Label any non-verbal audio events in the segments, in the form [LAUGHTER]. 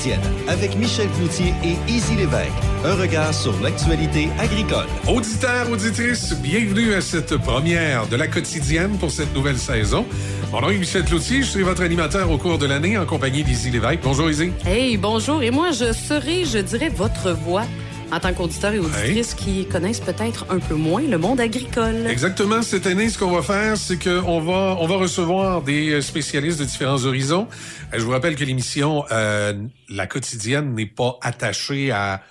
quotidienne avec Michel Cloutier et Easy Lévesque. Un regard sur l'actualité agricole. Auditeurs, auditrices, bienvenue à cette première de la quotidienne pour cette nouvelle saison. Mon nom est Michel Cloutier, je suis votre animateur au cours de l'année en compagnie d'Izzy Lévesque. Bonjour Izzy. Hey, bonjour. Et moi, je serai, je dirais, votre voix en tant qu'auditeur et auditrice qui connaissent peut-être un peu moins le monde agricole. Exactement. Cette année, ce qu'on va faire, c'est qu'on va, on va recevoir des spécialistes de différents horizons. Euh, Je vous rappelle que l'émission euh, La quotidienne n'est pas attachée à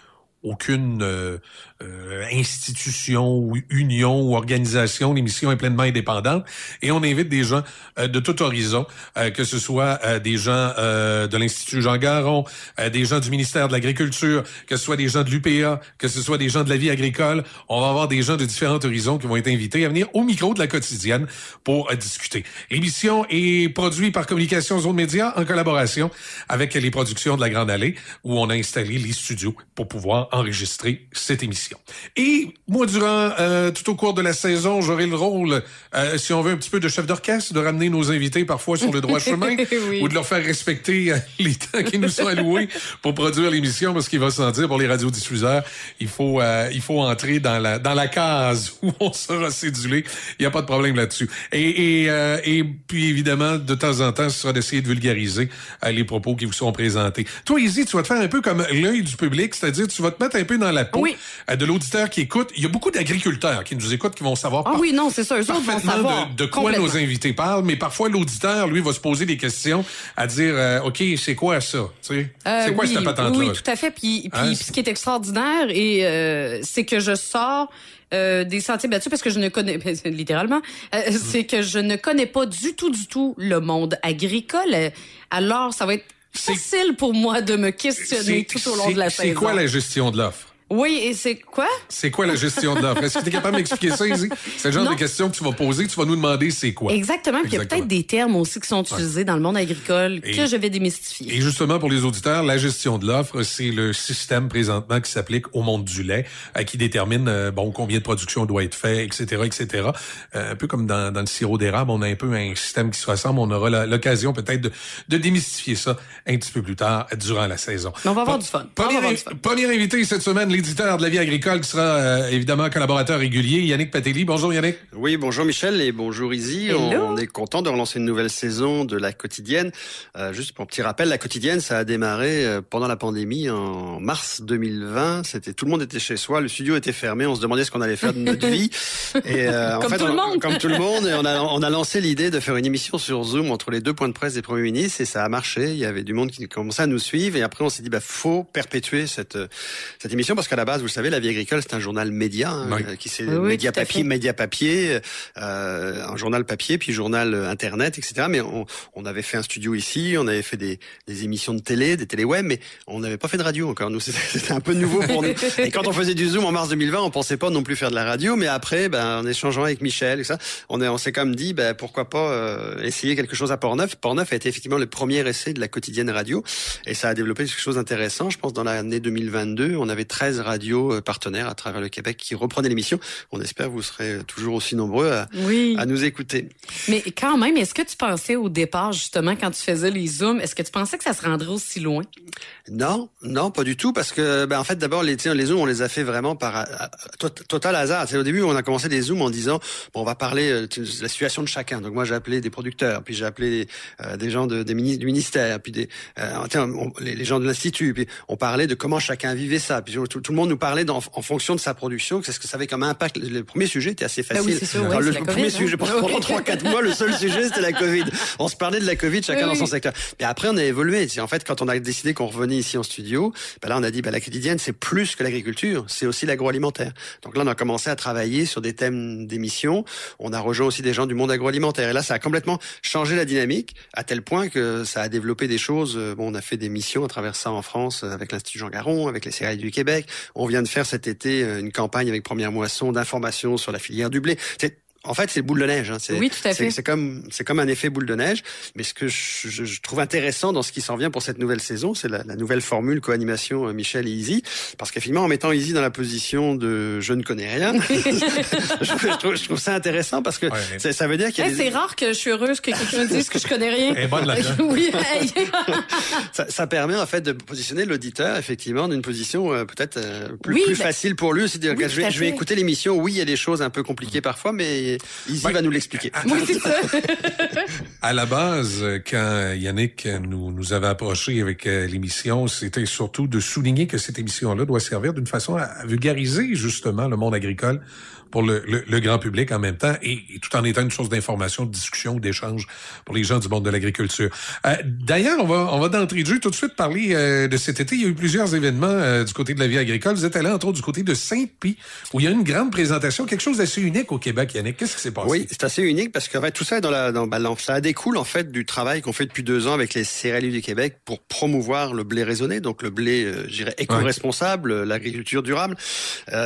aucune euh, euh, institution ou union ou organisation. L'émission est pleinement indépendante et on invite des gens euh, de tout horizon, euh, que ce soit des gens de l'Institut Jean Garon, des gens du ministère de l'Agriculture, que ce soit des gens de l'UPA, que ce soit des gens de la vie agricole. On va avoir des gens de différents horizons qui vont être invités à venir au micro de la quotidienne pour discuter. L'émission est produite par Communication Zone Média en collaboration avec les productions de la Grande Allée où on a installé les studios pour pouvoir enregistrer cette émission. Et moi, durant euh, tout au cours de la saison, j'aurai le rôle, euh, si on veut, un petit peu de chef d'orchestre, de ramener nos invités parfois sur le droit [LAUGHS] chemin Oui. ou de leur faire respecter euh, [LAUGHS] les temps qui nous sont alloués pour produire l'émission, parce qu'il va s'en dire pour les radiodiffuseurs, il faut euh, il faut entrer dans la dans la case [LAUGHS] où on sera cédulé. Il n'y a pas de problème là-dessus. Et et, euh, et puis évidemment, de temps en temps, ce sera d'essayer de vulgariser euh, les propos qui vous sont présentés. Toi, Izzy, tu vas te faire un peu comme l'œil du public, c'est-à-dire tu vas te mettre un peu dans la peau Oui. euh, de l'auditeur qui écoute. Il y a beaucoup d'agriculteurs qui nous écoutent, qui vont savoir Ah par- oui, non, c'est ça. Parfaitement savoir. de, de quoi nos invités parlent, mais parfois l'auditeur, lui, va se poser des questions à dire, euh, OK, c'est quoi ça? Euh, c'est quoi oui, cette patente-là? Oui, tout à fait. Puis, puis, Hein, puis ce qui est extraordinaire, et euh, c'est que je sors euh, des sentiers battus parce que je ne connais [LAUGHS] littéralement, euh, c'est que je ne connais pas du tout, du tout le monde agricole. Alors, ça va être facile pour moi de me questionner C'est- tout au long c'est- de la C'est saison. quoi la gestion de l'offre? Oui, et c'est quoi? C'est quoi la gestion de l'offre? Est-ce que tu es capable de m'expliquer ça, Izzy? C'est le genre Non. de questions que tu vas poser, que tu vas nous demander c'est quoi. Exactement. Puis il y a peut-être des termes aussi qui sont utilisés dans le monde agricole Et- que je vais démystifier. Et justement, pour les auditeurs, la gestion de l'offre, c'est le système présentement qui s'applique au monde du lait, euh, qui détermine euh, bon combien de production doit être fait, etc., etc. Euh, un peu comme dans, dans le sirop d'érable, on a un peu un système qui se ressemble. On aura l'occasion peut-être de, de démystifier ça un petit peu plus tard durant la saison. Mais on va avoir du fun. On va Premier, avoir du fun. premier invité cette semaine, l'éditeur de la vie agricole, qui sera euh, évidemment collaborateur régulier, Yannick Patelli. Bonjour Yannick. Oui, bonjour Michel et bonjour Izzy. On, on est content de relancer une nouvelle saison de la quotidienne. Euh, juste pour un petit rappel, la quotidienne, ça a démarré euh, pendant la pandémie en mars 2020. C'était tout le monde était chez soi, le studio était fermé, on se demandait ce qu'on allait faire de notre [LAUGHS] vie. Et euh, en Comme fait, tout le on- monde. comme tout le monde, et on a [LAUGHS] on a lancé l'idée de faire une émission sur Zoom entre les deux points de presse des premiers ministres et ça a marché. Il y avait du monde qui commençait à nous suivre et après on s'est dit bah faut perpétuer cette cette émission parce qu'à la base, vous le savez, la vie agricole c'est un journal média hein, Oui. euh, qui c'est Oui, oui, média papier, média papier, euh, un journal papier, puis journal euh, internet, etc. Mais on, on avait fait un studio ici, on avait fait des, des émissions de télé, des télé web, mais on n'avait pas fait de radio encore. Nous, [LAUGHS] c'était c'était un peu nouveau pour nous. [LAUGHS] Et quand on faisait du Zoom en mars 2020, on pensait pas non plus faire de la radio, mais après, ben, en échangeant avec Michel et ça, on, est- on s'est quand même dit, ben, pourquoi pas euh, essayer quelque chose à Portneuf. Portneuf a été effectivement le premier essai de la quotidienne radio, et ça a développé quelque chose d'intéressant. Je pense dans l'année 2022, on avait 13 radios euh, partenaires à travers le Québec qui reprenaient l'émission. On espère que vous serez toujours aussi nombreux à, Oui. à nous écouter. Mais quand même, est-ce que tu pensais au départ, justement, quand tu faisais les zooms, est-ce que tu pensais que ça se rendrait aussi loin? Non, non, pas du tout, parce que ben en fait d'abord les zooms on les a fait vraiment par à- à- tot- total hasard. C'est au début on a commencé des zooms en disant bon on va parler euh, de la situation de chacun. Donc moi j'ai appelé des producteurs, puis j'ai appelé euh, des gens de, des du ministère, puis des euh, tiens, on- les, les gens de l'institut, puis on parlait de comment chacun vivait ça. Puis tout, tout le monde nous parlait dans- en fonction de sa production, qu'est-ce que ça avait comme impact. Le, le premier sujet était assez Ben facile. oui, c'est sûr, ouais, Alors, le c'est la premier hein. sujet pendant trois quatre mois le seul sujet c'était la Covid. On se parlait de la Covid chacun Oui, dans son secteur. Et après, on a évolué. C'est En fait, quand on a décidé qu'on revenait ici en studio, ben là, on a dit, ben, la quotidienne, c'est plus que l'agriculture, c'est aussi l'agroalimentaire. Donc là, on a commencé à travailler sur des thèmes d'émission. On a rejoint aussi des gens du monde agroalimentaire. Et là, ça a complètement changé la dynamique, à tel point que ça a développé des choses. Euh, Bon, on a fait des missions à travers ça en France, euh, avec l'Institut Jean Garon, avec les céréales du Québec. On vient de faire cet été euh, une campagne avec Première Moisson d'information sur la filière du blé. En fait, c'est boule de neige. Hein. Oui, tout à fait. C'est comme, c'est comme un effet boule de neige. Mais ce que je, je, trouve intéressant dans ce qui s'en vient pour cette nouvelle saison, c'est la, la, nouvelle formule co-animation euh, Michel et Easy. Parce qu'effectivement, en mettant Easy dans la position de je ne connais rien, [LAUGHS] [LAUGHS] je, trouve, je, trouve, ça intéressant parce que ça veut dire qu'il y a. C'est rare que je suis heureuse que quelqu'un dise que je connais rien. Et bonne [LAUGHS] oui. ça, ça, permet en fait de positionner l'auditeur effectivement d'une position euh, peut-être euh, plus, plus facile pour lui. C'est-à-dire que je vais, je vais écouter l'émission. Oui, il y a des choses un peu compliquées parfois, mais Izzy va nous l'expliquer. [LAUGHS] Oui, c'est ça. [LAUGHS] à la base, quand Yannick nous, nous avait approché avec euh, l'émission, c'était surtout de souligner que cette émission-là doit servir d'une façon à vulgariser justement le monde agricole pour le, le, grand public en même temps et, tout en étant une source d'information, de discussion, d'échange pour les gens du monde de l'agriculture. Euh, D'ailleurs, on va, on va d'entrée de jeu tout de suite parler euh, de cet été. Il y a eu plusieurs événements euh, du côté de la vie agricole. Vous êtes allé entre autres du côté de Saint-Pie où il y a une grande présentation, quelque chose d'assez unique au Québec, Yannick. Qu'est-ce qui s'est passé? Oui, c'est assez unique parce que en fait, tout ça est dans la dans, ben, ça découle en fait du travail qu'on fait depuis deux ans avec les céréaliers du Québec pour promouvoir le blé raisonné, donc le blé, je dirais, éco-responsable, l'agriculture durable.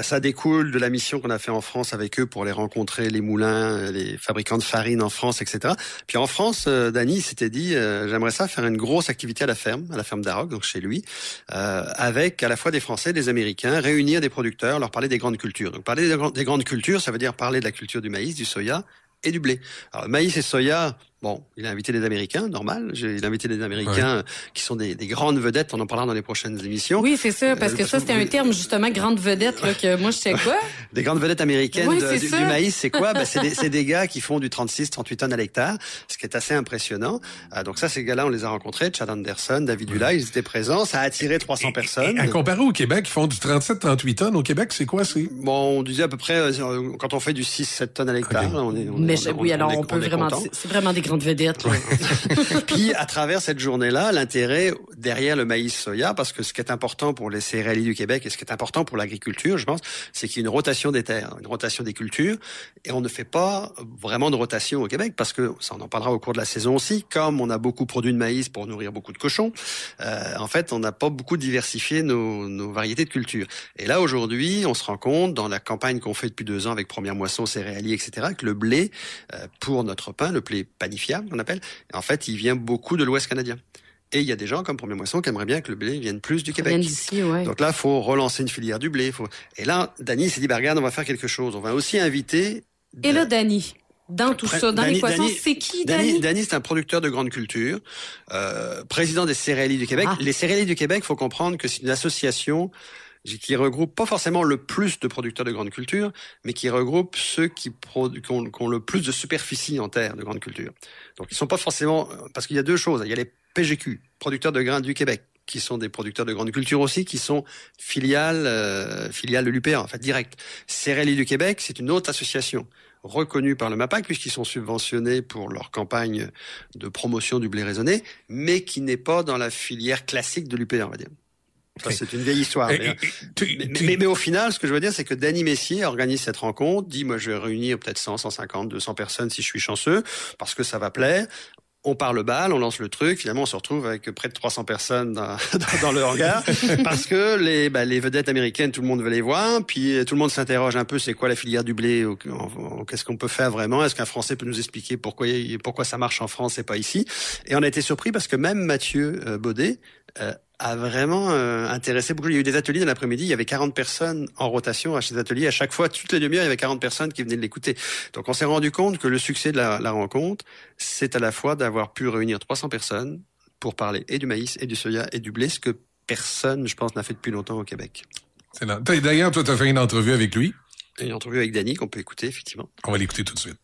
Ça découle de la mission qu'on a fait en France France avec eux pour les rencontrer, les moulins, les fabricants de farine en France, etc. Puis en France, euh, Dany s'était dit, euh, j'aimerais ça faire une grosse activité à la ferme, à la ferme d'Aroc, donc chez lui, euh, avec à la fois des Français, des Américains, réunir des producteurs, leur parler des grandes cultures. Donc parler des, des grandes cultures, ça veut dire parler de la culture du maïs, du soya et du blé. Alors maïs et soya, Bon, il a invité des Américains, normal. Il a invité des Américains qui sont des, des, grandes vedettes. On en parlera dans les prochaines émissions. Oui, c'est ça, parce que ça, c'était un terme justement grande vedette là, que moi je sais quoi. [LAUGHS] des grandes vedettes américaines du, maïs, c'est quoi? Ben, c'est des, des, gars qui font du 36, 38 tonnes à l'hectare, ce qui est assez impressionnant. Euh, donc ça, ces gars-là, on les a rencontrés. Chad Anderson, David Dula, ils étaient présents. Ça a attiré 300 personnes. à comparer au Québec, ils font du 37, 38 tonnes. Au Québec, c'est quoi c'est? Bon, on disait à peu près euh, quand on fait du 6, 7 tonnes à l'hectare. On est, Mais oui, alors on, peut vraiment, c'est vraiment des grandes vedettes. [LAUGHS] Puis à travers cette journée-là, l'intérêt derrière le maïs soya, parce que ce qui est important pour les céréaliers du Québec et ce qui est important pour l'agriculture, je pense, c'est qu'il y a une rotation des terres, une rotation des cultures, et on ne fait pas vraiment de rotation au Québec parce que ça on en parlera au cours de la saison aussi. Comme on a beaucoup produit de maïs pour nourrir beaucoup de cochons, euh, en fait, on n'a pas beaucoup diversifié nos, variétés de cultures. Et là aujourd'hui, on se rend compte dans la campagne qu'on fait depuis deux ans avec Première Moisson, céréaliers, etc., que le blé euh, pour notre pain, le blé on appelle, en fait, il vient beaucoup de l'Ouest canadien. Et il y a des gens comme Premier Moisson qui aimeraient bien que le blé vienne plus du Québec. ouais. Donc là, il faut relancer une filière du blé. Faut... Et là, Dany s'est dit, bah, regarde, on va faire quelque chose. On va aussi inviter... Et là, Dany dans tout ça, dans l'équation, c'est qui, Dany? Dany, c'est un producteur de grande culture, euh, président des céréaliers du Québec. Ah. Les céréaliers du Québec, faut comprendre que c'est une association qui regroupe pas forcément le plus de producteurs de grande culture, mais qui regroupe ceux qui, qui, ont, le plus de superficie en terre de grande culture. Donc ils sont pas forcément parce qu'il y a deux choses. Il y a les PGQ, producteurs de grains du Québec, qui sont des producteurs de grande culture aussi, qui sont filiales euh, filiales de l'UPA, en fait direct. Céréaliers du Québec, c'est une autre association reconnue par le MAPAC puisqu'ils sont subventionnés pour leur campagne de promotion du blé raisonné, mais qui n'est pas dans la filière classique de l'UPA, on va dire. Ça, c'est une vieille histoire. Mais, mais, mais, au final, ce que je veux dire, c'est que Danny Messier organise cette rencontre, dit, moi, je vais réunir peut-être 100, 150, 200 personnes si je suis chanceux, parce que ça va plaire. On part le bal, on lance le truc. Finalement, on se retrouve avec près de 300 personnes [LAUGHS] dans, dans le hangar [LAUGHS] parce que les, bah, les vedettes américaines, tout le monde veut les voir. Puis tout le monde s'interroge un peu, c'est quoi la filière du blé Qu'est-ce qu'on peut faire vraiment? Est-ce qu'un Français peut nous expliquer pourquoi pourquoi ça marche en France et pas ici? Et on a été surpris parce que même Mathieu euh, Baudet euh, a vraiment euh, intéressé beaucoup. Il y a eu des ateliers dans l'après-midi, il y avait 40 personnes en rotation à ces ateliers. À chaque fois, toutes les demi-heures, il y avait 40 personnes qui venaient de l'écouter. Donc on s'est rendu compte que le succès de la, la rencontre, c'est à la fois d'avoir pu réunir 300 personnes pour parler et du maïs, et du soya, et du blé, ce que personne, je pense, n'a fait depuis longtemps au Québec. D'ailleurs, toi, tu as fait une entrevue avec lui. Une entrevue avec Danny qu'on peut écouter, effectivement. On va l'écouter tout de suite.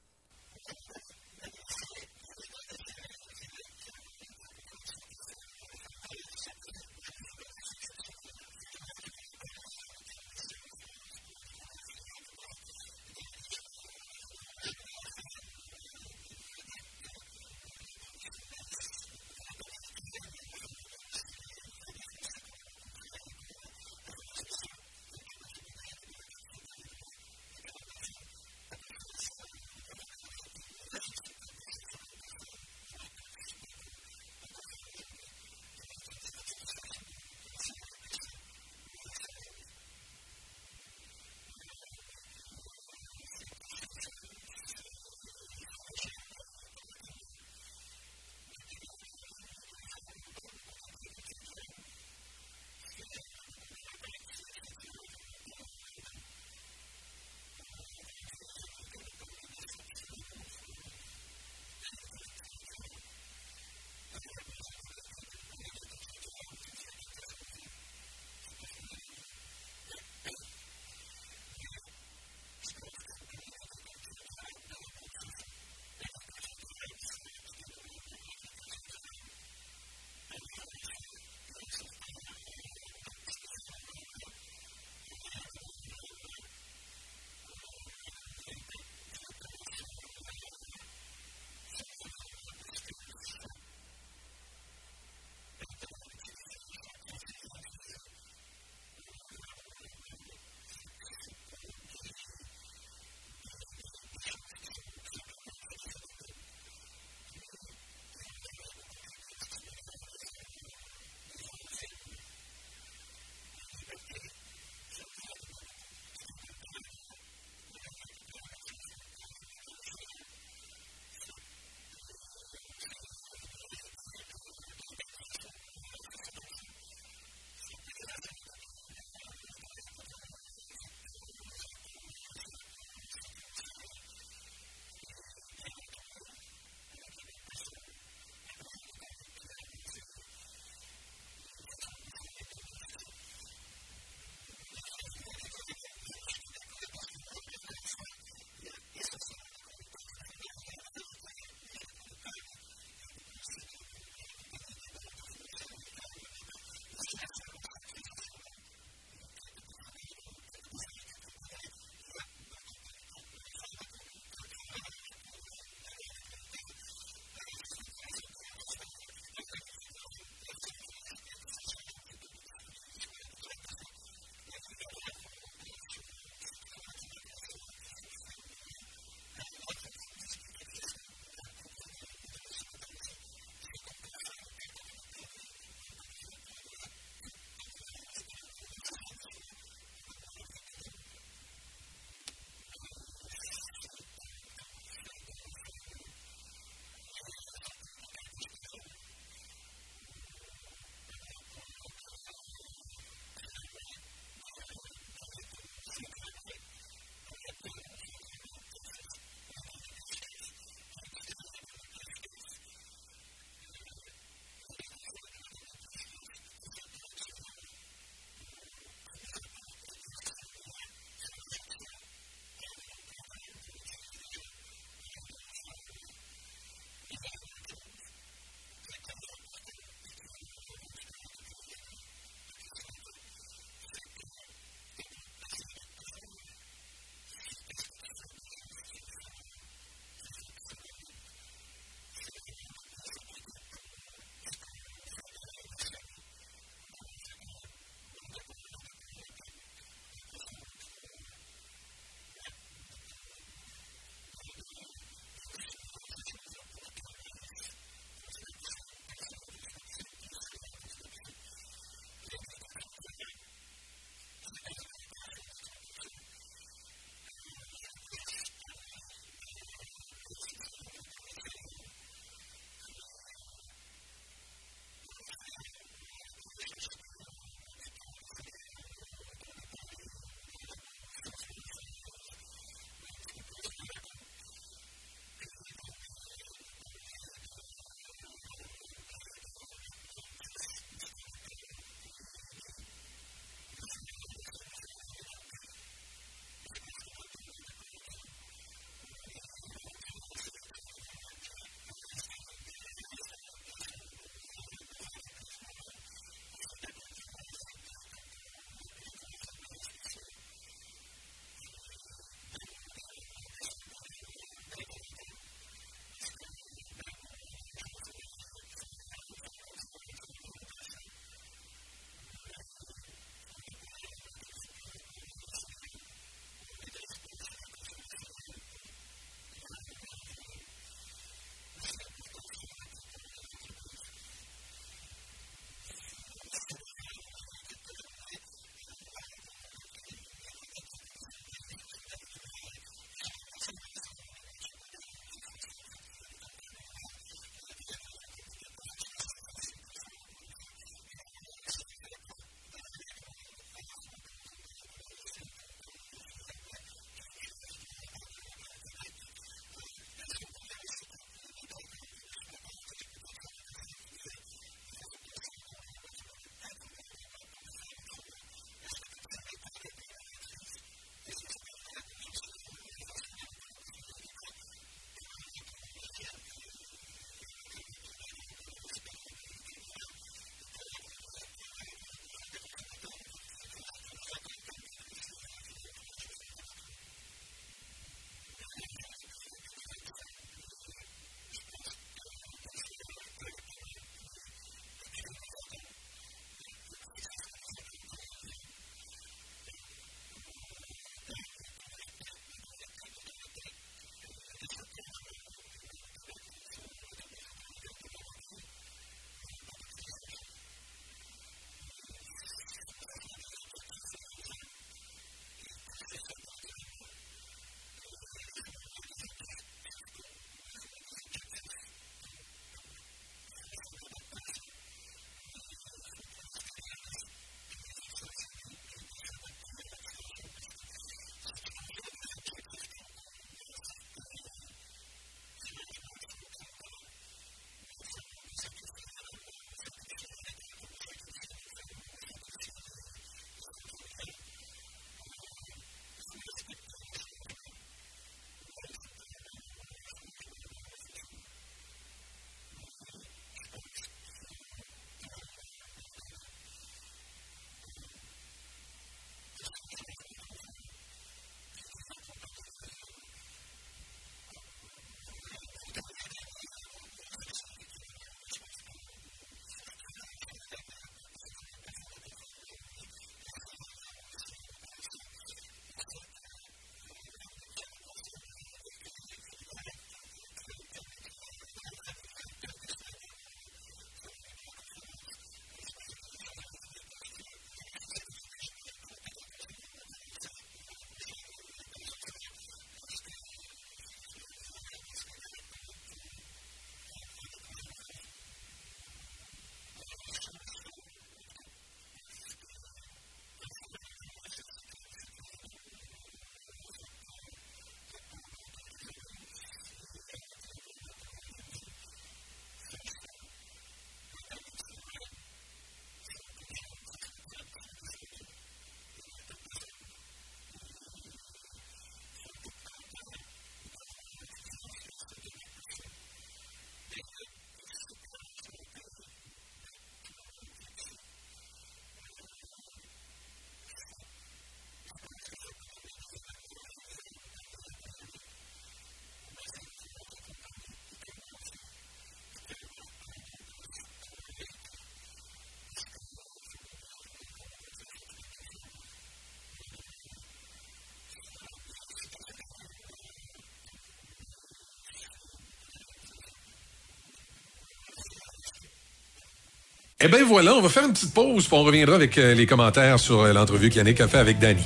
Eh bien voilà, on va faire une petite pause, puis on reviendra avec euh, les commentaires sur euh, l'entrevue qu'Yannick a fait avec Danny.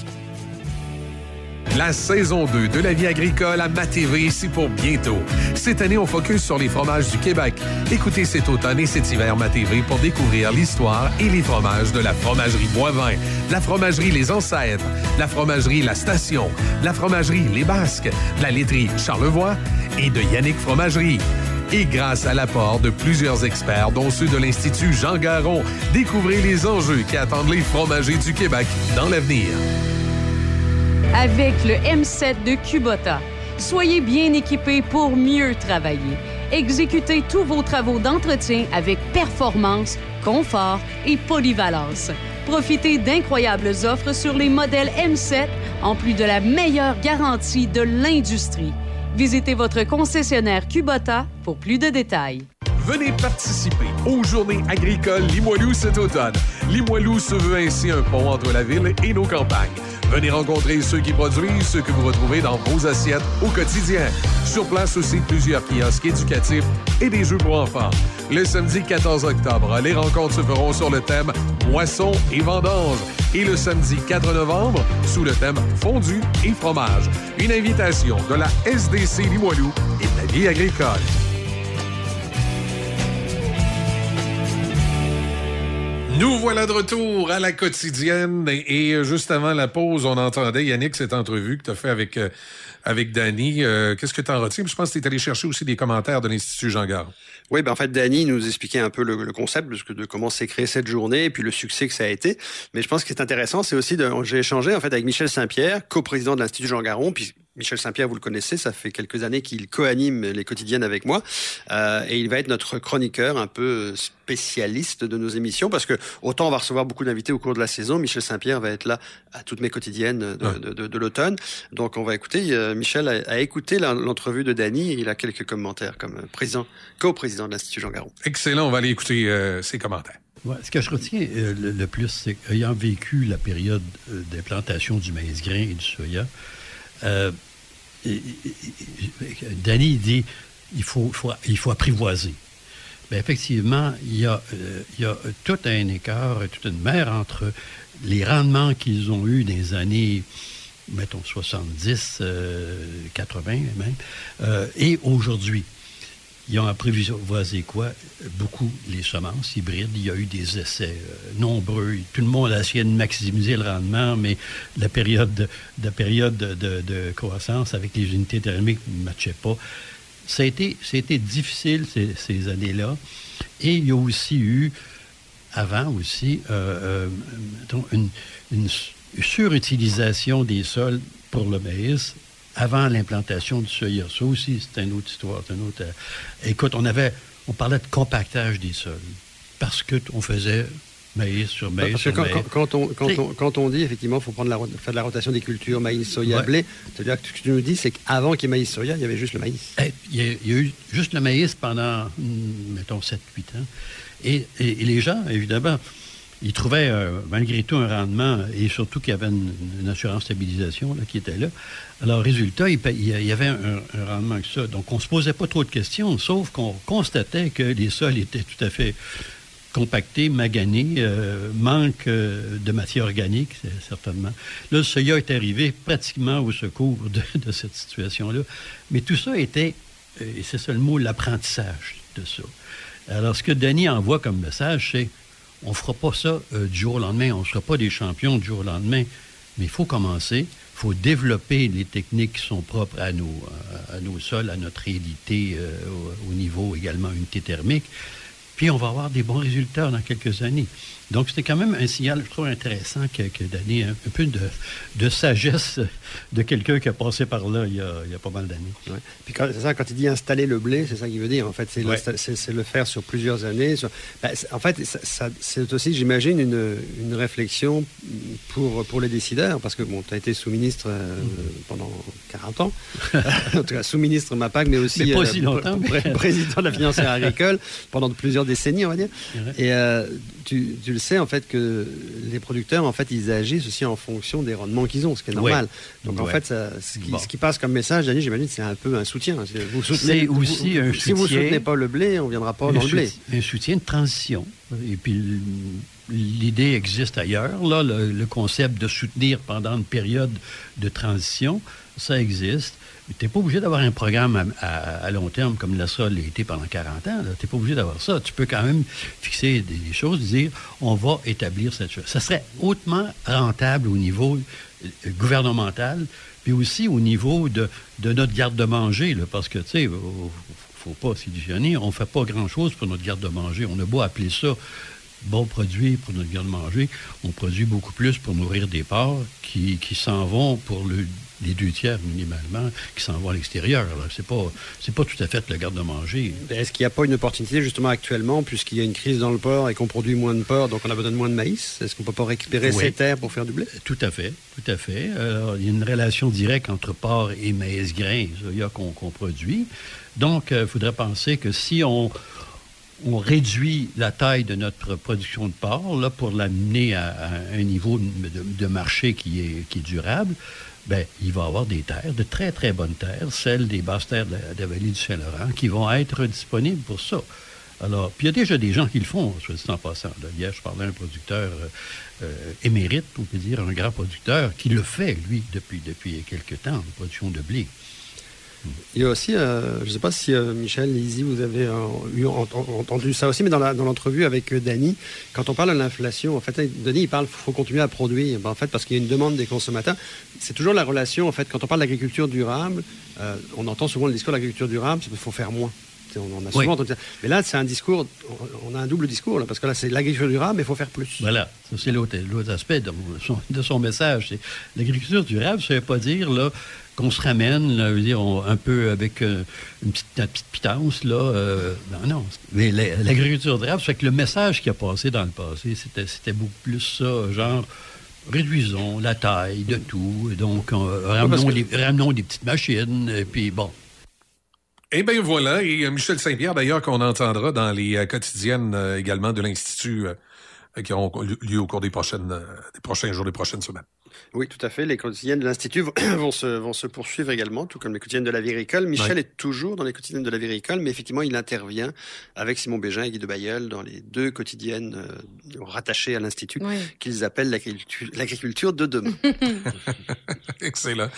La saison 2 de la vie agricole à MaTV ici pour bientôt. Cette année, on focus sur les fromages du Québec. Écoutez cet automne et cet hiver MaTV pour découvrir l'histoire et les fromages de la fromagerie Boivin, la fromagerie Les Ancêtres, la fromagerie La Station, la fromagerie Les Basques, la laiterie Charlevoix et de Yannick Fromagerie. Et grâce à l'apport de plusieurs experts, dont ceux de l'Institut Jean Garon, découvrez les enjeux qui attendent les fromagers du Québec dans l'avenir. Avec le M7 de Kubota, soyez bien équipés pour mieux travailler. Exécutez tous vos travaux d'entretien avec performance, confort et polyvalence. Profitez d'incroyables offres sur les modèles M7 en plus de la meilleure garantie de l'industrie. Visitez votre concessionnaire Kubota pour plus de détails. Venez participer aux Journées agricoles Limoilou cet automne. Limoilou se veut ainsi un pont entre la ville et nos campagnes. Venez rencontrer ceux qui produisent ce que vous retrouvez dans vos assiettes au quotidien. Sur place aussi, plusieurs kiosques éducatifs et des jeux pour enfants. Le samedi 14 octobre, les rencontres se feront sur le thème Moisson et vendange. Et le samedi 4 novembre, sous le thème Fondu et fromage. Une invitation de la SDC Limoilou et de la vie agricole. Nous voilà de retour à la quotidienne et, et juste avant la pause, on entendait Yannick cette entrevue que tu as fait avec euh, avec Danny. Euh, Qu'est-ce que tu en retiens? Je pense que tu es allé chercher aussi des commentaires de l'Institut Jean Gard. Oui, ben en fait, Danny nous expliquait un peu le, concept de, de comment s'est créée cette journée et puis le succès que ça a été. Mais je pense que ce qui est intéressant, c'est aussi j'ai échangé en fait avec Michel Saint-Pierre, coprésident de l'Institut Jean Garon, Michel Saint-Pierre, vous le connaissez, ça fait quelques années qu'il co-anime les quotidiennes avec moi. Euh, et il va être notre chroniqueur un peu spécialiste de nos émissions parce que autant on va recevoir beaucoup d'invités au cours de la saison, Michel Saint-Pierre va être là à toutes mes quotidiennes de, Ouais. de, de, de l'automne. Donc on va écouter, euh, Michel a, a écouté l'entrevue de Dany et il a quelques commentaires comme président, co-président de l'Institut Jean Garon. Excellent, on va aller écouter euh, ses commentaires. Ouais, ce que je retiens euh, le, le plus, c'est qu'ayant vécu la période euh, d'implantation du maïs grain et du soya, euh, Danny dit il faut, apprivoiser. Ben, effectivement, il y, a, euh, il y a tout un écart, toute une mer entre les rendements qu'ils ont eus dans les années, mettons, 70, euh, 80 même, euh, et aujourd'hui. Ils ont apprivoisé quoi? Beaucoup les semences hybrides. Il y a eu des essais euh, nombreux. Tout le monde a essayé de maximiser le rendement, mais la période de, période de, de- de croissance avec les unités thermiques ne matchait pas. Ça a été, ça a été difficile ces, années-là. Et il y a aussi eu, avant aussi, euh, euh, une, une surutilisation des sols pour le maïs avant l'implantation du soya. Ça aussi, c'est une autre histoire. c'est une autre, euh, écoute, on avait, on parlait de compactage des sols parce qu'on faisait maïs sur maïs Parce que sur quand, maïs. quand- quand on, quand, on, quand on dit, effectivement, il faut prendre la, faire de la rotation des cultures, maïs, soya, Ouais. blé, c'est-à-dire que ce que tu nous dis, c'est qu'avant qu'il y ait maïs, soya, il y avait juste le maïs. Eh, Il y, a, il y a eu juste le maïs pendant, hmm, mettons, 7-8 ans. Et, et- et les gens, évidemment, ils trouvaient euh, malgré tout un rendement et surtout qu'il y avait une, assurance stabilisation qui était là. Alors, résultat, il, il y il avait un, rendement que ça. Donc, on ne se posait pas trop de questions, sauf qu'on constatait que les sols étaient tout à fait compactés, maganés, euh, manque euh, de matière organique, certainement. Là, le soya est arrivé pratiquement au secours de, cette situation-là. Mais tout ça était, et c'est ça le mot, l'apprentissage de ça. Alors, ce que Denis envoie comme message, c'est on ne fera pas ça euh, du jour au lendemain, on ne sera pas des champions du jour au lendemain, mais il faut commencer, il faut développer les techniques qui sont propres à nos, à, à sols, à notre réalité euh, au, au niveau également unité thermique. Puis on va avoir des bons résultats dans quelques années. Donc c'était quand même un signal, je trouve, intéressant que, que donner un, un peu de, de sagesse de quelqu'un qui a passé par là il y a, il y a pas mal d'années. Ouais. Puis quand, c'est ça, quand il dit installer le blé, c'est ça qu'il veut dire. En fait, c'est, Ouais. le faire sur plusieurs années. sur- ben, en fait, ça, ça- c'est aussi, j'imagine, une, une réflexion pour, pour les décideurs, parce que bon, tu as été sous-ministre euh, pendant 40 ans, [LAUGHS] en tout cas sous-ministre MAPAC, mais aussi Mais pas aussi pr- longtemps, pr- mais- président de la financière agricole pendant plusieurs décennies, on va dire. Et euh, tu, tu, le sais, en fait, que les producteurs, en fait, ils agissent aussi en fonction des rendements qu'ils ont, ce qui est normal. Donc, en fait, ça, ce, qui, ce, qui, passe comme message, Dani, j'imagine, c'est un peu un soutien. Vous soutenez, aussi un si vous ne soutenez pas le blé, on ne viendra pas dans le blé. Un soutien de transition. Et puis, l'idée existe ailleurs. Là, le, concept de soutenir pendant une période de transition, ça existe. Tu n'es pas obligé d'avoir un programme à, long terme comme la SOL a été pendant 40 ans. Tu n'es pas obligé d'avoir ça. Tu peux quand même fixer des, choses, dire on va établir cette chose. Ça serait hautement rentable au niveau euh, gouvernemental, puis aussi au niveau de, notre garde-manger, parce que, tu sais, faut pas s'illusionner, on ne fait pas grand-chose pour notre garde-manger. On a beau appeler ça bon produit pour notre garde-manger, on produit beaucoup plus pour nourrir des porcs qui s'en vont pour le, les deux tiers minimalement qui s'en vont à l'extérieur. C'est pas, c'est pas tout à fait le garde-manger. Est-ce qu'il n'y a pas une opportunité justement actuellement, puisqu'il y a une crise dans le porc et qu'on produit moins de porc, donc on a besoin de moins de maïs? Est-ce qu'on peut pas récupérer ces terres pour faire du blé? Tout à fait, tout à fait. il y a une relation directe entre porc et maïs grain, qu'on produit. Donc, il faudrait penser que si on on réduit la taille de notre production de porc là, pour l'amener à, un niveau de, marché qui est, qui est durable, ben, il va y avoir des terres, de très, très bonnes terres, celles des basses terres de la, vallée du Saint-Laurent, qui vont être disponibles pour ça. Alors, puis il y a déjà des gens qui le font, je dis en passant. Hier, je parlais à un producteur euh, euh, émérite, on peut dire, un grand producteur, qui le fait, lui, depuis, depuis quelques temps, la production de blé. Il y a aussi, euh, je ne sais pas si euh, Michel, Lizzie, vous avez euh, eu, entendu ça aussi, mais dans l'entrevue avec Dany, quand on parle de l'inflation, en fait, Denis, il parle qu'il faut continuer à produire, ben, en fait, parce qu'il y a une demande des consommateurs. C'est toujours la relation, en fait, quand on parle d'agriculture durable, on entend souvent le discours de l'agriculture durable, c'est qu'il faut faire moins. On en a souvent entendu ça. Mais là, c'est un discours, on a un double discours, là, parce que là, c'est l'agriculture durable, mais il faut faire plus. Voilà, c'est l'autre aspect de son, de son message. L'agriculture durable, ça ne veut pas dire là, qu'on se ramène, là, dire, un peu avec euh, une, petite, petite pitance, là. Euh, non, non. Mais l'agriculture durable, c'est que le message qui a passé dans le passé, c'était beaucoup plus ça, genre réduisons la taille de tout, donc ramenons, des petites machines, et puis bon. Eh bien voilà, et euh, Michel Saint-Pierre d'ailleurs qu'on entendra dans les quotidiennes également de l'Institut qui auront lieu au cours des, prochaines, des prochains jours, des prochaines semaines. Oui, tout à fait. Les quotidiennes de l'Institut vont [CLEARS THROAT] se, vont se poursuivre également, tout comme les quotidiennes de la vie agricole. Michel est toujours dans les quotidiennes de la vie agricole, mais effectivement, il intervient avec Simon Bégin et Guy de Bayeul dans les deux quotidiennes euh, rattachées à l'Institut, qu'ils appellent l'agriculture de demain. [LAUGHS] [LAUGHS] Excellent.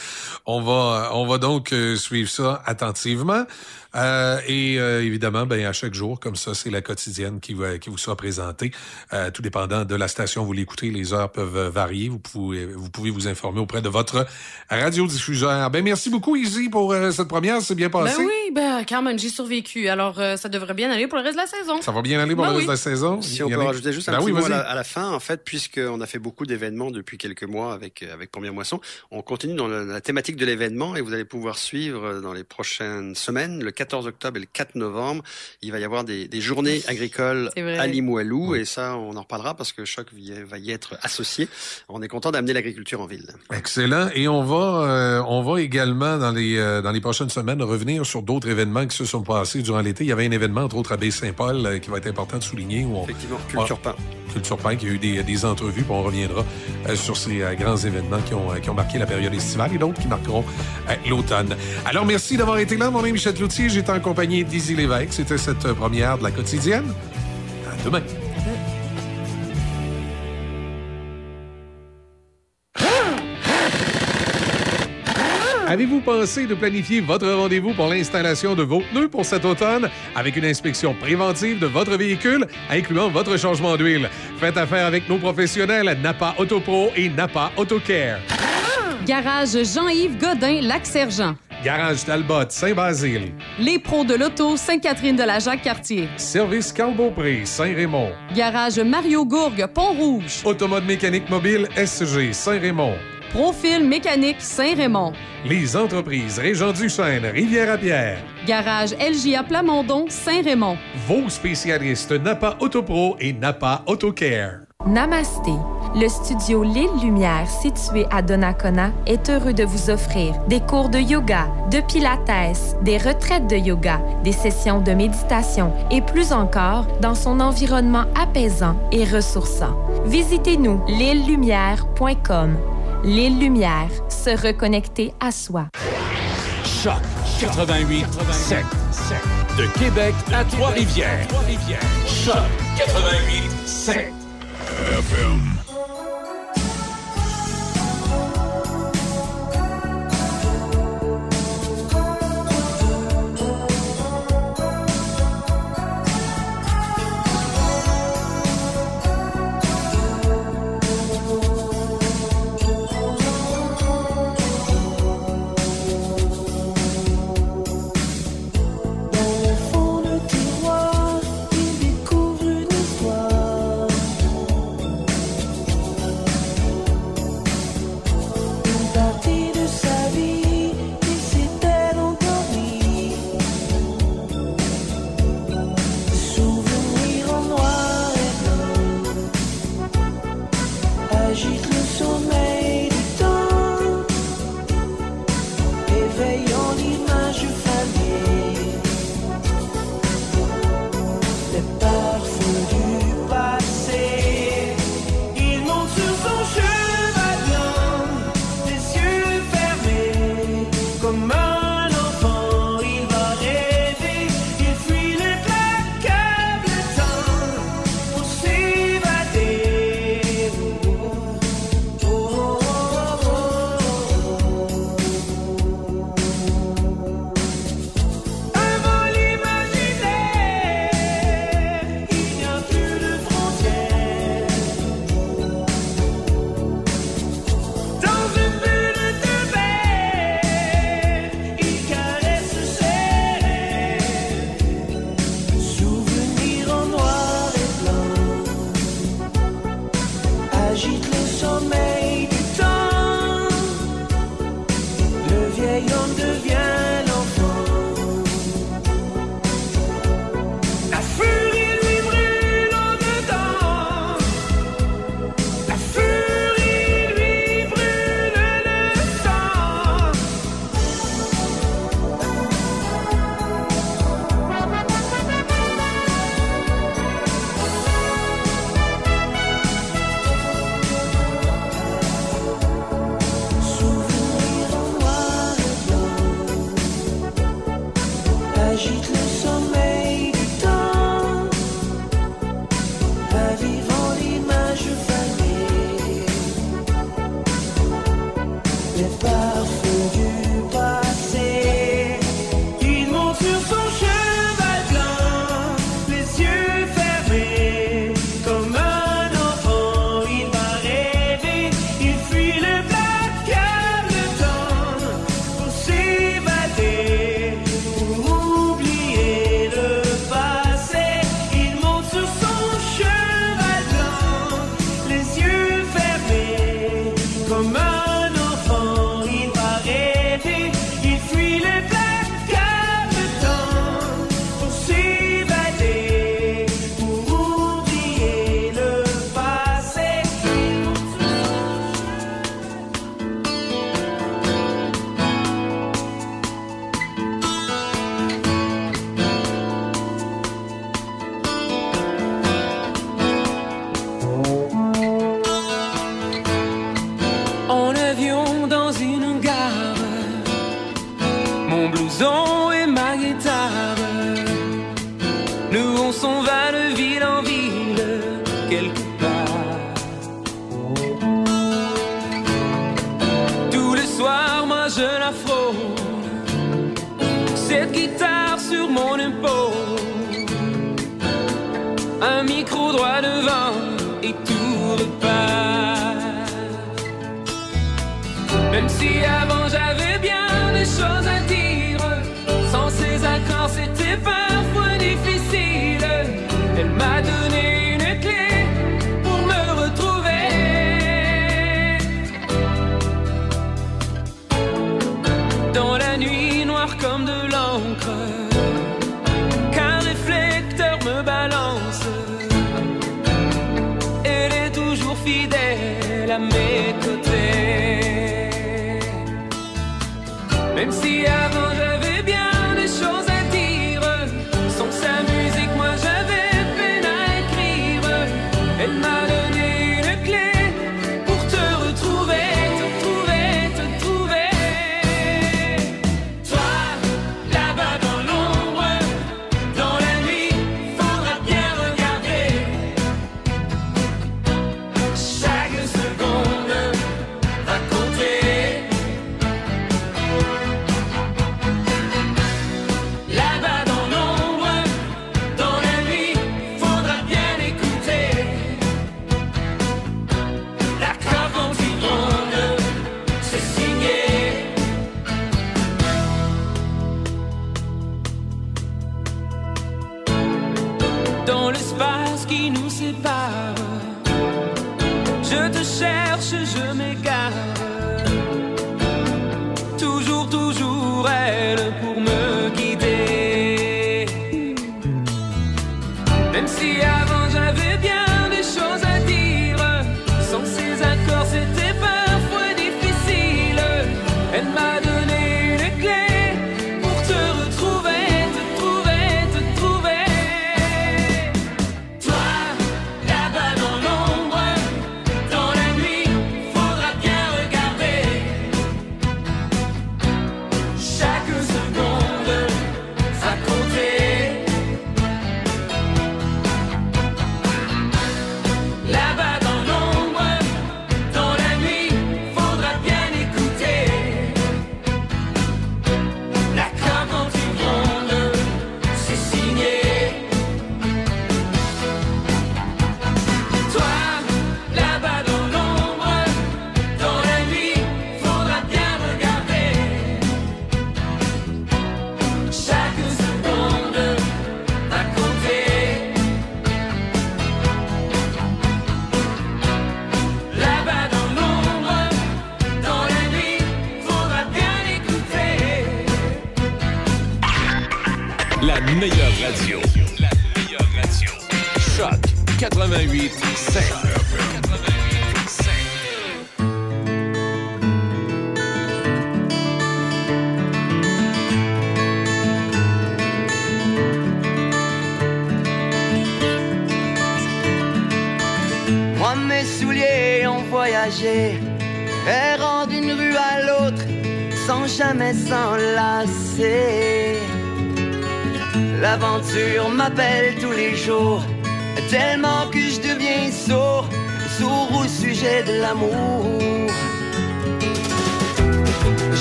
On va, on va donc euh, suivre ça attentivement. Euh, et euh, évidemment, ben, à chaque jour, comme ça, c'est la quotidienne qui, va, qui vous sera présentée. Euh, tout dépendant de la station où vous l'écoutez, les heures peuvent varier. Vous pouvez, vous pouvez vous informer auprès de votre radiodiffuseur. Ben, merci beaucoup, Izzy, pour cette première. C'est bien passé? Ben oui, ben, quand même, j'ai survécu. Alors, ça devrait bien aller pour le reste de la saison. Ça va bien aller pour ben le reste de la saison? Si on peut rajouter juste un ben petit mot à la, fin, en fait, puisqu'on a fait beaucoup d'événements depuis quelques mois avec, avec Première Moisson, on continue dans la, thématique de l'événement et vous allez pouvoir suivre dans les prochaines semaines, le 14 octobre et le 4 novembre, il va y avoir des, journées [LAUGHS] agricoles à Limoilou. Et ça, on en reparlera parce que Choc va y être associé. On est content d'amener l'agriculture en ville. Excellent. Et on va, euh, on va également, dans les, euh, dans les prochaines semaines, revenir sur d'autres événements qui se sont passés durant l'été. Il y avait un événement, entre autres, à Baie-Saint-Paul, euh, qui va être important de souligner. Où Effectivement, Culture Pain. Culture Pain, qui a eu des, des entrevues, puis on reviendra sur ces grands événements qui ont, qui ont marqué la période estivale et d'autres qui marqueront l'automne. Alors, merci d'avoir été là. Mon est Michel Cloutier. J'étais en compagnie d'Izzy Lévesque. C'était cette première de la quotidienne. À demain. Avez-vous pensé de planifier votre rendez-vous pour l'installation de vos pneus pour cet automne? Avec une inspection préventive de votre véhicule, incluant votre changement d'huile? Faites affaire avec nos professionnels Napa Autopro et Napa AutoCare. Garage Jean-Yves Godin, Lac-Sergent. Garage Talbot, Saint-Basile. Les pros de l'auto, Sainte-Catherine-de-la-Jacques-Cartier. Service Carl-Beaupré, Saint-Raymond. Garage Mario Gourgue, Pont-Rouge. Automode mécanique mobile, SG, Saint-Raymond. Profil mécanique Saint-Raymond. Les entreprises Régent du Chêne, Rivière-à-Pierre. Garage LJA Plamondon, Saint-Raymond. Vos spécialistes Napa Autopro et Napa AutoCare. Namasté. Le studio L'île Lumière, situé à Donnacona, est heureux de vous offrir des cours de yoga, de pilates, des retraites de yoga, des sessions de méditation et plus encore dans son environnement apaisant et ressourçant. Visitez-nous l'île-lumière.com. L'île Lumière, se reconnecter à soi. Choc 88 7. De Québec à Trois-Rivières. Choc 88 7. FM.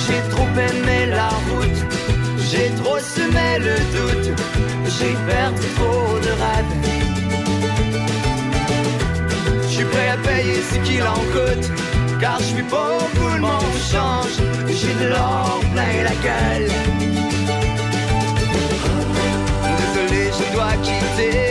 J'ai trop aimé la route, j'ai trop semé le doute, j'ai perdu trop de rêves. Je suis prêt à payer ce qu'il en coûte Car je suis pas au bout, le monde change J'ai de l'or plein la gueule. Désolé, je dois quitter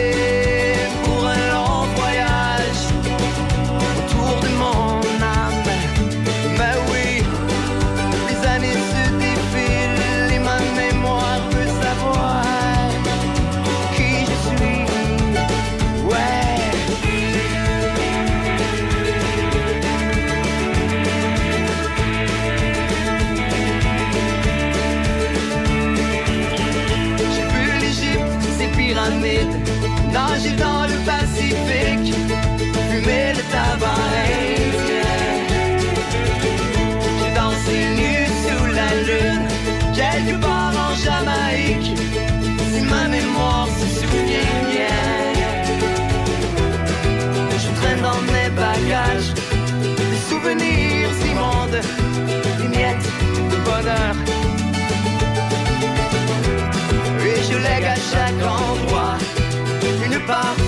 nager dans le Pacifique, fumer le tabac indien. J'ai dansé nu sous la lune, quelque part en Jamaïque, si ma mémoire se souvient. Je traîne dans mes bagages des souvenirs immondes, des miettes de bonheur. Une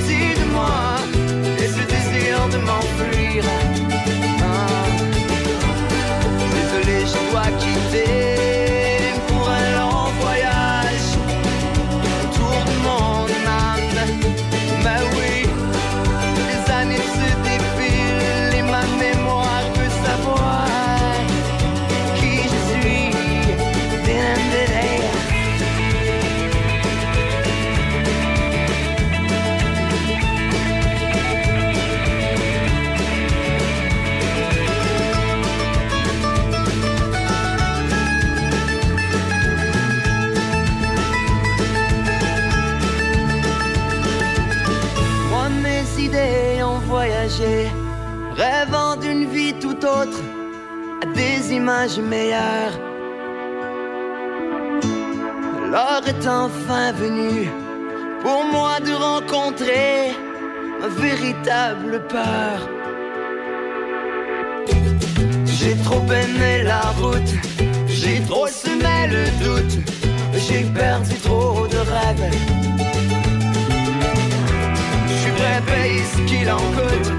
L'heure est enfin venue pour moi de rencontrer ma véritable peur. J'ai trop aimé la route, j'ai trop semé le doute, j'ai perdu trop de rêves. Je suis prêt à payer ce qu'il en coûte,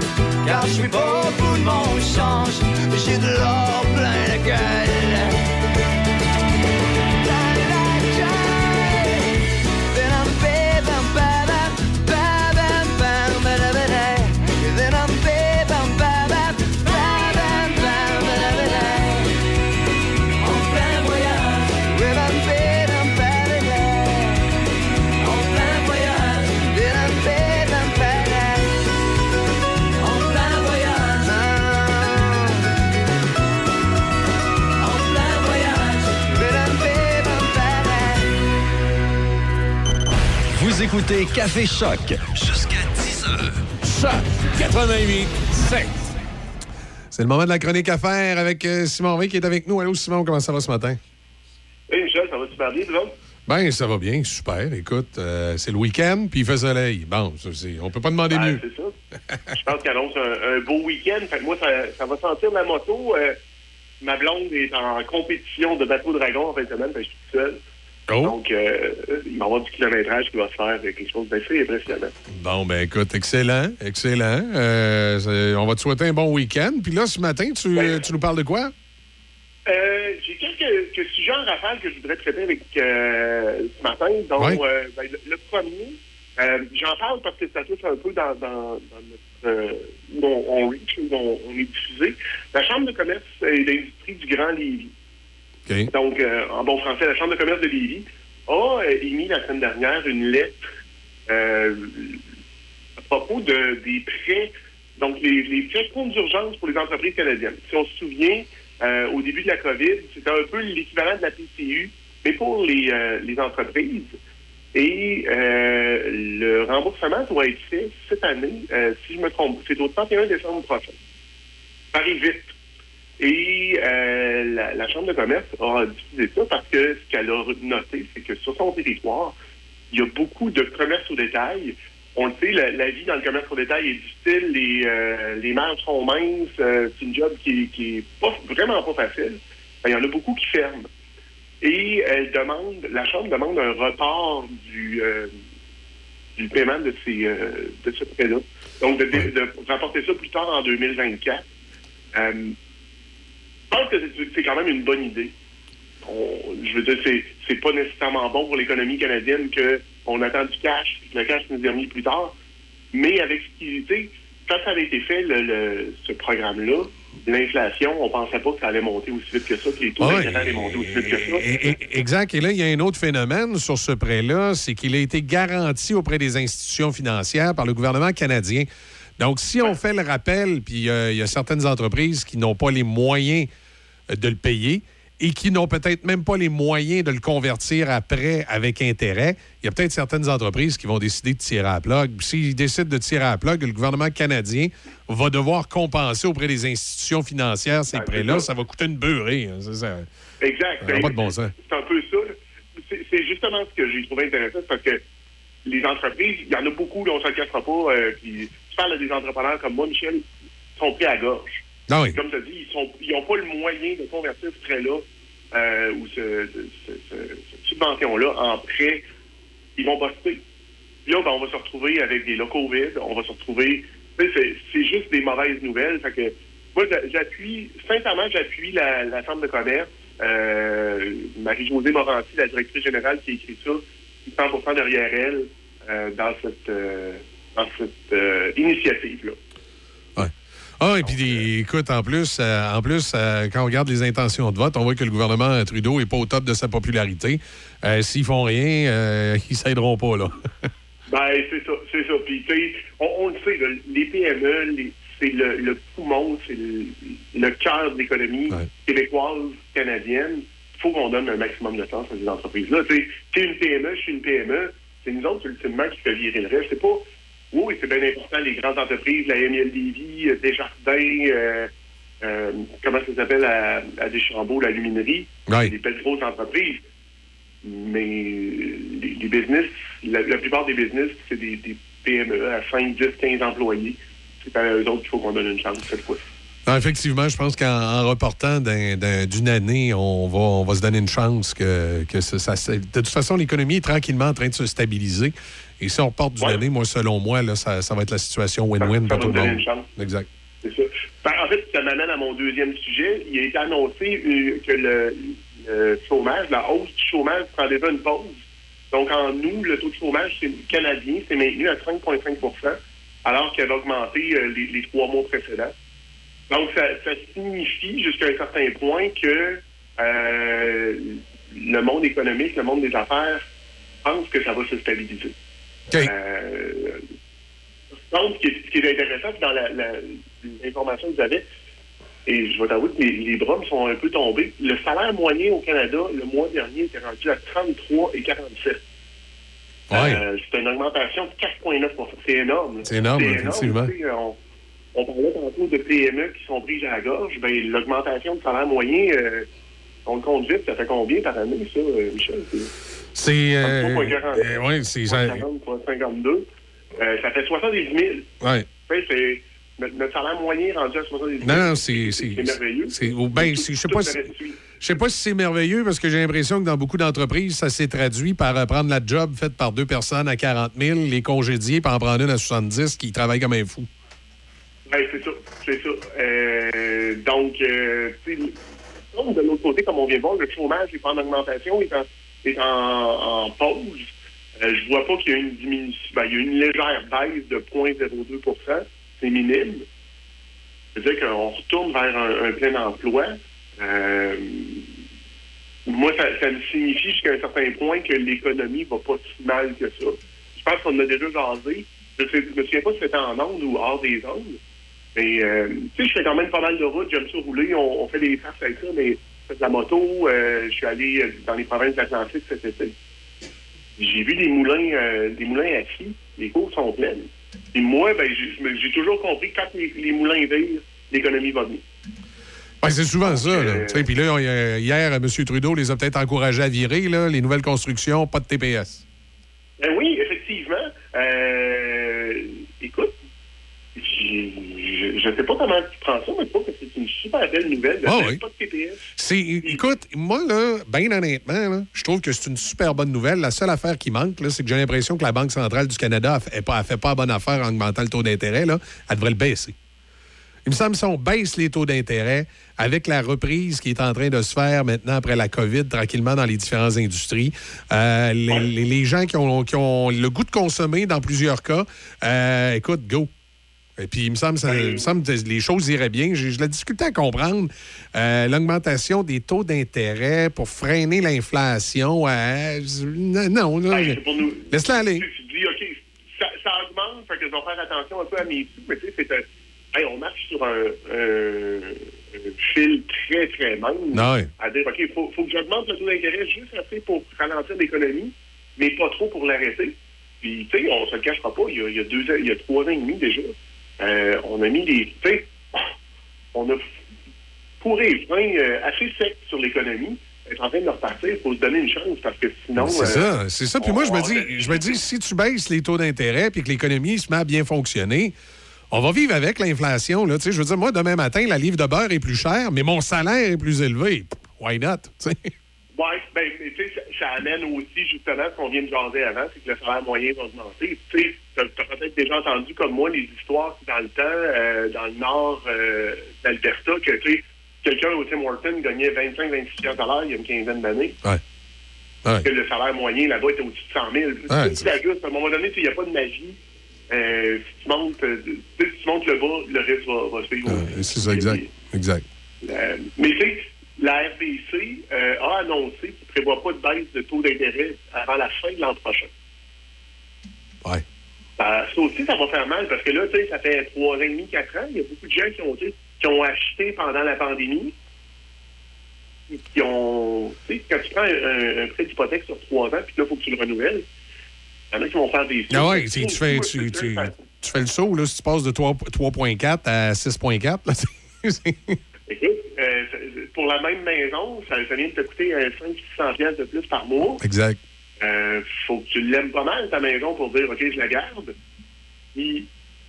car je suis pas au bout de mon change, j'ai de l'or plein la gueule. Écoutez Café Choc jusqu'à 10h. Choc 88 7. C'est le moment de la chronique à faire avec euh, Simon V qui est avec nous. Allô, Simon, comment ça va ce matin? Hey Michel, ça va super bien, autres? Ben, ça va bien, super. Écoute, euh, c'est le week-end, puis il fait soleil. Bon, ça, c'est- on peut pas demander Ben, mieux. c'est ça. Je pense qu'il annonce un, un beau week-end. Fait que moi, ça, ça va sentir ma moto. Euh, ma blonde est en compétition de bateau dragon en fin de semaine, fait que je suis tout seul. Oh. Donc, euh, il va y avoir du kilométrage qui va se faire, quelque chose d'assez impressionnant. Bon, ben écoute, excellent, excellent. Euh, on va te souhaiter un bon week-end. Puis là, ce matin, tu, Ben, tu nous parles de quoi? Euh, J'ai quelques, quelques sujets en rafale que je voudrais traiter avec ce matin. Donc, ben, le, le premier, j'en parle parce que ça touche un peu dans, dans, dans notre où on, on, on est diffusé. La Chambre de commerce et d'industrie du Grand Lévis. Donc, euh, en bon français, la Chambre de commerce de Lévis a euh, émis la semaine dernière une lettre euh, à propos de, des prêts, donc les, les prêts compte d'urgence pour les entreprises canadiennes. Si on se souvient, au début de la COVID, c'était un peu l'équivalent de la PCU, mais pour les, les entreprises. Et le remboursement doit être fait cette année, si je me trompe, c'est au 31 décembre prochain. Arrive vite. Et euh, la, Chambre de commerce a diffusé ça parce que ce qu'elle a noté, c'est que sur son territoire, il y a beaucoup de commerce au détail. On le sait, la, la vie dans le commerce au détail est difficile, les, euh, les marges sont minces, euh, c'est une job qui, qui est pas, vraiment pas facile. Ben, Il y en a beaucoup qui ferment. Et elle demande, la Chambre demande un report du, euh, du paiement de, ces, euh, de ce prêt-là. Donc, de, de, de rapporter ça plus tard en 2024. Je pense que c'est- quand même une bonne idée. On- je veux dire, c'est, c'est pas nécessairement bon pour l'économie canadienne qu'on attend du cash, que le cash nous est remis plus tard. Mais avec ce qui, tu quand ça avait été fait, le, le- ce programme-là, l'inflation, on pensait pas que ça allait monter aussi vite que ça, que les taux Ouais. allaient monter aussi vite que ça. Exact. Et là, il y a un autre phénomène sur ce prêt-là, c'est qu'il a été garanti auprès des institutions financières par le gouvernement canadien. Donc, si on fait le rappel, puis euh, il y a certaines entreprises qui n'ont pas les moyens euh, de le payer et qui n'ont peut-être même pas les moyens de le convertir après avec intérêt, il y a peut-être certaines entreprises qui vont décider de tirer à la plug. S'ils décident de tirer à la plug, le gouvernement canadien va devoir compenser auprès des institutions financières ces c'est prêts-là. ça. Va coûter une beurrée. hein. Ça. Exact. Ça n'a pas de bon sens. C'est un peu ça. C'est- justement ce que j'ai trouvé intéressant, parce que les entreprises, il y en a beaucoup, là, on ne se le cachera pas, euh, puis à des entrepreneurs comme moi, Michel, sont pris à gorge. Ah oui. Comme tu as dit, ils n'ont pas le moyen de convertir ce prêt-là euh, ou ce- ce- ce- cette subvention-là en prêt. Ils vont buster. Puis là, ben, on va se retrouver avec des locaux vides, on va se retrouver... C'est juste des mauvaises nouvelles. Fait que moi, j'a- j'appuie, sincèrement, j'appuie la, la Chambre de commerce, euh, Marie-Josée Morancy, la directrice générale qui a écrit ça, qui est 100 derrière elle euh, dans cette, euh, cette euh, initiative-là. Ah, et puis, des- écoute, en plus, euh, en plus euh, quand on regarde les intentions de vote, on voit que le gouvernement Trudeau n'est pas au top de sa popularité. Euh, S'ils font rien, euh, [LAUGHS] ils s'aideront pas, là. [LAUGHS] Ben, c'est ça, c'est ça. Puis, tu sais, on, on le sait, là, les PME, c'est le, le poumon, c'est le, le cœur de l'économie québécoise, canadienne. Il faut qu'on donne un maximum de chance à ces entreprises-là. Tu sais, une PME, je suis une PME. C'est nous autres, ultimement, qui fait virer le reste. C'est pas, oui, c'est bien important, les grandes entreprises, la ML Lévis, euh, Desjardins, euh, euh, comment ça s'appelle, à, à Deschambault, l'aluminerie. Ouais. Des belles grosses entreprises. Mais les, les business, la, la plupart des business, c'est des, des PME à 5, 10, 15 employés. C'est à eux autres qu'il faut qu'on donne une chance cette fois. Non, effectivement, je pense qu'en en reportant d'un- d'un- d'une année, on va, on va se donner une chance que, ça- ça- De toute façon, l'économie est tranquillement en train de se stabiliser. Et si on reporte d'une année, moi, selon moi, là, ça, ça va être la situation win-win pour tout le monde. Exact. C'est ça. Ben, en fait, ça m'amène à mon deuxième sujet. Il a été annoncé euh, que le, le chômage, la hausse du chômage prend déjà une pause. Donc, en nous, le taux de chômage canadien s'est maintenu à 5,5% alors qu'il avait augmenté euh, les, les trois mois précédents. Donc, ça, ça signifie jusqu'à un certain point que euh, le monde économique, le monde des affaires pense que ça va se stabiliser. Euh, donc, ce qui est, ce qui est intéressant, c'est dans la- la- l'information que vous avez, et je vais t'avouer que les, les bras me sont un peu tombés. Le salaire moyen au Canada, le mois dernier, était rendu à 33 et 47. Ouais. Euh, c'est une augmentation de 4,9% C'est énorme. C'est énorme, effectivement. tu sais, On, on parlait tantôt de PME qui sont prises à la gorge. Ben, l'augmentation de salaire moyen, euh, on le compte vite, ça fait combien par année, ça, euh, Michel? C'est- C'est. euh, 3,40. euh, c'est. ça- 3,40, 3,52. Euh, ça fait 70 000. Ouais. Tu sais, c'est notre, salaire moyen rendu à 70 000. Non, non, c'est. C'est merveilleux. ou ben, je sais pas si. Je sais pas si c'est merveilleux parce que j'ai l'impression que dans beaucoup d'entreprises, ça s'est traduit par prendre la job faite par deux personnes à 40 000, les congédier, puis en prendre une à 70 qui travaille comme un fou. Ouais, c'est ça, c'est ça. Euh, donc, euh, de l'autre côté, comme on vient de voir, le chômage n'est pas en augmentation, est en, en, pause. Euh, je vois pas qu'il y a une diminution. Ben, il y a une légère baisse de 0,02% C'est minime. C'est-à-dire qu'on retourne vers un, plein emploi. Euh, moi, ça, ça me signifie jusqu'à un certain point que l'économie va pas si mal que ça. Je pense qu'on a déjà jasé. Je ne me souviens pas si c'était en ondes ou hors des ondes. Mais, euh, tu sais, je fais quand même pas mal de routes. J'aime ça rouler. On, on fait des farces avec ça, mais de la moto. euh, je suis allé euh, dans les provinces de l'Atlantique cet été. J'ai vu des moulins, euh, des moulins assis. Les cours sont pleines. Et moi, ben, j'ai toujours compris que quand les, les moulins virent, l'économie va bien. Ouais, c'est souvent ça. Tu sais, Puis là, on- hier, M. Trudeau les a peut-être encouragés à virer, là, les nouvelles constructions, pas de TPS. Ben oui, effectivement. Euh, écoute, j'ai- je ne sais pas comment tu prends ça, mais je trouve que c'est une super belle nouvelle. Même oui. Pas de TPS. C'est, écoute, moi, là, bien honnêtement, là, je trouve que c'est une super bonne nouvelle. La seule affaire qui manque, là, c'est que j'ai l'impression que la Banque centrale du Canada ne fait, pas- fait bonne affaire en augmentant le taux d'intérêt. Là. Elle devrait le baisser. Il me semble que si on baisse les taux d'intérêt, avec la reprise qui est en train de se faire maintenant après la COVID, tranquillement dans les différentes industries, euh, les, les- les gens qui ont, qui ont le goût de consommer dans plusieurs cas, euh, écoute, go. Et puis, il me semble, ça- il me semble que les choses iraient bien. De la difficulté à comprendre euh, l'augmentation des taux d'intérêt pour freiner l'inflation. euh, non, non, Ben, nous. laisse-la aller. Tu te dis, OK, ça, ça augmente, fait que je vais faire attention un peu à mes sous, mais tu sais, c'est un- hey, on marche sur un, un- un fil très, très mince. Ah ouais. À dire, OK, il faut, faut que j'augmente le taux d'intérêt juste assez pour ralentir l'économie, mais pas trop pour l'arrêter. Puis, tu sais, on se le cachera pas, il y a, il y a deux ans, il y a trois ans et demi déjà, euh, on a mis des. Sais, on a freins euh, assez secs sur l'économie. Être en train de repartir, il faut se donner une chance parce que sinon. C'est euh, ça, c'est ça. Puis moi, je me dis, je me dis, si tu baisses les taux d'intérêt puis que l'économie se met à bien fonctionner, on va vivre avec l'inflation. Là, Tu sais, je veux dire, moi, demain matin, la livre de beurre est plus chère, mais mon salaire est plus élevé. Why not? tu sais? Oui, ben, mais tu sais, ça, amène aussi justement ce qu'on vient de jaser avant, c'est que le salaire moyen va augmenter. Tu sais, t'as t'as peut-être déjà entendu comme moi les histoires dans le temps, euh, dans le nord euh, d'Alberta, que tu sais, quelqu'un au Tim Horton gagnait 25-26 piastres à l'heure il y a une quinzaine d'années. Ouais. Ouais. Que le salaire moyen là-bas était au-dessus de 100 000. Ouais, tu ajustes, à un moment donné, il n'y a pas de magie. Euh, si tu montes, euh, si tu montes le bas, le reste va, va suivre. Ouais, c'est ça, exact. exact. Mais tu sais, la RBC euh, a annoncé qu'il ne prévoit pas de baisse de taux d'intérêt avant la fin de l'an prochain. Ouais. Euh, ça aussi, ça va faire mal parce que là, tu sais, ça fait trois ans et demi, quatre ans. Il y a beaucoup de gens qui ont, tu sais, qui ont acheté pendant la pandémie. Qui ont. Tu sais, quand tu prends un, prêt d'hypothèque sur trois ans, puis là, il faut que tu le renouvelles. Il y en a qui vont faire des. Ah ouais, tu, tu fais, tu, tu- tu fais le saut, là, si tu passes de 3 3.4 à 6.4. là, [LAUGHS] c'est- Écoute, euh, pour la même maison, ça, ça vient de te coûter euh, 500-600 piastres de plus par mois. exact. Euh, faut que tu l'aimes pas mal, ta maison, pour dire, OK, je la garde. Puis,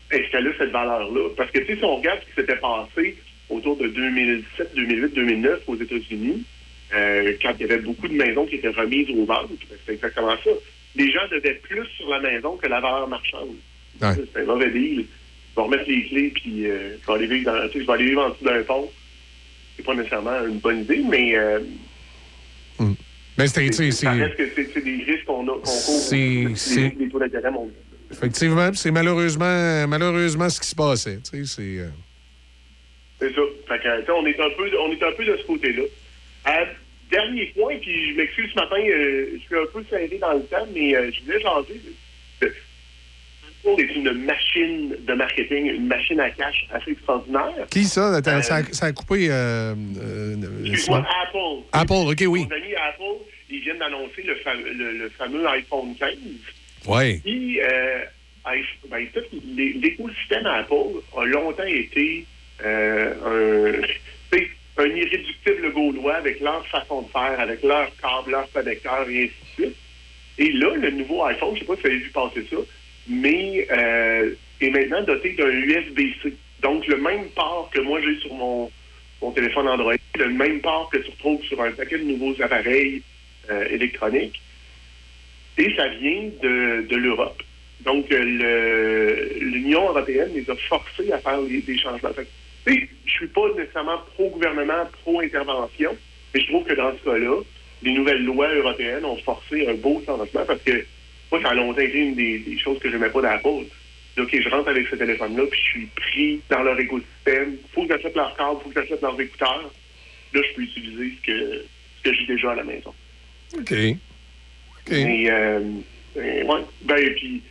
est-ce qu'elle a cette valeur-là? Parce que, tu sais, si on regarde ce qui s'était passé autour de 2017, 2008, 2009 aux États-Unis, euh, quand il y avait beaucoup de maisons qui étaient remises aux ventes, ben, c'est exactement ça. Les gens devaient plus sur la maison que la valeur marchande. Ouais. C'est un mauvais deal. Je vais remettre les clés, puis euh, je, vais aller vivre dans, je vais aller vivre en dessous d'un pont. C'est pas nécessairement une bonne idée, mais euh, Mais c'est, tu sais, ça c'est- reste que c'est c'est des risques qu'on a, qu'on court. C'est- Les- c'est- Les taux d'intérêt effectivement, c'est malheureusement, malheureusement ce qui se passait. tu sais, C'est, euh, C'est ça. Fait que, on est un peu, on est un peu de ce côté-là. Euh, dernier point, puis je m'excuse ce matin, euh, je suis un peu serré dans le temps, mais je voulais jaser. Apple est une machine de marketing, une machine à cash assez extraordinaire. Qui ça? Attends, Euh, ça, a, ça a coupé. euh, euh, Excuse-moi. Apple. Apple, OK, oui. Apple, ils viennent d'annoncer le, fa- le- le fameux iPhone 15. Oui. Ben, l'écosystème Apple a longtemps été un, irréductible gaulois avec leur façon de faire, avec leurs câbles, leurs connecteurs et ainsi de suite. Et là, le nouveau iPhone, je ne sais pas si vous avez vu passer ça, mais euh, est maintenant doté d'un USB-C. Donc, le même port que moi j'ai sur mon, mon téléphone Android, le même port que tu retrouves sur un paquet de nouveaux appareils euh, électroniques. Et ça vient de, de l'Europe. Donc, euh, l'Union européenne les a forcés à faire des changements. Tu sais, je suis pas nécessairement pro-gouvernement, pro-intervention, mais je trouve que dans ce cas-là, les nouvelles lois européennes ont forcé un beau changement parce que moi, ça a longtemps été une des, des choses que je n'aimais pas d'Apple. OK, je rentre avec ce téléphone-là, puis je suis pris dans leur écosystème. faut que j'achète leur câble, faut que j'achète leurs écouteurs. Là, je peux utiliser ce que, ce que j'ai déjà à la maison. OK. OK. Mais, euh, euh, ouais. Ben, puis,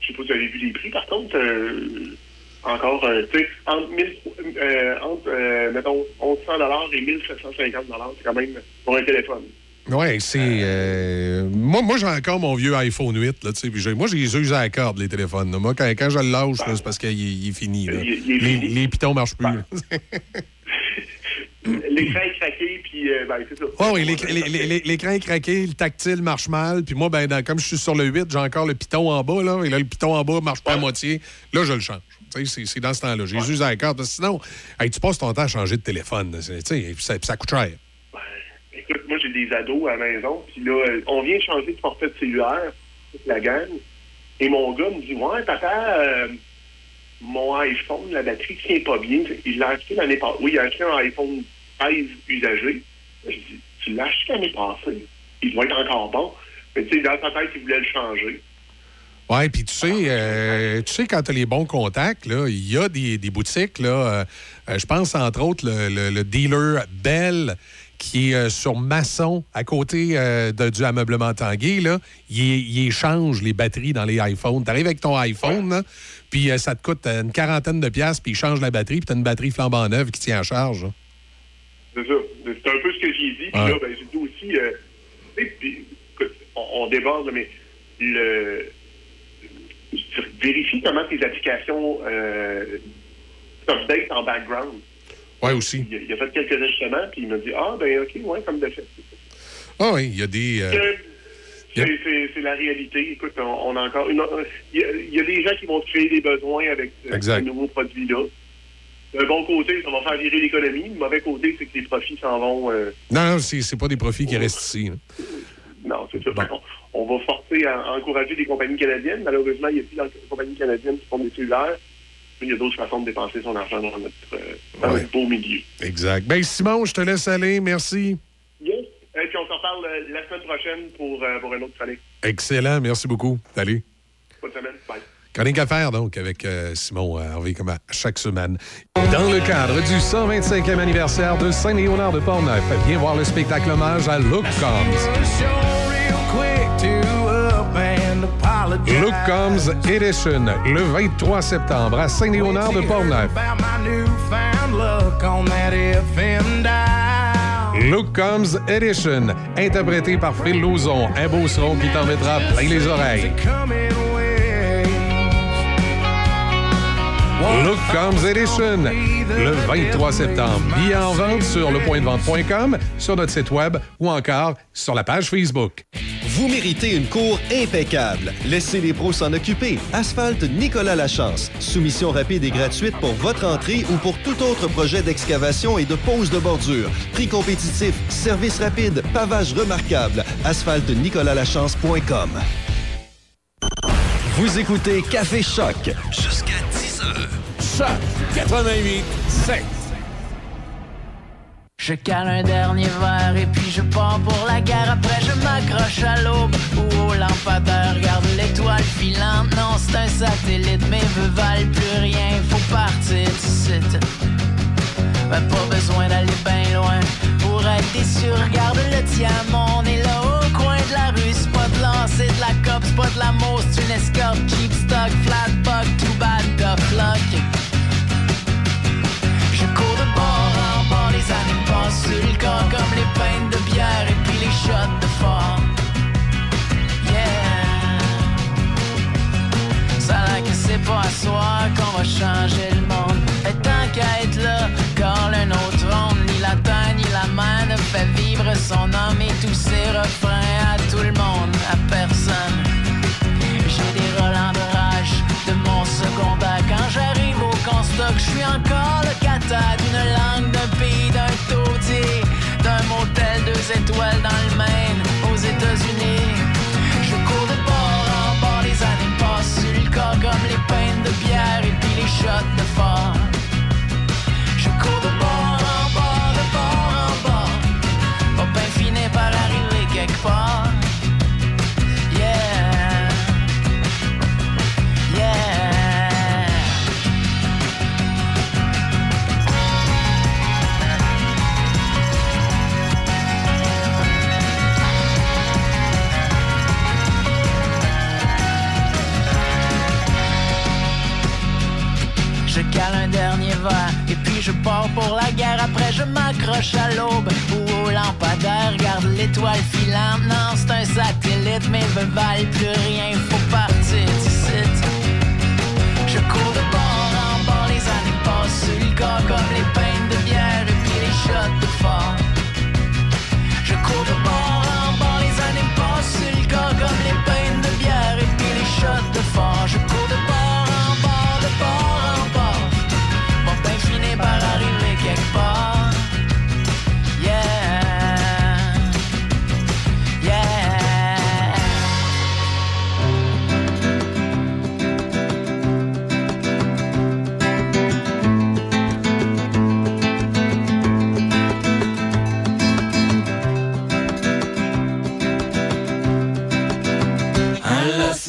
je sais pas si vous avez vu les prix, par contre, euh, encore, euh, tu sais, entre, 1000, euh, entre mettons, 1100 et 1750 c'est quand même pour un téléphone. Oui, c'est. euh, moi, moi j'ai encore mon vieux iPhone 8. Là, tu sais, puis j'ai- moi, j'ai les use à la corde, les téléphones. là. Moi, quand, quand je le lâche, là, c'est parce qu'il il est fini. là. Il est- il est les, fini. les pitons ne marchent plus. là. [LAUGHS] L'écran est craqué, puis, euh, ben, c'est ça. Oh oui, l'éc- l'é- l'é- l'é- l'écran est craqué, le tactile marche mal. Puis moi, ben, dans- comme je suis sur le 8, j'ai encore le piton en bas. Là, et là, le piton en bas marche pas à moitié. Là, je le change. Tu sais, C'est c'est dans ce temps-là. J'ai les use à la corde. Parce que sinon, hey, tu passes ton temps à changer de téléphone. ça, puis ça coûte cher. Moi, j'ai des ados à la maison, puis là, euh, on vient changer de forfait de cellulaire, toute la gang, et mon gars me dit Ouais, papa, euh, mon iPhone, la batterie tient pas bien. Il l'a acheté l'année passée. Oui, il a acheté un iPhone 16 usagé. Je dis Tu l'as acheté l'année passée. Il doit être encore bon. Mais tu sais, dans sa tête, il voulait le changer. Oui, puis tu sais, euh, tu sais, quand tu as les bons contacts, il y a des, des boutiques. Je pense entre autres le dealer Bell qui est euh, sur Masson, à côté euh, de- du ameublement Tanguay, là, il, échange les batteries dans les iPhones. Tu arrives avec ton iPhone, puis euh, ça te coûte une quarantaine de piastres, puis il change la batterie, puis tu as une batterie flambant neuve qui tient en charge. C'est ça. C'est un peu ce que j'ai dit. Puis Ouais. là, ben, j'ai dit aussi, tu écoute, on, on déborde, mais le, vérifie comment tes applications euh, s'update en background. Oui, aussi. Il, a- il a fait quelques ajustements, puis il m'a dit Ah, ben, OK, ouais, comme de fait. Ah oui, il y a des. euh, c'est- la réalité. Écoute, on, on a encore une. Il y, a, il y a des gens qui vont créer des besoins avec ce, Exact. ce nouveau produit-là. D'un bon côté, ça va faire virer l'économie. Le mauvais côté, c'est que les profits s'en vont. euh, Non, non, c'est pas des profits qui restent ici. là. Non, c'est ça. On, on va forcer à, à encourager des compagnies canadiennes. Malheureusement, il y a plus de compagnies canadiennes qui font des cellulaires. Il y a d'autres façons de dépenser son argent dans notre, euh, dans Ouais. notre beau milieu. Exact. Ben, Simon, je te laisse aller. Merci. Yes. Et puis on s'en parle euh, la semaine prochaine pour, euh, pour un autre chronique. Excellent. Merci beaucoup. Salut. Bonne semaine. Bye. Chronique à faire, donc, avec euh, Simon Harvey, comme à chaque semaine. Dans le cadre du 125e anniversaire de Saint-Léonard de Portneuf, viens voir le spectacle hommage à Look Combs. Look Combs Edition, le 23 septembre à Saint-Léonard de Portneuf. Look Combs Edition, interprété par Phil Lauzon, un beau son qui t'en mettra plein les oreilles. Look Edition, le 23 septembre. Billets en vente sur lepointdevente.com, sur notre site web ou encore sur la page Facebook. Vous méritez une cour impeccable. Laissez les pros s'en occuper. Asphalte Nicolas Lachance. Soumission rapide et gratuite pour votre entrée ou pour tout autre projet d'excavation et de pose de bordure. Prix compétitif, service rapide, pavage remarquable. Asphalte Lachance.com. Vous écoutez Café Choc jusqu'à 10 heures. Choc 88 7. Je cale un dernier verre et puis je pars pour la gare. Après, je m'accroche à l'aube ou au lampadaire. Regarde l'étoile filante. Non, c'est un satellite. Mes vœux valent plus rien. Faut partir d'ici. Ben, pas besoin d'aller bien loin pour être déçu. Regarde le diamant. On est là pas de la cop, c'est pas de la mousse. C'est une escorte cheap stock, flat bug, too bad, tough luck. Je cours de bord en bord, les années passent sur le corps comme les peintes de bière et puis les shots de fort. Yeah. pas à soir qu'on va changer le monde. Et tant qu'à être là, quand un autre fait vivre son homme et tous ses refrains à tout le monde, à personne. J'ai des relents de rage de mon secondaire quand j'arrive au constat que je suis encore le cata d'une langue, d'un pays, d'un tautier, d'un motel deux étoiles dans le Maine, aux États-Unis. Je cours de bord en bord, les années passent sur le corps comme les peines de bière et puis les shots Je cale un dernier verre et puis je pars pour la guerre. Après je m'accroche à l'aube ou au lampadaire. Regarde l'étoile filante, non c'est un satellite, mais me valent plus rien. Faut partir d'ici. Je cours de bord en bord, les années passent sur le corps comme les peines de bière et puis les shots de fort.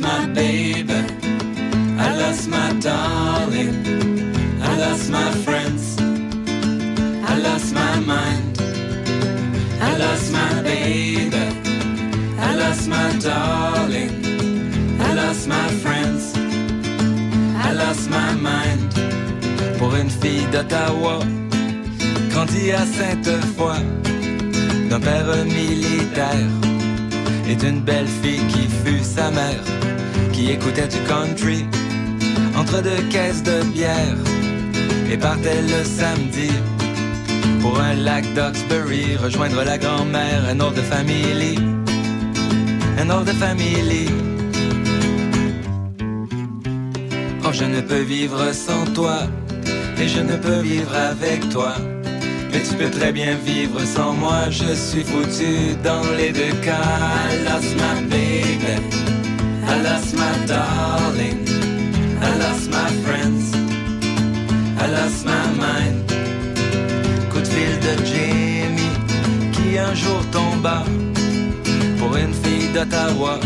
My baby. I lost my darling. I lost my friends. I lost my mind. I lost my baby. I lost my darling. I lost my friends. I lost my mind. Pour une fille d'Ottawa, grandie à Sainte-Foy, d'un père militaire et d'une belle fille qui fut sa mère, qui écoutait du country entre deux caisses de bière et partait le samedi pour un lac d'Oxbury, rejoindre la grand-mère, un autre family, un autre family. Oh, je ne peux vivre sans toi, et je ne peux vivre avec toi. Mais tu peux très bien vivre sans moi, je suis foutu dans les deux cas. I lost my baby, I lost my darling, I lost my friends, I lost my mind. Coup de fil de Jamie, qui un jour tomba pour une fille d'Ottawa.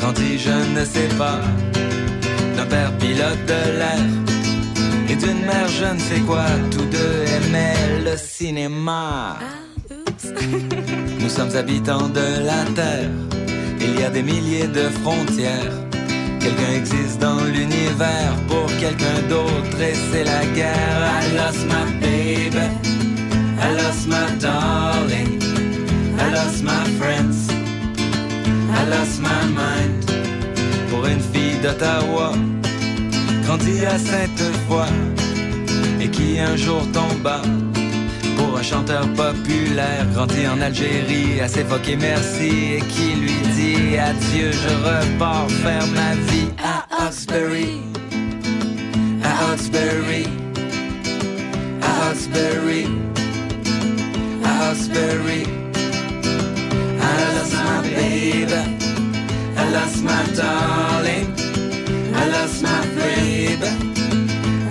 Quand dit je ne sais pas, d'un père pilote de l'air et d'une mère je ne sais quoi, tous deux aimaient le cinéma? Nous sommes habitants de la Terre, il y a des milliers de frontières. Quelqu'un existe dans l'univers pour quelqu'un d'autre et c'est la guerre. I lost my baby, I lost my darling, I lost my friends, I lost my mind. Pour une fille d'Ottawa, grandie à Sainte-Foy et qui un jour tomba pour un chanteur populaire grandi en Algérie à s'évoquer merci et qui lui dit adieu je repars faire ma vie à Oxbury à Oxbury à Oxbury à Oxbury I lost my baby. I lost my darling I lost my baby.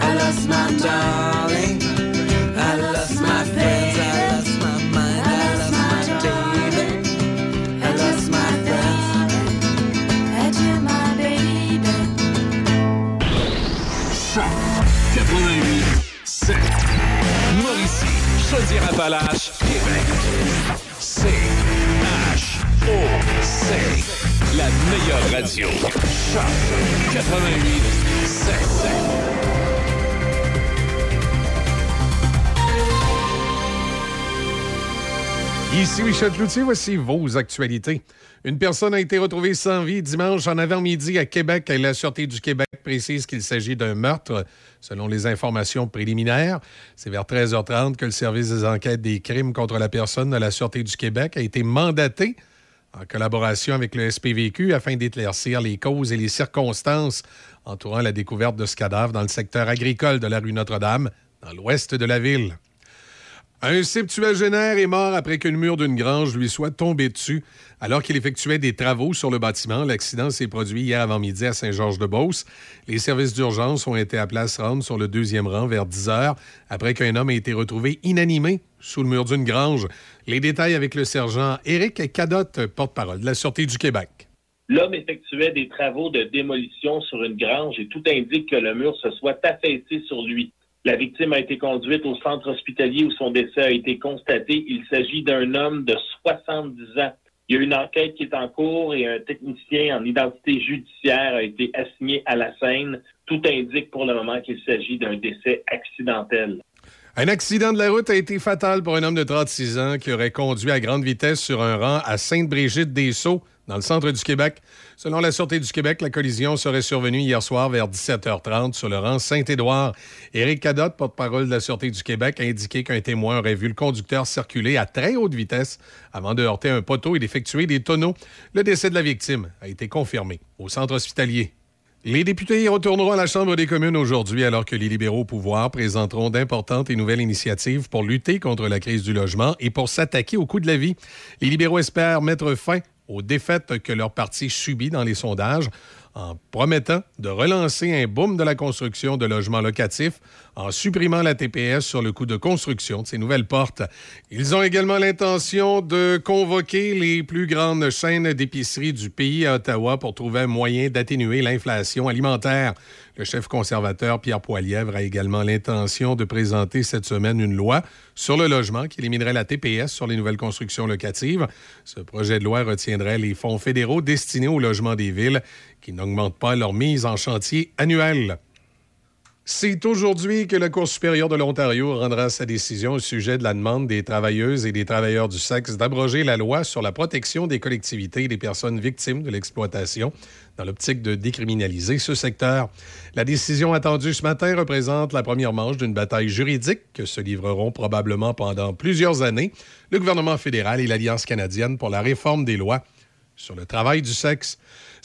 I lost my darling. I lost my friends. I lost my. I lost my baby. I lost my. Adieu, my baby. Choc 88 7. Mauricie, Chaudière-Appalaches, Québec. C H O C. La meilleure radio. Choc 88 7. Ici Michel Cloutier, voici vos actualités. Une personne a été retrouvée sans vie dimanche en avant-midi à Québec. La Sûreté du Québec précise qu'il s'agit d'un meurtre, selon les informations préliminaires. C'est vers 13h30 que le service des enquêtes des crimes contre la personne de la Sûreté du Québec a été mandaté en collaboration avec le SPVQ afin d'éclaircir les causes et les circonstances entourant la découverte de ce cadavre dans le secteur agricole de la rue Notre-Dame, dans l'ouest de la ville. Un septuagénaire est mort après qu'une mur d'une grange lui soit tombé dessus alors qu'il effectuait des travaux sur le bâtiment. L'accident s'est produit hier avant-midi à Saint-Georges-de-Beauce. Les services d'urgence ont été à se rendre sur le deuxième rang vers 10 heures après qu'un homme ait été retrouvé inanimé sous le mur d'une grange. Les détails avec le sergent Éric Cadotte, porte-parole de la Sûreté du Québec. L'homme effectuait des travaux de démolition sur une grange et tout indique que le mur se soit affaissé sur lui. La victime a été conduite au centre hospitalier où son décès a été constaté. Il s'agit d'un homme de 70 ans. Il y a une enquête qui est en cours et un technicien en identité judiciaire a été assigné à la scène. Tout indique pour le moment qu'il s'agit d'un décès accidentel. Un accident de la route a été fatal pour un homme de 36 ans qui aurait conduit à grande vitesse sur un rang à Sainte-Brigitte-des-Sceaux, dans le centre du Québec. Selon la Sûreté du Québec, la collision serait survenue hier soir vers 17h30 sur le rang Saint-Édouard. Éric Cadotte, porte-parole de la Sûreté du Québec, a indiqué qu'un témoin aurait vu le conducteur circuler à très haute vitesse avant de heurter un poteau et d'effectuer des tonneaux. Le décès de la victime a été confirmé au centre hospitalier. Les députés retourneront à la Chambre des communes aujourd'hui alors que les libéraux au pouvoir présenteront d'importantes et nouvelles initiatives pour lutter contre la crise du logement et pour s'attaquer au coût de la vie. Les libéraux espèrent mettre fin aux défaites que leur parti subit dans les sondages en promettant de relancer un boom de la construction de logements locatifs en supprimant la TPS sur le coût de construction de ces nouvelles portes. Ils ont également l'intention de convoquer les plus grandes chaînes d'épicerie du pays à Ottawa pour trouver un moyen d'atténuer l'inflation alimentaire. Le chef conservateur Pierre Poilièvre a également l'intention de présenter cette semaine une loi sur le logement qui éliminerait la TPS sur les nouvelles constructions locatives. Ce projet de loi retiendrait les fonds fédéraux destinés au logement des villes qui n'augmentent pas leur mise en chantier annuelle. C'est aujourd'hui que la Cour supérieure de l'Ontario rendra sa décision au sujet de la demande des travailleuses et des travailleurs du sexe d'abroger la loi sur la protection des collectivités et des personnes victimes de l'exploitation dans l'optique de décriminaliser ce secteur. La décision attendue ce matin représente la première manche d'une bataille juridique que se livreront probablement pendant plusieurs années le gouvernement fédéral et l'Alliance canadienne pour la réforme des lois sur le travail du sexe.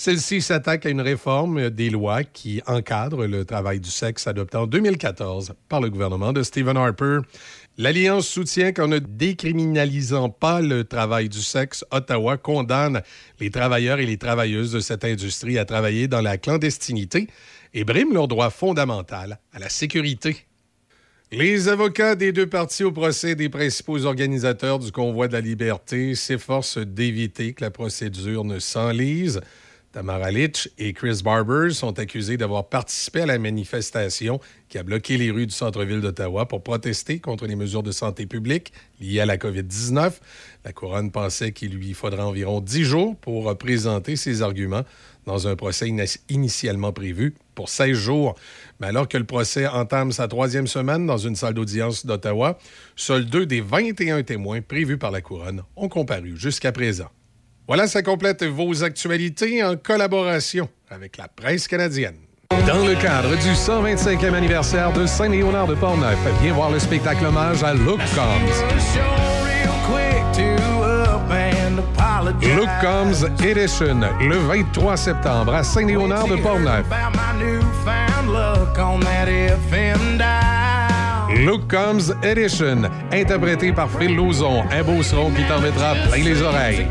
Celle-ci s'attaque à une réforme des lois qui encadrent le travail du sexe adoptée en 2014 par le gouvernement de Stephen Harper. L'Alliance soutient qu'en ne décriminalisant pas le travail du sexe, Ottawa condamne les travailleurs et les travailleuses de cette industrie à travailler dans la clandestinité et brime leur droit fondamental à la sécurité. Les avocats des deux parties au procès des principaux organisateurs du convoi de la liberté s'efforcent d'éviter que la procédure ne s'enlise. Tamara Litch et Chris Barber sont accusés d'avoir participé à la manifestation qui a bloqué les rues du centre-ville d'Ottawa pour protester contre les mesures de santé publique liées à la COVID-19. La couronne pensait qu'il lui faudra environ dix jours pour présenter ses arguments dans un procès initialement prévu pour 16 jours. Mais alors que le procès entame sa troisième semaine dans une salle d'audience d'Ottawa, seuls deux des 21 témoins prévus par la couronne ont comparu jusqu'à présent. Voilà, ça complète vos actualités en collaboration avec la presse canadienne. Dans le cadre du 125e anniversaire de Saint-Léonard de Portneuf, viens voir le spectacle hommage à Look Combs. Look Combs Edition, le 23 septembre à Saint-Léonard de Portneuf. Look Combs Edition, interprété par Phil Lauzon, un beau son qui t'en mettra plein les oreilles.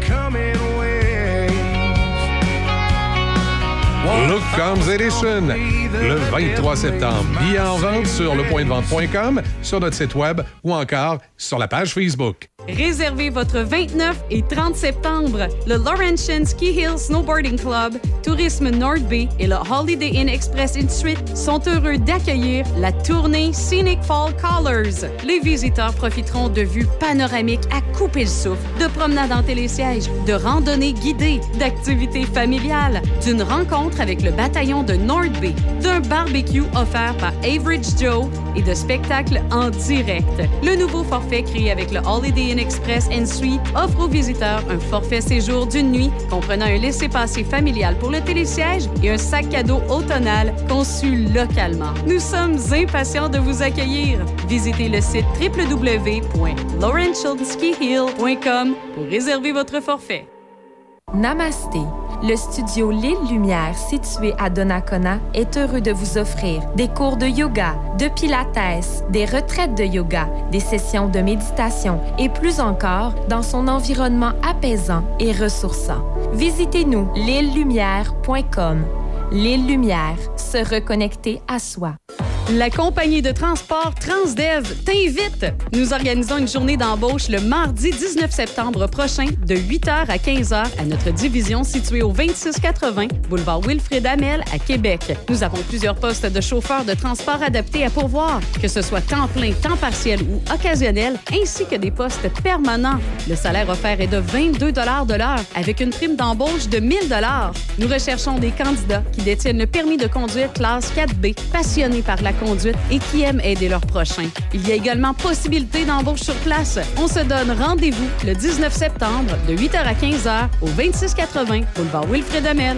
Look Comes Edition, le 23 septembre. Billets en vente sur lepointdevente.com, sur notre site web ou encore sur la page Facebook. Réservez votre 29 et 30 septembre. Le Laurentian Ski Hill Snowboarding Club, Tourisme North Bay et le Holiday Inn Express in Suite sont heureux d'accueillir la tournée Scenic Fall Colors. Les visiteurs profiteront de vues panoramiques à couper le souffle, de promenades en télésiège, de randonnées guidées, d'activités familiales, d'une rencontre avec le bataillon de North Bay, d'un barbecue offert par Average Joe et de spectacles en direct. Le nouveau forfait créé avec le Holiday Inn Express and Suite offre aux visiteurs un forfait séjour d'une nuit comprenant un laissez-passer familial pour le télésiège et un sac cadeau automnal conçu localement. Nous sommes impatients de vous accueillir. Visitez le site www.laurentschultzkyhill.com pour réserver votre forfait. Namasté. Le studio L'île Lumière, situé à Donnacona, est heureux de vous offrir des cours de yoga, de pilates, des retraites de yoga, des sessions de méditation et plus encore dans son environnement apaisant et ressourçant. Visitez-nous l'îlelumière.com. L'île Lumière, se reconnecter à soi. La compagnie de transport Transdev t'invite. Nous organisons une journée d'embauche le mardi 19 septembre prochain de 8h à 15h à notre division située au 2680 boulevard Wilfrid Amel à Québec. Nous avons plusieurs postes de chauffeurs de transport adaptés à pourvoir, que ce soit temps plein, temps partiel ou occasionnel, ainsi que des postes permanents. Le salaire offert est de 22 de l'heure avec une prime d'embauche de 1000 Nous recherchons des candidats qui détiennent le permis de conduire classe 4B, passionnés par la conduite et qui aiment aider leurs prochains. Il y a également possibilité d'embauche sur place. On se donne rendez-vous le 19 septembre de 8h à 15h au 2680 boulevard Wilfrid Amel.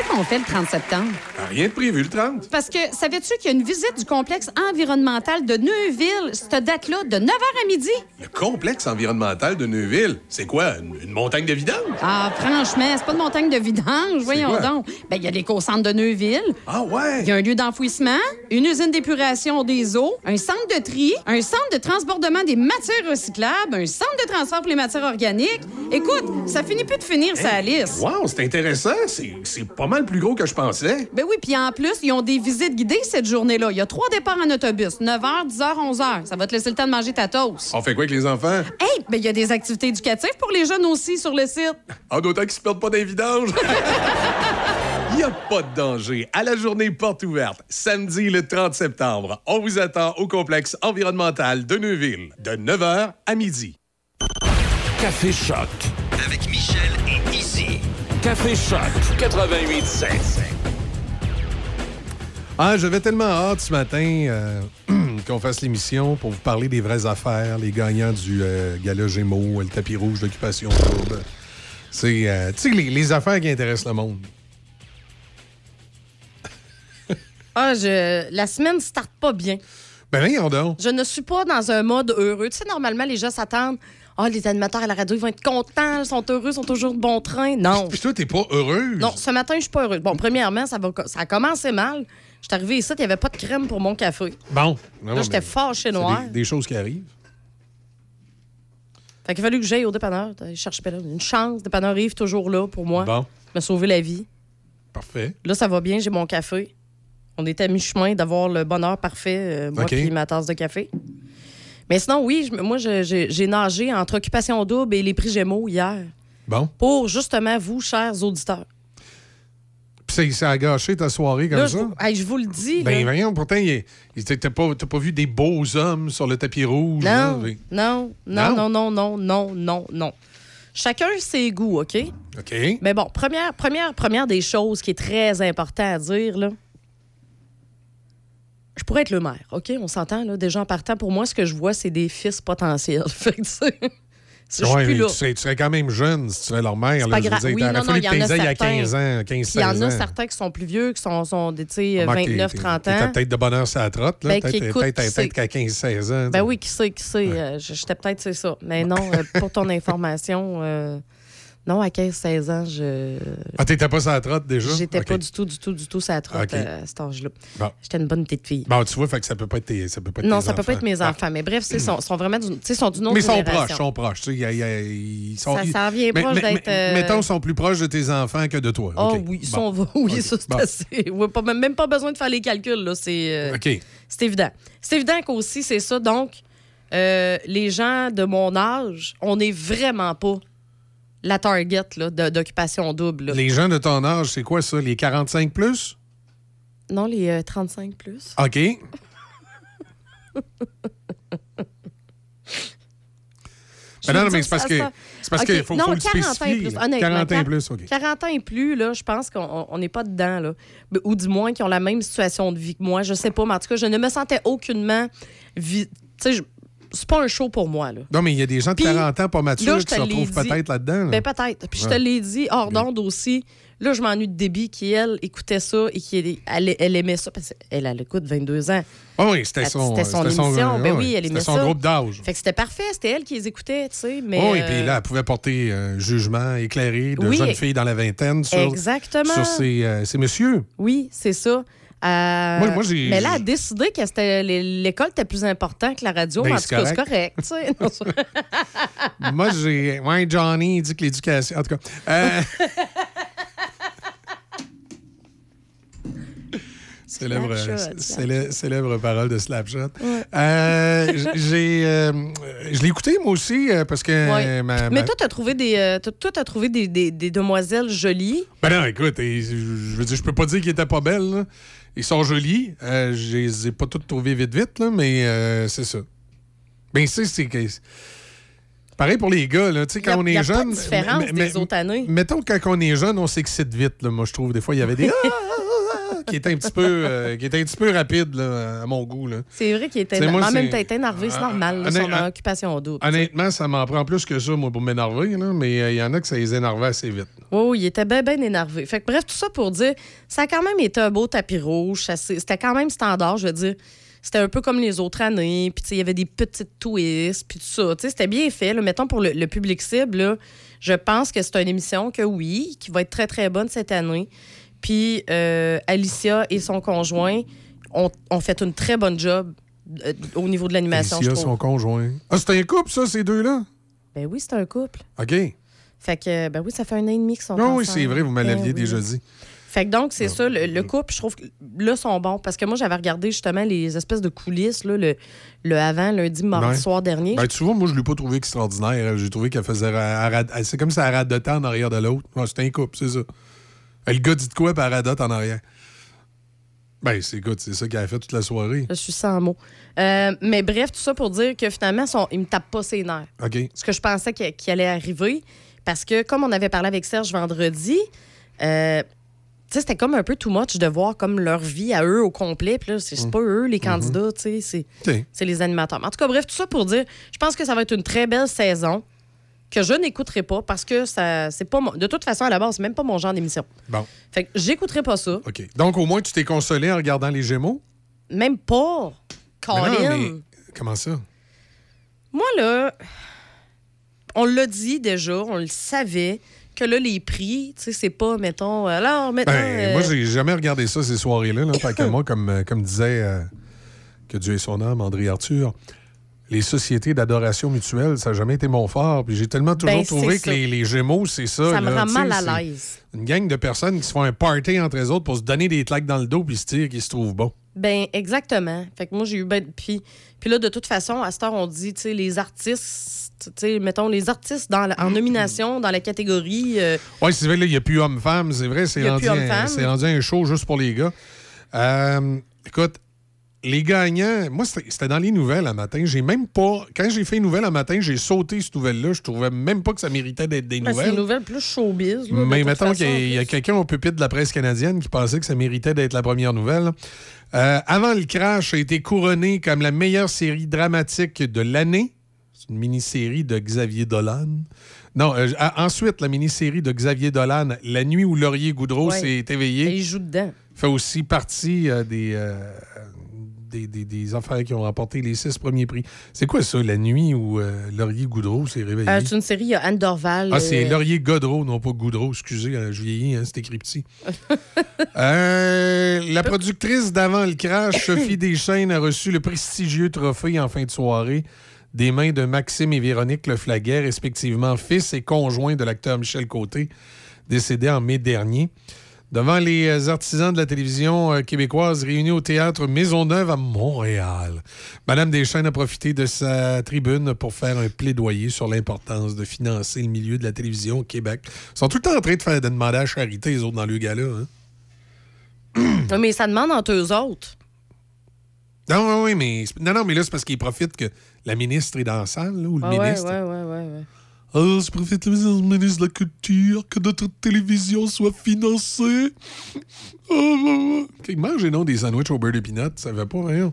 qu'est-ce qu'on fait le 30 septembre? Rien de prévu le 30. Parce que savais-tu qu'il y a une visite du complexe environnemental de Neuville, cette date-là, de 9h à midi? Le complexe environnemental de Neuville, c'est quoi? Une, une montagne de vidange? Ah, franchement, c'est pas de montagne de vidange, voyons quoi? donc. Ben, il y a l'éco-centre de Neuville. Ah ouais? Il y a un lieu d'enfouissement, une usine d'épuration des eaux, un centre de tri, un centre de transbordement des matières recyclables, un centre de transfert pour les matières organiques. Écoute, ça finit plus de finir sa liste. Wow, c'est intéressant. C'est c'est pas mal plus gros que je pensais. Ben oui, puis en plus, ils ont des visites guidées cette journée-là. Il y a trois départs en autobus, 9h, 10h, 11h. Ça va te laisser le temps de manger ta toast. On fait quoi avec les enfants? Hey, ben il y a des activités éducatives pour les jeunes aussi sur le site. Ah, d'autant qu'ils se perdent pas dans les vidanges. [LAUGHS] Il n'y a pas de danger. À la journée porte ouverte, samedi le 30 septembre, on vous attend au complexe environnemental de Neuville, de 9h à midi. Café Choc. Café Choc 88.7. Ah, j'avais tellement hâte ce matin euh, [CLEARS THROAT] qu'on fasse l'émission pour vous parler des vraies affaires, les gagnants du euh, Gala Gémeaux, le tapis rouge d'occupation. C'est, euh, tu sais, les, les affaires qui intéressent le monde. [LAUGHS] Ah, je... la semaine starte pas bien. Ben, voyons donc. Je ne suis pas dans un mode heureux. Tu sais, normalement, les gens s'attendent. Ah, les animateurs à la radio, ils vont être contents, ils sont heureux, ils sont toujours de bon train. Non. Puis toi, t'es pas heureuse. Non, ce matin, je suis pas heureuse. Bon, premièrement, ça, va... ça a commencé mal. Je suis arrivée ici, il n'y avait pas de crème pour mon café. Bon. Non, Là, j'étais fâchée noire. Des, des choses qui arrivent. Fait qu'il a fallu que j'aille au dépanneur. Je là. Une chance, le dépanneur Yves, toujours là pour moi. Bon. m'a sauvé la vie. Parfait. Là, ça va bien, j'ai mon café. On est à mi-chemin d'avoir le bonheur parfait, euh, moi OK. puis ma tasse de café. Mais sinon, oui, je, moi, j'ai nagé entre Occupation Double et les prix Gémeaux hier. Bon. Pour justement vous, chers auditeurs. Puis ça a gâché ta soirée comme ça? Je, vous le dis. Ben, voyons, pourtant, t'as pas, pas, vu des beaux hommes sur le tapis rouge. Non, non, non, non, non, non, non, non, non. Chacun ses goûts, OK? OK. Mais bon, première, première, première des choses qui est très important à dire, là je pourrais être le maire, OK? On s'entend, là. Déjà en partant, pour moi, ce que je vois, c'est des fils potentiels. [LAUGHS] Fait que, tu sais, je suis Ouais, plus mais là. tu, serais, tu serais quand même jeune si tu serais leur mère. Là, pas grave. Oui, non, non, il y en a t'aies il y a certains. 15 ans, 15, Puis 16 il y en a certains qui sont plus vieux, qui sont, sont des, tu sais, Remarque, t'es- 29, t'es- 30 t'es ans. peut-être de bonheur sur la trotte, là. Ben, peut-être qu'à 15-16 ans. Ben oui, qui sait, qui sait. Euh, J'étais peut-être, c'est ça. Mais non, euh, pour ton [LAUGHS] information, euh, Non, à 15-16 ans, je. Ah, t'étais pas sur la trotte déjà? J'étais pas du tout, du tout, du tout sur la trotte euh, à cet âge-là. Bon. J'étais une bonne petite fille. Bon, tu vois, fait que ça peut pas être tes, ça peut pas être Non, ça peut pas enfants. être mes Ah. enfants. Mais bref, ils sont, sont vraiment sais, sont d'une autre Mais ils sont proches, sont proches. Tu sais, il y a- y a- ils sont, Ça- ça revient mais- proche d'être, euh, Mettons, ils sont plus proches de tes enfants que de toi. Oh oui, ils Bon. sont, [LAUGHS] oui, ça, c'est Bon. assez. pas- même pas besoin de faire les calculs, là. C'est euh, OK. c'est évident. C'est évident qu'aussi, c'est ça. Donc, les gens de mon âge, on n'est vraiment pas la target d'occupation double. là. Les gens de ton âge, c'est quoi ça? Les 45 plus? Non, les euh, 35 plus. OK. [LAUGHS] Ben non, mais c'est parce que c'est parce OK, qu'il faut, non, faut le 40 ans et spécifier. plus, là. honnêtement, 40 ans et plus, OK. 40 ans et plus, là, je pense qu'on on n'est pas dedans, là. Ou du moins qui ont la même situation de vie que moi. Je sais pas, mais en tout cas, je ne me sentais aucunement. Tu sais, je- c'est pas un show pour moi, là. Non, mais il y a des gens de Puis, 40 ans pas matures là, qui se retrouvent peut-être là-dedans. là. Ben peut-être. Puis je te l'ai dit hors d'onde aussi. Là, je m'ennuie de Debbie qui, elle, écoutait ça et qui elle, elle aimait ça parce qu'elle, elle écoute 22 ans. Ah oui, c'était son, C'était son émission. ben oui, elle aimait son ça. groupe d'âge. Fait que c'était parfait. C'était elle qui les écoutait, tu sais. Mais, Oh, et euh, puis là, elle pouvait porter un jugement éclairé de Oui, jeune fille dans la vingtaine sur, Exactement. sur ces, euh, ces messieurs. Oui, c'est ça. Euh, Moi- moi, mais là, elle a décidé que c'était- l'école était plus important que la radio. Ben, mais en c'est tout cas, c'est correct. [LAUGHS] Moi, j'ai. Ouais, Johnny, il dit que l'éducation. En tout cas. euh, [LAUGHS] Célèbre, célèbre parole de Slapshot. Ouais. Euh, j'ai, euh, je l'ai écouté, moi aussi, parce que. Ouais. ma- Mais ma- toi, tu as trouvé, des, toi, t'as trouvé des, des- des demoiselles jolies. Ben non, écoute, je veux dire, je peux pas dire qu'ils étaient pas belles. là. Ils sont jolis. Euh, je les ai pas toutes trouvées vite, vite, là, mais euh, c'est ça. Ben, c'est. Pareil pour les gars, là, tu sais, quand on est y a jeune. pas de différence mais- des autres années. Mettons, quand on est jeune, on s'excite vite, là. Moi, je trouve, des fois, il y avait des. [LAUGHS] Ah, ah, ah, qui étaient un petit peu, euh, qui un petit peu rapides, là, à mon goût. C'est vrai qu'il était. Moi, en même temps, il était énervé, c'est normal, là, son occupation double. Honnêtement, ça m'en prend plus que ça, moi, pour m'énerver, là, mais euh, il y en a que ça les énervait assez vite. Oui, oui, il était bien, bien énervé. Fait que, bref, tout ça pour dire, ça a quand même été un beau tapis rouge. C'était quand même standard, je veux dire. C'était un peu comme les autres années. Puis, il y avait des petites twists, puis tout ça. C'était bien fait. Là. Mettons, pour le, le public cible, là, je pense que c'est une émission que, oui, qui va être très, très bonne cette année. Puis, euh, Alicia et son conjoint ont, ont fait une très bonne job euh, au niveau de l'animation, je Alicia, trouve. son conjoint. Ah, c'était un couple, ça, ces deux-là? Ben oui, c'est un couple. OK. Fait que, ben oui, ça fait un an et demi qu'ils sont Ah ensemble. oui, c'est vrai, vous me Ben l'aviez oui. déjà dit. Fait que donc, c'est ça, le, le couple, je trouve que là, sont bons. Parce que moi, j'avais regardé justement les espèces de coulisses, là, le, le avant, lundi, mardi Ouais. soir dernier. Ben, tu vois, moi, je l'ai pas trouvé extraordinaire. J'ai trouvé qu'elle faisait. C'est comme si elle rate de temps en arrière de l'autre. Ouais, c'est un couple, c'est ça. Le gars dit de quoi, puis elle radote en arrière? Ben, c'est écoute, c'est ça qu'elle a fait toute la soirée. Je suis sans mots. Euh, mais bref, tout ça pour dire que finalement, son, il me tape pas ses nerfs. OK. Ce que je pensais qu'il qu'il allait arriver. Parce que, comme on avait parlé avec Serge vendredi, euh, c'était comme un peu too much de voir comme leur vie à eux au complet. Puis là, c'est Mm. pas eux, les Mm-hmm. candidats, c'est- les animateurs. Mais En tout cas, bref, tout ça pour dire, je pense que ça va être une très belle saison que je n'écouterai pas parce que ça, c'est pas mon- de toute façon à la base, c'est même pas mon genre d'émission. Bon, Fait que j'écouterai pas ça, OK. Donc, au moins, tu t'es consolé en regardant les Gémeaux? même pas. Mais non, Colin. mais comment ça? Moi là, on l'a dit déjà, on le savait que là les prix, tu sais, c'est pas mettons alors maintenant Ben, moi, euh, j'ai jamais regardé ça, ces soirées-là. Là, Fait que [LAUGHS] moi, comme, euh, comme disait, euh, que Dieu ait son âme, André Arthur, les sociétés d'adoration mutuelle, ça n'a jamais été mon fort. Puis j'ai tellement toujours Ben, trouvé que les, les Gémeaux, c'est ça. ça me là, rend mal à l'aise. Une gang de personnes qui se font un party entre eux autres pour se donner des claques dans le dos puis se dire qu'ils se trouvent bons. Ben exactement. Fait que moi j'ai eu ben puis puis là de toute façon à cette heure on dit tu sais les artistes, tu sais mettons les artistes dans la- en nomination dans la catégorie euh, Oui, c'est vrai, là, il n'y a plus homme-femme, c'est vrai, c'est y rendu, rendu un show juste pour les gars. Euh, écoute, les gagnants, moi, c'était dans les nouvelles un matin. J'ai même pas. Quand j'ai fait les nouvelles un matin, j'ai sauté cette nouvelle-là. Je trouvais même pas que ça méritait d'être des ben, c'est nouvelles. une nouvelle plus showbiz. là, Mais mettons qu'il y a- quelqu'un au pupitre de la presse canadienne qui pensait que ça méritait d'être la première nouvelle. Euh, avant le crash, a été couronné comme la meilleure série dramatique de l'année. C'est une mini-série de Xavier Dolan. Non, euh, a- ensuite, la mini-série de Xavier Dolan, La nuit où Laurier Goudreau Ouais. s'est éveillé, il joue dedans. fait aussi partie euh, des, euh, des, des- des affaires qui ont remporté les six premiers prix. C'est quoi ça, la nuit où euh, Laurier Goudreau s'est réveillé? Euh, c'est une série, il y a Anne Dorval. Ah, c'est euh, Laurier Godreau, non pas Goudreau, excusez, hein, je vieillis, hein, c'est écrit petit. La productrice d'Avant le crash, [COUGHS] Sophie Deschaines, a reçu le prestigieux trophée en fin de soirée des mains de Maxime et Véronique Leflaguet, respectivement fils et conjoint de l'acteur Michel Côté, décédé en mai dernier. Devant les euh, artisans de la télévision euh, québécoise réunis au théâtre Maisonneuve à Montréal, Madame Deschaines a profité de sa tribune pour faire un plaidoyer sur l'importance de financer le milieu de la télévision au Québec. Ils sont tout le temps en train de faire de demander à la charité, les autres, dans le gala. Hein? Ouais, Mais ça demande entre eux autres. Non, oui, oui, mais, non, non, mais là, c'est parce qu'ils profitent que la ministre est dans la salle, là, ou le Ah ministre. ouais, ouais, ouais, ouais. Alors, je profite le ministre de la Culture, que notre télévision soit financée. Oh, OK, mange non des sandwichs au beurre de peanut, ça va pas, rien.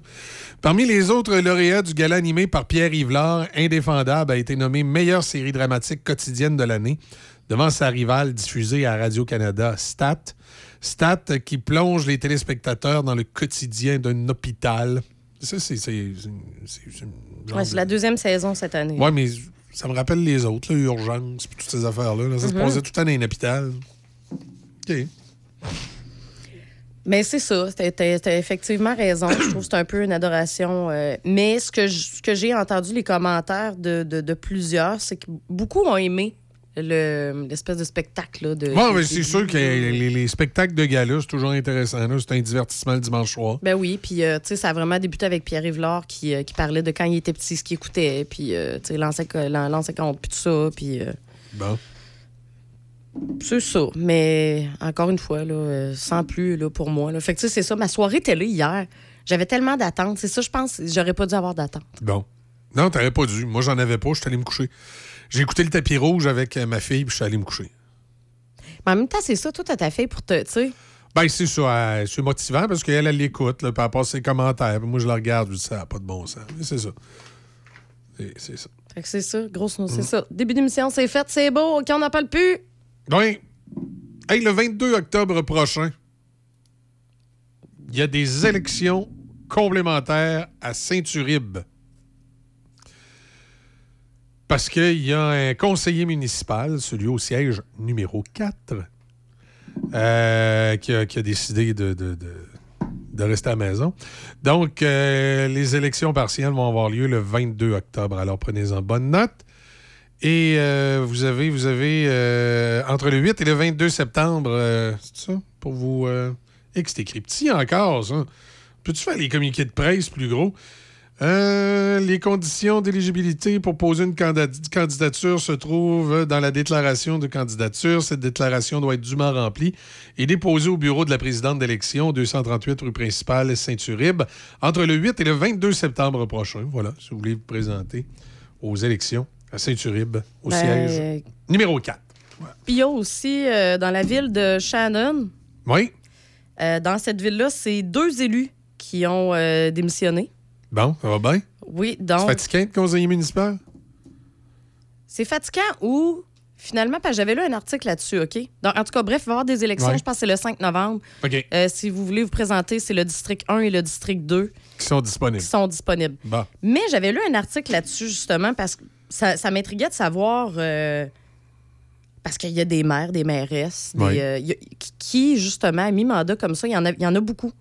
Parmi les autres lauréats du gala animé par Pierre Yvelard, Indéfendable a été nommé meilleure série dramatique quotidienne de l'année, devant sa rivale diffusée à Radio-Canada, Stat. Stat qui plonge les téléspectateurs dans le quotidien d'un hôpital. Ça, c'est... c'est- Ouais, de- la deuxième saison cette année. Ouais, mais ça me rappelle les autres, là, Urgence, toutes ces affaires-là. là. Ça se Mhm. passait tout le temps dans un hôpital. OK. Mais c'est ça, t'as- effectivement raison. Je trouve que c'est un peu une adoration. euh, mais ce que je- ce que j'ai entendu, les commentaires de, de- de plusieurs, c'est que beaucoup ont aimé le- l'espèce de spectacle. Là, de, Bon, mais c'est sûr que les, les spectacles de gala, c'est toujours intéressant. C'est un divertissement le dimanche soir. Ben oui, puis euh, tu sais, ça a vraiment débuté avec Pierre Yvelard qui, euh, qui parlait de quand il était petit, ce qu'il écoutait, puis euh, tu sais, l'ancien l'an- l'ancien compte, puis tout ça, puis euh, Bon. c'est ça. Mais encore une fois, là, euh, sans plus là, pour moi. Là. Fait que tu sais, c'est ça. Ma soirée télé hier, j'avais tellement d'attentes. C'est ça, je pense, j'aurais pas dû avoir d'attentes. Bon. Non, t'aurais pas dû. Moi, j'en avais pas. Je suis allé me coucher. J'ai écouté le tapis rouge avec euh, ma fille, puis je suis allé me coucher. Mais en même temps, c'est ça, tout à ta fait pour te, tu sais. Ben, c'est ça. c'est motivant parce qu'elle, elle l'écoute, puis elle passe ses commentaires. Puis moi, je la regarde, je dis ça n'a pas de bon sens. Mais c'est ça. C'est- ça. Fait que c'est ça, grosse note, c'est Mm. ça. Début d'émission, c'est fait, c'est beau, OK, on n'en parle plus. Oui. Hey, le 22 octobre prochain, il y a des élections complémentaires à Saint-Uribe. Parce qu'il y a un conseiller municipal, celui au siège numéro 4, euh, qui, a, décidé de, rester à la maison. Donc, euh, les élections partielles vont avoir lieu le 22 octobre. Alors, prenez-en bonne note. Et euh, vous avez, vous avez entre le 8 et le 22 septembre, c'est ça, pour vous... Et que c'est écrit petit encore, ça. Peux-tu faire les communiqués de presse plus gros? Euh, les conditions d'éligibilité pour poser une candidature se trouvent dans la déclaration de candidature. Cette déclaration doit être dûment remplie et déposée au bureau de la présidente d'élection, 238 rue principale Saint-Uribe, entre le 8 et le 22 septembre prochain. Voilà, si vous voulez vous présenter aux élections à Saint-Uribe, au Ben, siège numéro 4. Puis il y a aussi, euh, dans la ville de Shannon, Oui? euh, dans cette ville-là, c'est deux élus qui ont démissionné. Bon, ça va bien? Oui, C'est donc... fatigant de conseiller municipal? C'est fatigant ou finalement, parce que j'avais lu un article là-dessus, OK? Donc, en tout cas, bref, il va y avoir des élections, Ouais. je pense que c'est le 5 novembre. OK. Euh, si vous voulez vous présenter, c'est le district 1 et le district 2 Qui sont disponibles. qui sont disponibles. Bon. Mais j'avais lu un article là-dessus, justement, parce que ça, ça m'intriguait de savoir. euh, parce qu'il y a des maires, des mairesses, des, euh, a- qui- qui, justement, à mi-mandat comme ça, il y, en a, il y en a beaucoup.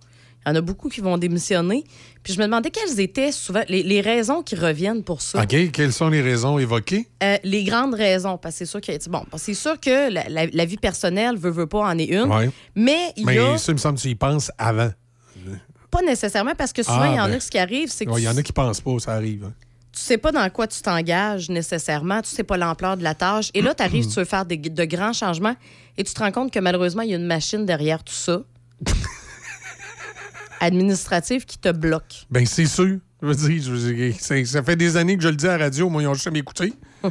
Il y en a beaucoup qui vont démissionner. Puis je me demandais quelles étaient souvent les, les raisons qui reviennent pour ça. OK. Quelles sont les raisons évoquées? Euh, les grandes raisons, parce que c'est sûr que bon, c'est sûr que la, la- la vie personnelle veut veut pas en est une, Ouais. mais il y Mais a ça, il me semble que tu y penses avant. pas nécessairement parce que souvent Ah, il y en ben. a ce qui arrive, c'est que Ouais, Il y en a qui pensent pas, ça arrive. hein. tu sais pas dans quoi tu t'engages nécessairement, tu sais pas l'ampleur de la tâche. Et là, tu arrives, tu veux faire des- de grands changements et tu te rends compte que malheureusement, il y a une machine derrière tout ça, [LAUGHS] administrative, qui te bloque. Ben, c'est sûr. Je veux dire, je veux dire, c'est- ça fait des années que je le dis à la radio, moi, ils ont jamais écouté. [LAUGHS]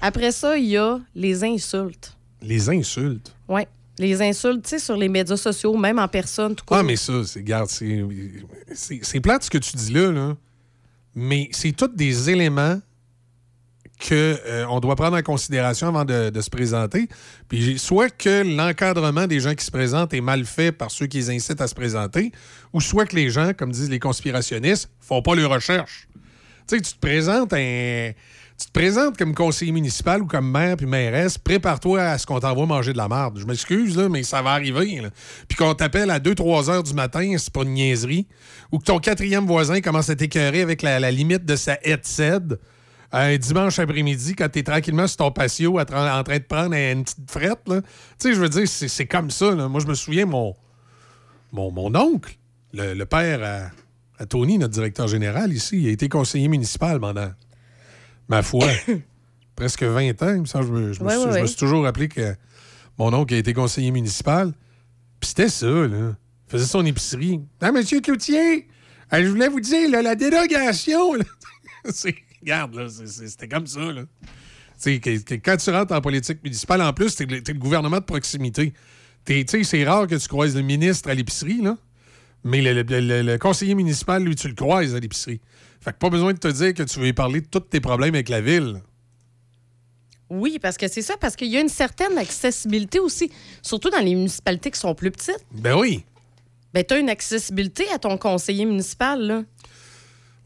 Après ça, il y a les insultes. Les insultes? Oui, les insultes, tu sais, sur les médias sociaux, même en personne, tout. Ah, mais ça, c'est, garde, c'est, c'est, c'est plate ce que tu dis là, là. Mais c'est tous des éléments qu'on doit prendre en considération avant de, se présenter. Puis soit que l'encadrement des gens qui se présentent est mal fait par ceux qui les incitent à se présenter, ou soit que les gens, comme disent les conspirationnistes, font pas leurs recherches. Tu sais, tu te présentes Tu te présentes comme conseiller municipal ou comme maire puis mairesse, prépare-toi à ce qu'on t'envoie manger de la marde. Je m'excuse, là, mais ça va arriver. Puis qu'on t'appelle à 2-3 heures du matin, c'est pas une niaiserie. Ou que ton quatrième voisin commence à t'écœurer avec la, la limite de sa headset un dimanche après-midi quand t'es tranquillement sur ton patio en train de prendre une petite frette. là. Tu sais, je veux dire, c'est comme ça. là. Moi, je me souviens, mon, mon, mon oncle, le, le père à, à Tony, notre directeur général ici, il a été conseiller municipal pendant, ma foi, [COUGHS] presque 20 ans. Je me, je me Ouais, suis, ouais, je me suis toujours rappelé que mon oncle a été conseiller municipal. Puis c'était ça, là. Il faisait son épicerie. Ah, monsieur Cloutier, euh, je voulais vous dire, là, la dérogation. [LAUGHS] C'est- regarde, c'était comme ça, là. Tu que- que quand tu rentres en politique municipale, en plus, t'es le, t'es le gouvernement de proximité. Tu c'est rare que tu croises le ministre à l'épicerie, là. Mais le, le- le- le conseiller municipal, lui, tu le croises à l'épicerie. Fait que pas besoin de te dire que tu veux parler de tous tes problèmes avec la ville. Oui, parce que c'est ça, parce qu'il y a une certaine accessibilité aussi, surtout dans les municipalités qui sont plus petites. Ben oui. Ben, tu as une accessibilité à ton conseiller municipal, là.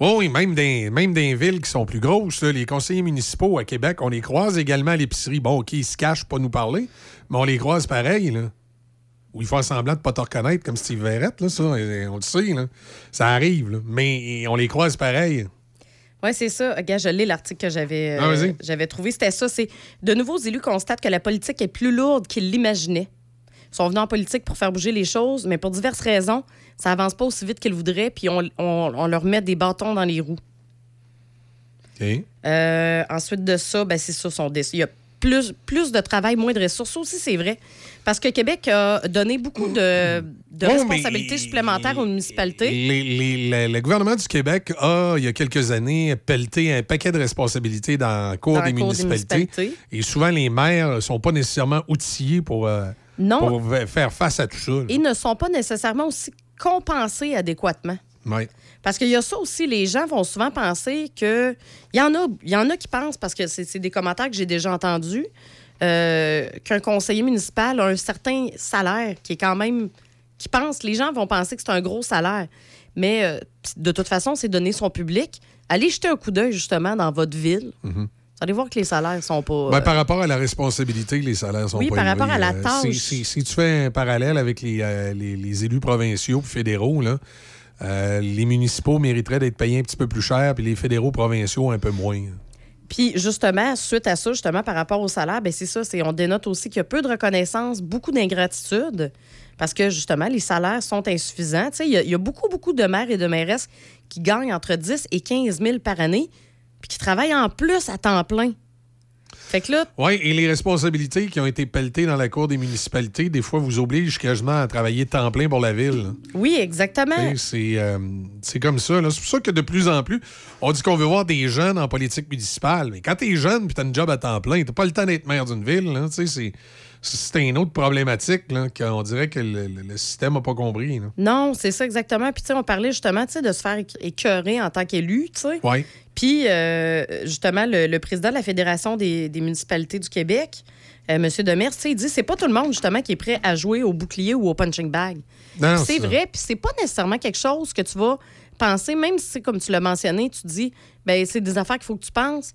Oui, même dans, même les villes qui sont plus grosses, là, les conseillers municipaux à Québec, on les croise également à l'épicerie. Bon, OK, ils se cachent pour pas nous parler, mais on les croise pareil, là. Ou ils font semblant de pas te reconnaître comme Steve Verrette, là, ça, on le sait, là. Ça arrive, là. Mais on les croise pareil. Oui, c'est ça. Regarde, je lis l'article que j'avais euh, Ah, vas-y. j'avais trouvé. C'était ça. C'est de nouveaux élus constatent que la politique est plus lourde qu'ils l'imaginaient. Ils sont venus en politique pour faire bouger les choses, mais pour diverses raisons, ça avance pas aussi vite qu'ils voudraient, puis on, on- on leur met des bâtons dans les roues. Euh, ensuite de ça, ben c'est ça, son il y a plus, plus de travail, moins de ressources. Aussi, c'est vrai. Parce que Québec a donné beaucoup de, de Bon, responsabilités supplémentaires aux municipalités. Les- les- le, le gouvernement du Québec a, il y a quelques années, pelleté un paquet de responsabilités dans le cours, Dans des, municipalités. Et souvent, les maires ne sont pas nécessairement outillés pour, euh, Non. pour fa- faire face à tout ça. là. Et ne sont pas nécessairement aussi compensés adéquatement. Parce qu'il y a ça aussi, les gens vont souvent penser que. Il y en a, il y en a qui pensent, parce que c'est des commentaires que j'ai déjà entendus, euh, qu'un conseiller municipal a un certain salaire qui est quand même. qui pense, les gens vont penser que c'est un gros salaire. Mais euh, de toute façon, c'est donner son public. Allez jeter un coup d'œil justement dans votre ville. Mhm. Vous allez voir que les salaires sont pas. Ben, euh, par rapport à la responsabilité, les salaires sont Oui, pas par rapport à la Euh, tâche. si, si- si tu fais un parallèle avec les, euh, les- les élus provinciaux et fédéraux, là, euh, les municipaux mériteraient d'être payés un petit peu plus cher, puis les fédéraux provinciaux un peu moins. Puis justement, suite à ça, justement, par rapport au salaire, ben c'est ça, c'est on dénote aussi qu'il y a peu de reconnaissance, beaucoup d'ingratitude, parce que justement, les salaires sont insuffisants. Il y, y a beaucoup, beaucoup de maires et de mairesses qui gagnent entre 10 et 15 000 par année, puis qui travaillent en plus à temps plein. Fait que là, Oui, et les responsabilités qui ont été pelletées dans la cour des municipalités, des fois, vous obligent quasiment à travailler temps plein pour la ville. oui, exactement. C'est euh, c'est comme ça. C'est pour ça que de plus en plus, on dit qu'on veut voir des jeunes en politique municipale. Mais quand t'es jeune puis t'as une job à temps plein, t'as pas le temps d'être maire d'une ville. Tu sais, C'est c'est une autre problématique là, qu'on dirait que le, système n'a pas compris. là. Non, c'est ça exactement. Puis tu sais, on parlait justement, de se faire éc- écœurer en tant qu'élu. Ouais. Puis, euh, justement, le, le président de la Fédération des, des municipalités du Québec, euh, M. Demers, tu sais, il dit c'est pas tout le monde, justement, qui est prêt à jouer au bouclier ou au punching bag. Non, c'est vrai, puis c'est pas nécessairement quelque chose que tu vas penser, même si, comme tu l'as mentionné, tu dis, ben c'est des affaires qu'il faut que tu penses.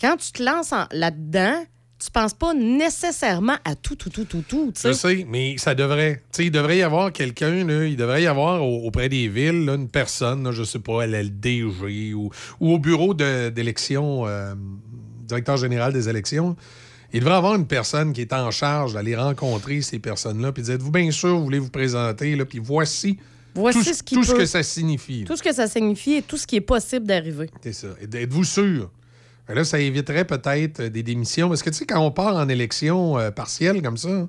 Quand tu te lances en- là-dedans, tu penses pas nécessairement à tout, tout, tout, tout, tout. tu sais. Je sais, mais ça devrait. Il devrait y avoir quelqu'un, il devrait y avoir au- auprès des villes, là, une personne, là, je sais pas, à la LDG ou, ou au bureau d'élection, euh, directeur général des élections. Il devrait y avoir une personne qui est en charge d'aller rencontrer ces personnes-là, puis dire Êtes-vous bien sûr, vous voulez vous présenter, là, puis voici, Voici tout, ce- ce qui tout ce peut- que ça signifie. Tout ce que ça signifie et tout ce qui est possible d'arriver. C'est ça. Êtes-vous sûr? Ben Là, ça éviterait peut-être euh, des démissions. Parce que, tu sais, quand on part en élection euh, partielle comme ça,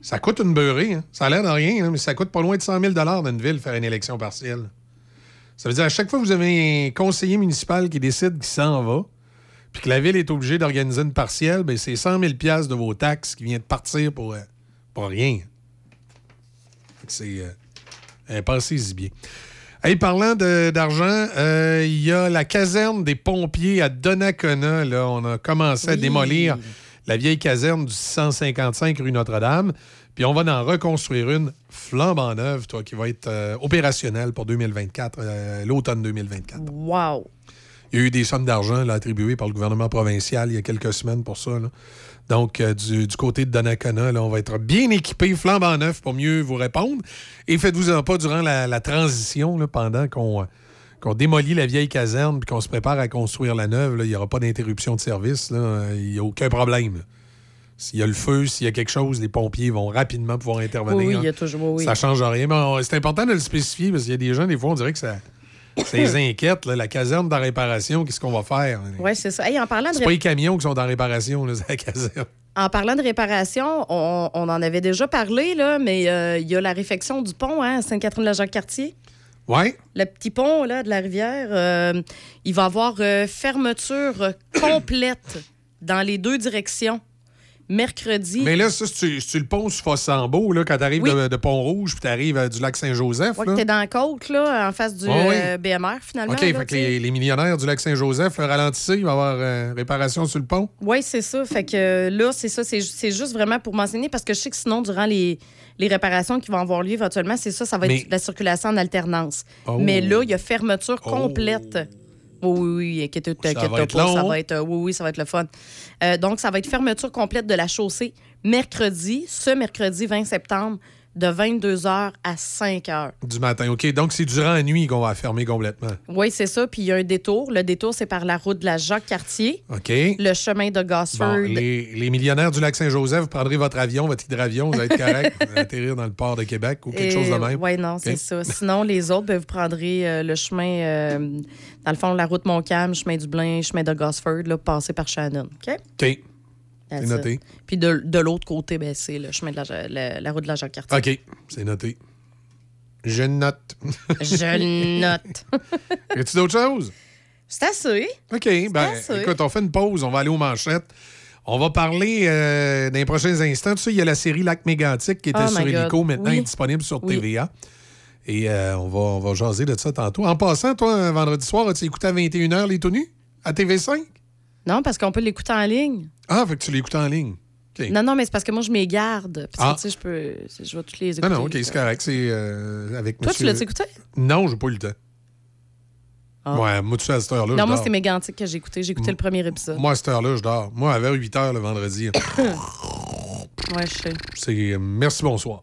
ça coûte une beurrée. hein. Ça a l'air de rien, mais ça coûte pas loin de 100 000 dans une ville faire une élection partielle. Ça veut dire à chaque fois que vous avez un conseiller municipal qui décide qu'il s'en va, puis que la ville est obligée d'organiser une partielle, ben c'est 100 000 de vos taxes qui viennent de partir pour, euh, pour rien. C'est. Euh, Pensez-y bien. Hey, parlant d'argent, euh, il y a la caserne des pompiers à Donnacona. Là, on a commencé à Oui. démolir la vieille caserne du 655 rue Notre-Dame. Puis on va en reconstruire une flambant neuve, toi, qui va être euh, opérationnelle pour 2024, euh, l'automne 2024. Wow. Il y a eu des sommes d'argent attribuées par le gouvernement provincial il y a quelques semaines pour ça. là. Donc, euh, du, du côté de Donnacona, là, on va être bien équipé, flambant neuf, pour mieux vous répondre. Et faites-vous-en pas durant la, la transition, là, pendant qu'on qu'on démolit la vieille caserne puis qu'on se prépare à construire la neuve. Il n'y aura pas d'interruption de service. Euh, Il n'y a aucun problème. S'il y a le feu, s'il y a quelque chose, les pompiers vont rapidement pouvoir intervenir. Oui, oui, il y a toujours. oui. Ça change rien. Mais c'est important de le spécifier parce qu'il y a des gens, des fois, on dirait que ça, ça les inquiète. là. La caserne dans réparation, qu'est-ce qu'on va faire? Oui, c'est ça. Hey, en parlant de pas les camions qui sont en réparation, là, [LAUGHS] la caserne. En parlant de réparation, on, on en avait déjà parlé, là, mais euh, il y a la réfection du pont hein, à Sainte-Catherine-la-Jacques-Cartier. Ouais. Le petit pont là, de la rivière, euh, il va avoir euh, fermeture [COUGHS] complète dans les deux directions. Mercredi. Mais là, ça, c'est tu, c'est-tu le pont sur Fossambeau, là, quand t'arrives Oui. de, de Pont-Rouge, puis t'arrives euh, du lac Saint-Joseph. Ouais, là. que t'es dans la côte, là, en face du Ah euh, BMR, finalement. OK, là, fait que tu les, les millionnaires du lac Saint-Joseph, le ralentissez, il va y avoir euh, réparation sur le pont. Oui, c'est ça. Fait que là, c'est ça. C'est juste vraiment pour m'enseigner parce que je sais que sinon, durant les, les réparations qui vont avoir lieu éventuellement, c'est ça, ça va Mais- être la circulation en alternance. Oh. Mais là, il y a fermeture Oh. complète. Oui, oui, inquiète Ça pas, va être, euh, oui, oui, ça va être le fun. Euh, donc, ça va être fermeture complète de la chaussée mercredi, ce mercredi 20 septembre, de 22h à 5h. Du matin, OK. Donc, c'est durant la nuit qu'on va fermer complètement. Oui, c'est ça. Puis il y a un détour. Le détour, c'est par la route de la Jacques-Cartier, OK. le chemin de Gosford. Bon, les, les millionnaires du lac Saint-Joseph, vous prendrez votre avion, votre hydravion, vous allez être correct. [LAUGHS] vous atterrir dans le port de Québec ou quelque chose de même. Oui, non, c'est ça. Sinon, les autres, ben, vous prendrez euh, le chemin, euh, dans le fond, la route Montcalm, chemin du Blain, chemin de Gosford, là, passer par Shannon. OK? OK. C'est noté. Puis de, de l'autre côté, ben, c'est le chemin de la, la, la route de la Jacques-Cartier. OK, c'est noté. Je note. Je [LAUGHS] note. y a-tu d'autres choses? C'est assez. OK, ben, assez. écoute, on fait une pause, on va aller aux manchettes. On va parler euh, dans les prochains instants. Tu sais, il y a la série Lac Mégantic qui était Oh sur. Helico, maintenant Oui. est disponible sur Oui. TVA. Et euh, on, va, on va jaser de ça tantôt. En passant, toi, un vendredi soir, as-tu écouté à 21h les nus? À TV5? Non, parce qu'on peut l'écouter en ligne. Ah, fait que tu l'écoutes en ligne. Non, non, mais c'est parce que moi, je m'y garde. Parce Ah. que, tu sais, je peux. Je vais toutes les Non, écouter. non, OK, c'est correct. C'est euh, avec Toi, tu l'as écouté? Non, j'ai pas eu le temps. Ah. Ouais, moi, tu sais, à cette heure-là, Non, moi, c'est Mégantic que j'ai écouté. J'ai écouté le premier épisode. Moi, à cette heure-là, je dors. Moi, à vers 8 h le vendredi. [COUGHS] Ouais, je sais. c'est euh, merci, bonsoir.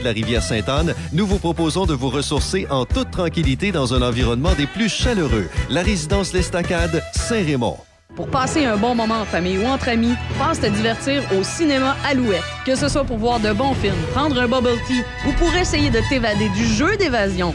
de la rivière Sainte-Anne, nous vous proposons de vous ressourcer en toute tranquillité dans un environnement des plus chaleureux. La résidence L'Estacade, Saint-Raymond. Pour passer un bon moment en famille ou entre amis, passe te divertir au cinéma Alouette. Que ce soit pour voir de bons films, prendre un bubble tea ou pour essayer de t'évader du jeu d'évasion,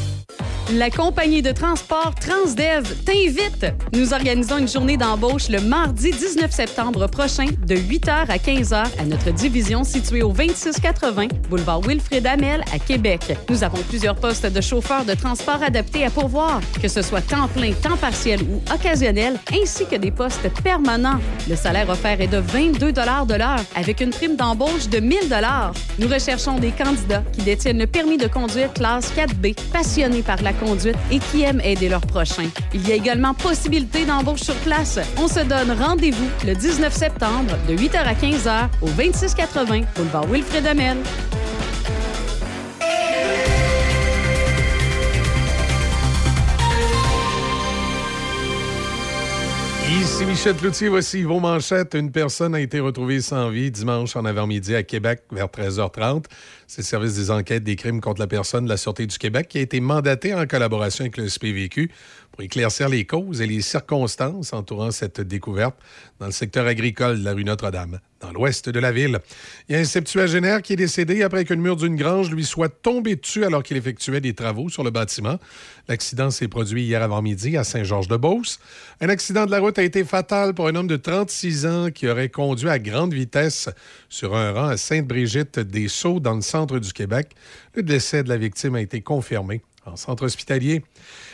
La compagnie de transport Transdev t'invite. Nous organisons une journée d'embauche le mardi 19 septembre prochain de 8h à 15h à notre division située au 2680 boulevard Wilfrid Amel à Québec. Nous avons plusieurs postes de chauffeurs de transport adaptés à pourvoir, que ce soit temps plein, temps partiel ou occasionnel, ainsi que des postes permanents. Le salaire offert est de 22 de l'heure avec une prime d'embauche de 1000 Nous recherchons des candidats qui détiennent le permis de conduire classe 4B, passionnés par la conduite et qui aiment aider leurs prochains. Il y a également possibilité d'embauche sur place. On se donne rendez-vous le 19 septembre de 8h à 15h au 2680 boulevard Wilfrid Amel. Ici Michel Cloutier, voici vos manchettes. Une personne a été retrouvée sans vie dimanche en avant-midi à Québec vers 13h30. C'est le service des enquêtes des crimes contre la personne de la Sûreté du Québec qui a été mandaté en collaboration avec le SPVQ éclaircir les causes et les circonstances entourant cette découverte dans le secteur agricole de la rue Notre-Dame, dans l'ouest de la ville. Il y a un septuagénaire qui est décédé après qu'une mur d'une grange lui soit tombée dessus alors qu'il effectuait des travaux sur le bâtiment. L'accident s'est produit hier avant-midi à Saint-Georges-de-Beauce. Un accident de la route a été fatal pour un homme de 36 ans qui aurait conduit à grande vitesse sur un rang à Sainte-Brigitte-des-Sceaux dans le centre du Québec. Le décès de la victime a été confirmé en centre hospitalier.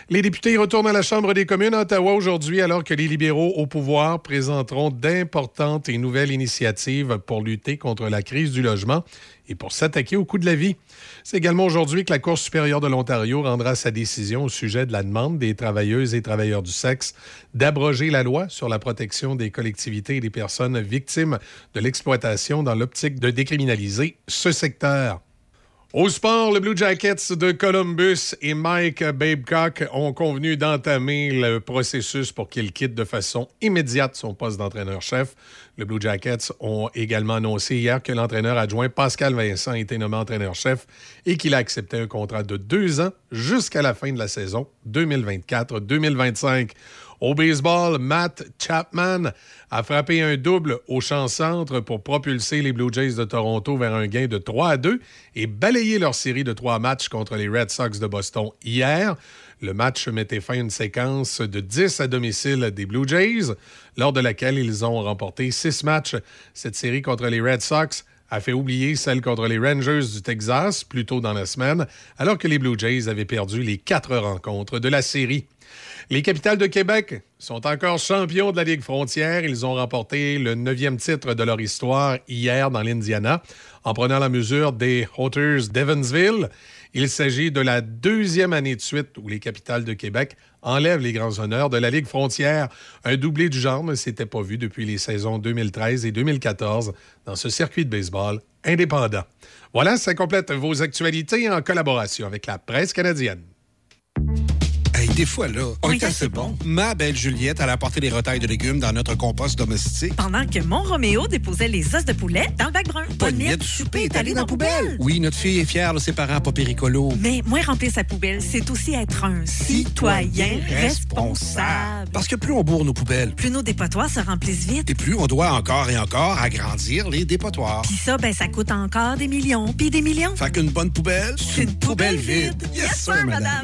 Les députés retournent à la Chambre des communes à Ottawa aujourd'hui alors que les libéraux au pouvoir présenteront d'importantes et nouvelles initiatives pour lutter contre la crise du logement et pour s'attaquer au coût de la vie. C'est également aujourd'hui que la Cour supérieure de l'Ontario rendra sa décision au sujet de la demande des travailleuses et travailleurs du sexe d'abroger la loi sur la protection des collectivités et des personnes victimes de l'exploitation dans l'optique de décriminaliser ce secteur. Au sport, le Blue Jackets de Columbus et Mike Babcock ont convenu d'entamer le processus pour qu'il quitte de façon immédiate son poste d'entraîneur-chef. Le Blue Jackets ont également annoncé hier que l'entraîneur adjoint Pascal Vincent a été nommé entraîneur-chef et qu'il a accepté un contrat de deux ans jusqu'à la fin de la saison 2024-2025. Au baseball, Matt Chapman a frappé un double au champ-centre pour propulser les Blue Jays de Toronto vers un gain de 3 à 2 et balayer leur série de trois matchs contre les Red Sox de Boston hier. Le match mettait fin à une séquence de 10 à domicile des Blue Jays, lors de laquelle ils ont remporté six matchs. Cette série contre les Red Sox a fait oublier celle contre les Rangers du Texas plus tôt dans la semaine, alors que les Blue Jays avaient perdu les quatre rencontres de la série. Les Capitales de Québec sont encore champions de la Ligue frontière. Ils ont remporté le neuvième titre de leur histoire hier dans l'Indiana en prenant la mesure des Hooters d'Evansville. Il s'agit de la deuxième année de suite où les Capitales de Québec enlèvent les grands honneurs de la Ligue frontière. Un doublé du genre ne s'était pas vu depuis les saisons 2013 et 2014 dans ce circuit de baseball indépendant. Voilà, ça complète vos actualités en collaboration avec la presse canadienne. Des fois, là, on est assez bon. Ma belle Juliette, elle a apporté des retailles de légumes dans notre compost domestique. Pendant que mon Roméo déposait les os de poulet dans le bac brun. Du souper est allé dans la poubelle. Oui, notre fille est fière de ses parents pas péricolos. Mais moi, remplir sa poubelle, c'est aussi être un citoyen responsable. Parce que plus on bourre nos poubelles, Plus nos dépotoirs se remplissent vite. et plus on doit encore et encore agrandir les dépotoirs. Puis ça, ben, ça coûte encore des millions, puis des millions. Fait qu'une bonne poubelle, c'est une poubelle vide. Yes, sir, madame.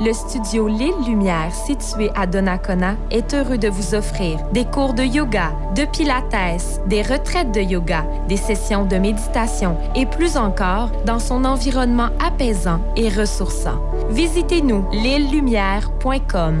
Le studio L'île Lumière, situé à Donnacona, est heureux de vous offrir des cours de yoga, de pilates, des retraites de yoga, des sessions de méditation et plus encore dans son environnement apaisant et ressourçant. Visitez-nous l'îlelumière.com.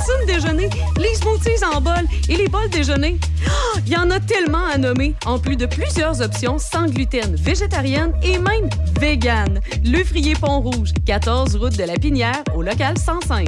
déjeuner, les smoothies en bol et les bols déjeuner. Ah, Il y en a tellement à nommer, en plus de plusieurs options sans gluten, végétarienne et même vegan. Le Frier Pont-Rouge, 14 route de la Pinière, au local 105.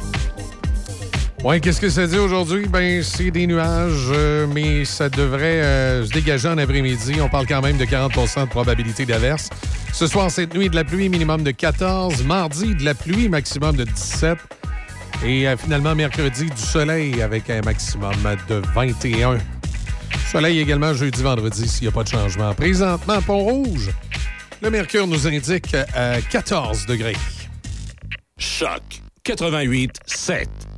Ouais, qu'est-ce que ça dit aujourd'hui? Ben, c'est des nuages, euh, mais ça devrait euh, se dégager en après-midi. On parle quand même de 40% de probabilité d'averse. Ce soir, cette nuit, de la pluie, minimum de 14. Mardi, de la pluie, maximum de 17. Et euh, finalement, mercredi, du soleil avec un maximum de 21. Soleil également jeudi, vendredi, s'il n'y a pas de changement. Présentement, Pont-Rouge, le mercure nous indique euh, 14 degrés. Choc 88 7.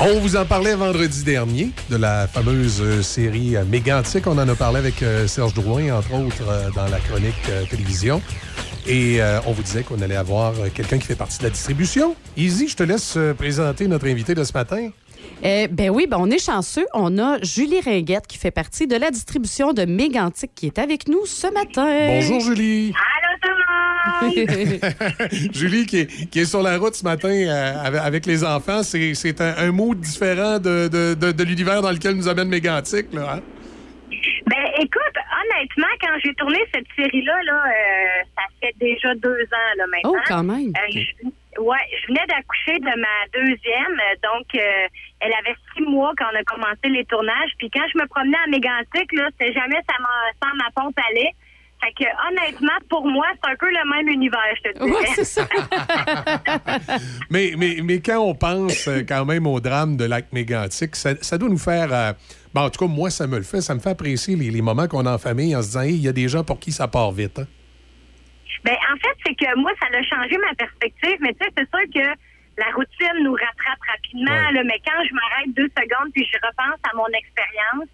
On vous en parlait vendredi dernier de la fameuse euh, série euh, Mégantic. On en a parlé avec euh, Serge Drouin, entre autres, dans la chronique télévision. Et on vous disait qu'on allait avoir quelqu'un qui fait partie de la distribution. Easy, je te laisse présenter notre invité de ce matin. Euh, ben oui, ben on est chanceux. On a Julie Ringuette qui fait partie de la distribution de Mégantic qui est avec nous ce matin. Bonjour Julie. Allô? [LAUGHS] [LAUGHS] Julie qui est, qui est sur la route ce matin euh, avec, les enfants, c'est c'est un, un mot différent de, de, de, de l'univers dans lequel nous amène Mégantic. Là, hein? Ben écoute, honnêtement, quand j'ai tourné cette série-là, là, euh, ça fait déjà deux ans là, maintenant. Oh, quand même. Euh, je, ouais, je venais d'accoucher de ma deuxième, donc euh, elle avait six mois quand on a commencé les tournages. Puis quand je me promenais à Mégantic, là, c'était jamais ça m'a- sans ma pompe allait. Fait que honnêtement, pour moi, c'est un peu le même univers, je te dirais. Ouais, c'est ça. [LAUGHS] Mais, mais, mais quand on pense euh, quand même au drame de lac mégantic, ça, ça doit nous faire. euh, bon, en tout cas, moi, ça me le fait. Ça me fait apprécier les, les moments qu'on a en famille en se disant, Hey, il y a des gens pour qui ça part vite. hein. Ben, en fait, c'est que moi, ça a changé ma perspective, mais tu sais, c'est sûr que la routine nous rattrape rapidement, là, mais quand je m'arrête deux secondes puis je repense à mon expérience,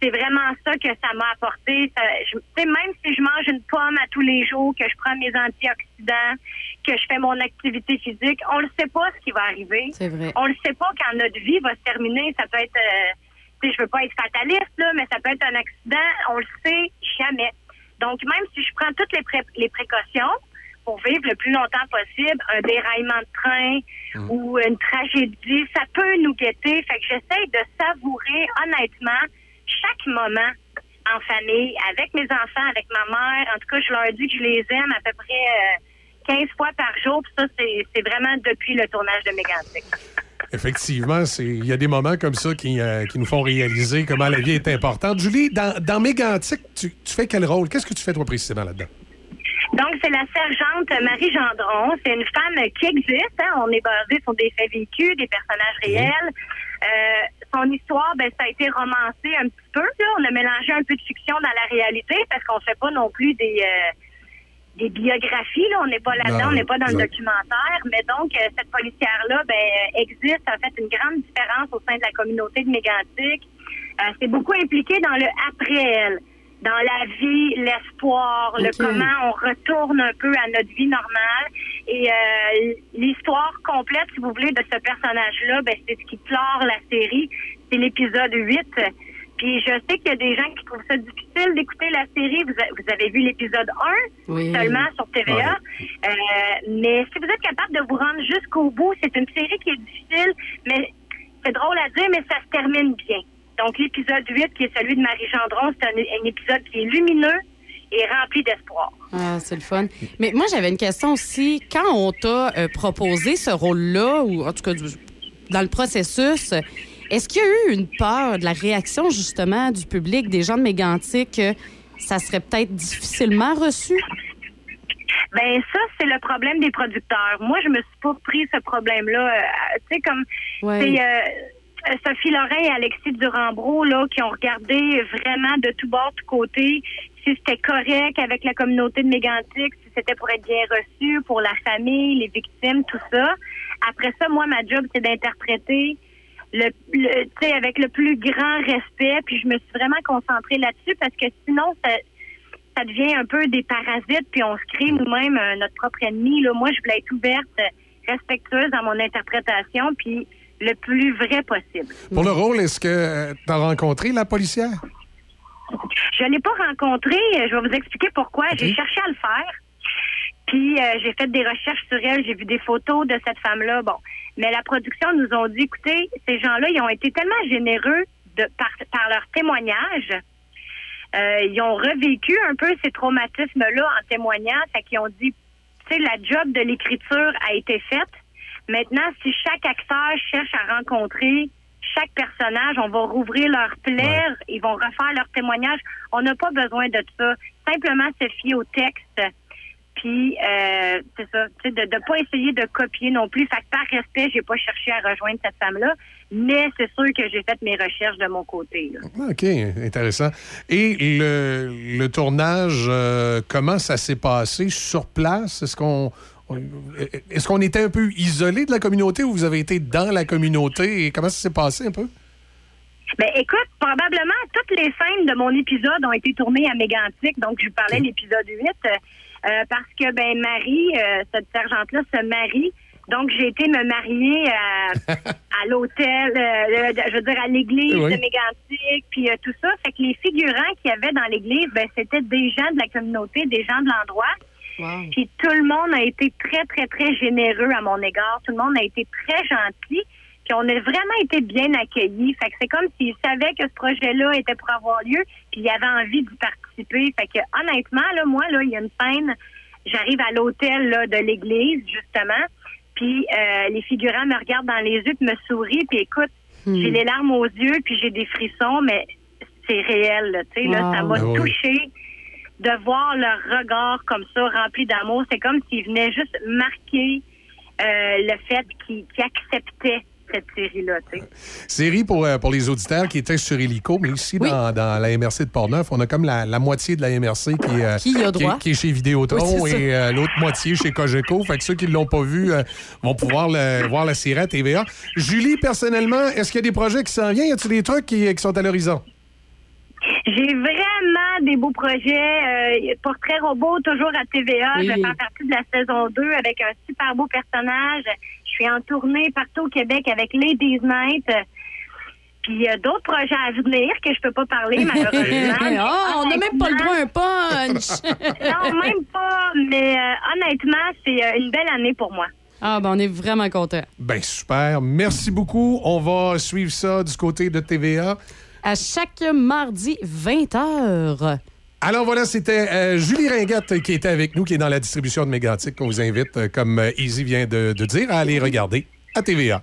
c'est vraiment ça que ça m'a apporté. Ça- je- Tu sais, même si je mange une pomme à tous les jours, que je prends mes antioxydants, que je fais mon activité physique, on ne sait pas ce qui va arriver. C'est vrai. On ne sait pas quand notre vie va se terminer. Ça peut être, euh, tu sais, je veux pas être fataliste, là, mais ça peut être un accident. On le sait jamais. Donc, même si je prends toutes les, pré- les précautions pour vivre le plus longtemps possible, un déraillement de train ou une tragédie, ça peut nous guetter. Fait que j'essaie de savourer, honnêtement, chaque moment en famille, avec mes enfants, avec ma mère. En tout cas, je leur dis que je les aime à peu près euh, 15 fois par jour. Puis ça, c'est vraiment depuis le tournage de Mégantic. [LAUGHS] Effectivement, c'est- il y a des moments comme ça qui, euh, qui nous font réaliser comment la vie est importante. Julie, dans, dans Mégantic, tu, tu fais quel rôle? Qu'est-ce que tu fais, toi, précisément, là-dedans? Donc, c'est la sergente Marie Gendron. C'est une femme qui existe. hein. On est basé sur des faits vécus, des personnages réels. Euh, son histoire, ben, ça a été romancé un petit peu. Là. On a mélangé un peu de fiction dans la réalité parce qu'on fait pas non plus des, euh, des biographies. Là. On n'est pas là-dedans, on n'est pas dans le documentaire. Mais donc, euh, cette policière-là ben, euh, existe, a fait une grande différence au sein de la communauté de Mégantic. Euh, c'est beaucoup impliqué dans le après-elle, dans la vie, l'espoir, le comment on retourne un peu à notre vie normale. Et euh, l'histoire complète, si vous voulez, de ce personnage-là, ben, c'est ce qui clore la série. C'est l'épisode 8. Puis je sais qu'il y a des gens qui trouvent ça difficile d'écouter la série. Vous, a- vous avez vu l'épisode 1 Oui. seulement sur TVA. Euh, mais si vous êtes capable de vous rendre jusqu'au bout, c'est une série qui est difficile, mais c'est drôle à dire, mais ça se termine bien. Donc l'épisode 8, qui est celui de Marie Gendron, c'est un, un épisode qui est lumineux et rempli d'espoir. Ah, c'est le fun. Mais moi, j'avais une question aussi. Quand on t'a euh, proposé ce rôle-là, ou en tout cas du- dans le processus, est-ce qu'il y a eu une peur de la réaction, justement, du public, des gens de Mégantic, que ça serait peut-être difficilement reçu? Ben ça, c'est le problème des producteurs. Moi, je me suis pas pris ce problème-là. Euh, tu sais, comme Ouais. c'est euh, Sophie Lorrain et Alexis Durambro là, qui ont regardé vraiment de tout bord, de côté, si c'était correct avec la communauté de Mégantic, si c'était pour être bien reçu, pour la famille, les victimes, tout ça. Après ça, moi, ma job, c'est d'interpréter le, le tu sais, avec le plus grand respect. Puis je me suis vraiment concentrée là-dessus parce que sinon, ça, ça devient un peu des parasites, puis on se crée nous-mêmes euh, notre propre ennemi. Là. Moi, je voulais être ouverte, euh, respectueuse dans mon interprétation, puis le plus vrai possible. Pour le rôle, est-ce que tu as rencontré la policière? Je ne l'ai pas rencontré. euh, Je vais vous expliquer pourquoi. J'ai cherché à le faire. Puis euh, j'ai fait des recherches sur elle. J'ai vu des photos de cette femme-là. Bon. Mais la production nous ont dit, écoutez, ces gens-là, ils ont été tellement généreux de, par, par leur témoignage. Euh, ils ont revécu un peu ces traumatismes-là en témoignant. Fait qu'ils ont dit, tu sais, la job de l'écriture a été faite. Maintenant, si chaque acteur cherche à rencontrer chaque personnage, on va rouvrir leur plaire, ils vont refaire leur témoignage. On n'a pas besoin de ça. Simplement se fier au texte. Puis, euh, c'est ça, de ne pas essayer de copier non plus. Fait que par respect, j'ai pas cherché à rejoindre cette femme-là, mais c'est sûr que j'ai fait mes recherches de mon côté. là. Ah, OK, intéressant. Et le, le tournage, euh, comment ça s'est passé sur place? Est-ce qu'on on- est-ce qu'on était un peu isolé de la communauté ou vous avez été dans la communauté? Et comment ça s'est passé un peu? Ben, écoute, probablement toutes les scènes de mon épisode ont été tournées à Mégantic, donc je vous parlais de l'épisode 8, euh, parce que ben Marie, euh, cette sergente-là, se marie Donc, j'ai été me marier euh, [LAUGHS] à l'hôtel, euh, je veux dire, à l'église Oui. de Mégantic, puis euh, tout ça. Fait que les figurants qu'il y avait dans l'église, ben, c'était des gens de la communauté, des gens de l'endroit. Puis tout le monde a été très, très, très généreux à mon égard. Tout le monde a été très gentil. Puis on a vraiment été bien accueillis. Fait que c'est comme s'ils savaient que ce projet-là était pour avoir lieu, puis ils avaient envie d'y participer. Fait que honnêtement, là, moi, là, il y a une scène, j'arrive à l'hôtel là, de l'église, justement, puis euh, les figurants me regardent dans les yeux, puis me sourient, puis écoute, Hmm. j'ai les larmes aux yeux, puis j'ai des frissons, mais c'est réel, là, tu sais, là, ça m'a Ah oui. De voir leur regard comme ça, rempli d'amour. C'est comme s'ils venaient juste marquer euh, le fait qu'ils acceptaient cette série-là. Série pour, euh, pour les auditeurs qui étaient sur Helico, mais ici, dans, dans la MRC de Portneuf, on a comme la, la moitié de la MRC qui, est, euh, Qui y a droit. est- qui est chez Vidéotron Oui, et euh, l'autre moitié chez Cogeco. Fait que ceux qui ne l'ont pas vu euh, vont pouvoir le- voir la série à TVA. Julie, personnellement, est-ce qu'il y a des projets qui s'en viennent? Y a-t-il des trucs qui, qui sont à l'horizon? J'ai vraiment des beaux projets. Euh, Portrait robot, toujours à TVA. Oui. Je vais faire partie de la saison 2 avec un super beau personnage. Je suis en tournée partout au Québec avec Ladies Night. Puis il y a d'autres projets à venir que je peux pas parler, [LAUGHS] malheureusement. Ah, on n'a même pas le droit à un punch. [LAUGHS] non, même pas. Mais euh, honnêtement, c'est euh, une belle année pour moi. Ah, ben on est vraiment contents. Ben super. Merci beaucoup. On va suivre ça du côté de TVA. À chaque mardi, 20h. Alors voilà, c'était euh, Julie Ringuette qui était avec nous, qui est dans la distribution de Mégantic, qu'on vous invite, euh, comme euh, Easy vient de, de dire, à aller regarder à TVA.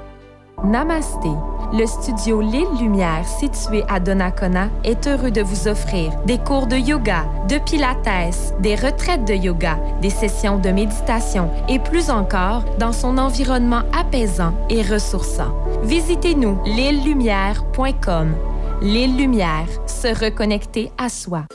Namasté. Le studio L'île Lumière, situé à Donnacona, est heureux de vous offrir des cours de yoga, de pilates, des retraites de yoga, des sessions de méditation et plus encore dans son environnement apaisant et ressourçant. Visitez-nous l'îlelumière.com. L'île Lumière, se reconnecter à soi.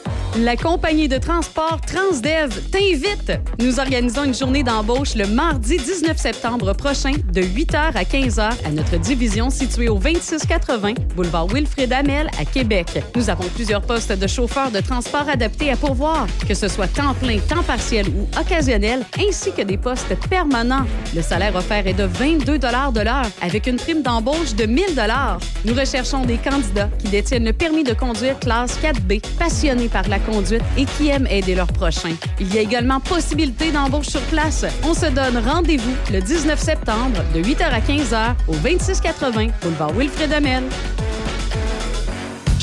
La compagnie de transport Transdev t'invite. Nous organisons une journée d'embauche le mardi 19 septembre prochain de 8h à 15h à notre division située au 2680 boulevard Wilfrid Amel à Québec. Nous avons plusieurs postes de chauffeurs de transport adaptés à pourvoir, que ce soit temps plein, temps partiel ou occasionnel, ainsi que des postes permanents. Le salaire offert est de 22 de l'heure avec une prime d'embauche de 1000 Nous recherchons des candidats qui le permis de conduire classe 4B, passionnés par la conduite et qui aiment aider leurs prochains. Il y a également possibilité d'embauche sur place. On se donne rendez-vous le 19 septembre de 8h à 15h au 2680 boulevard Wilfrid Amel.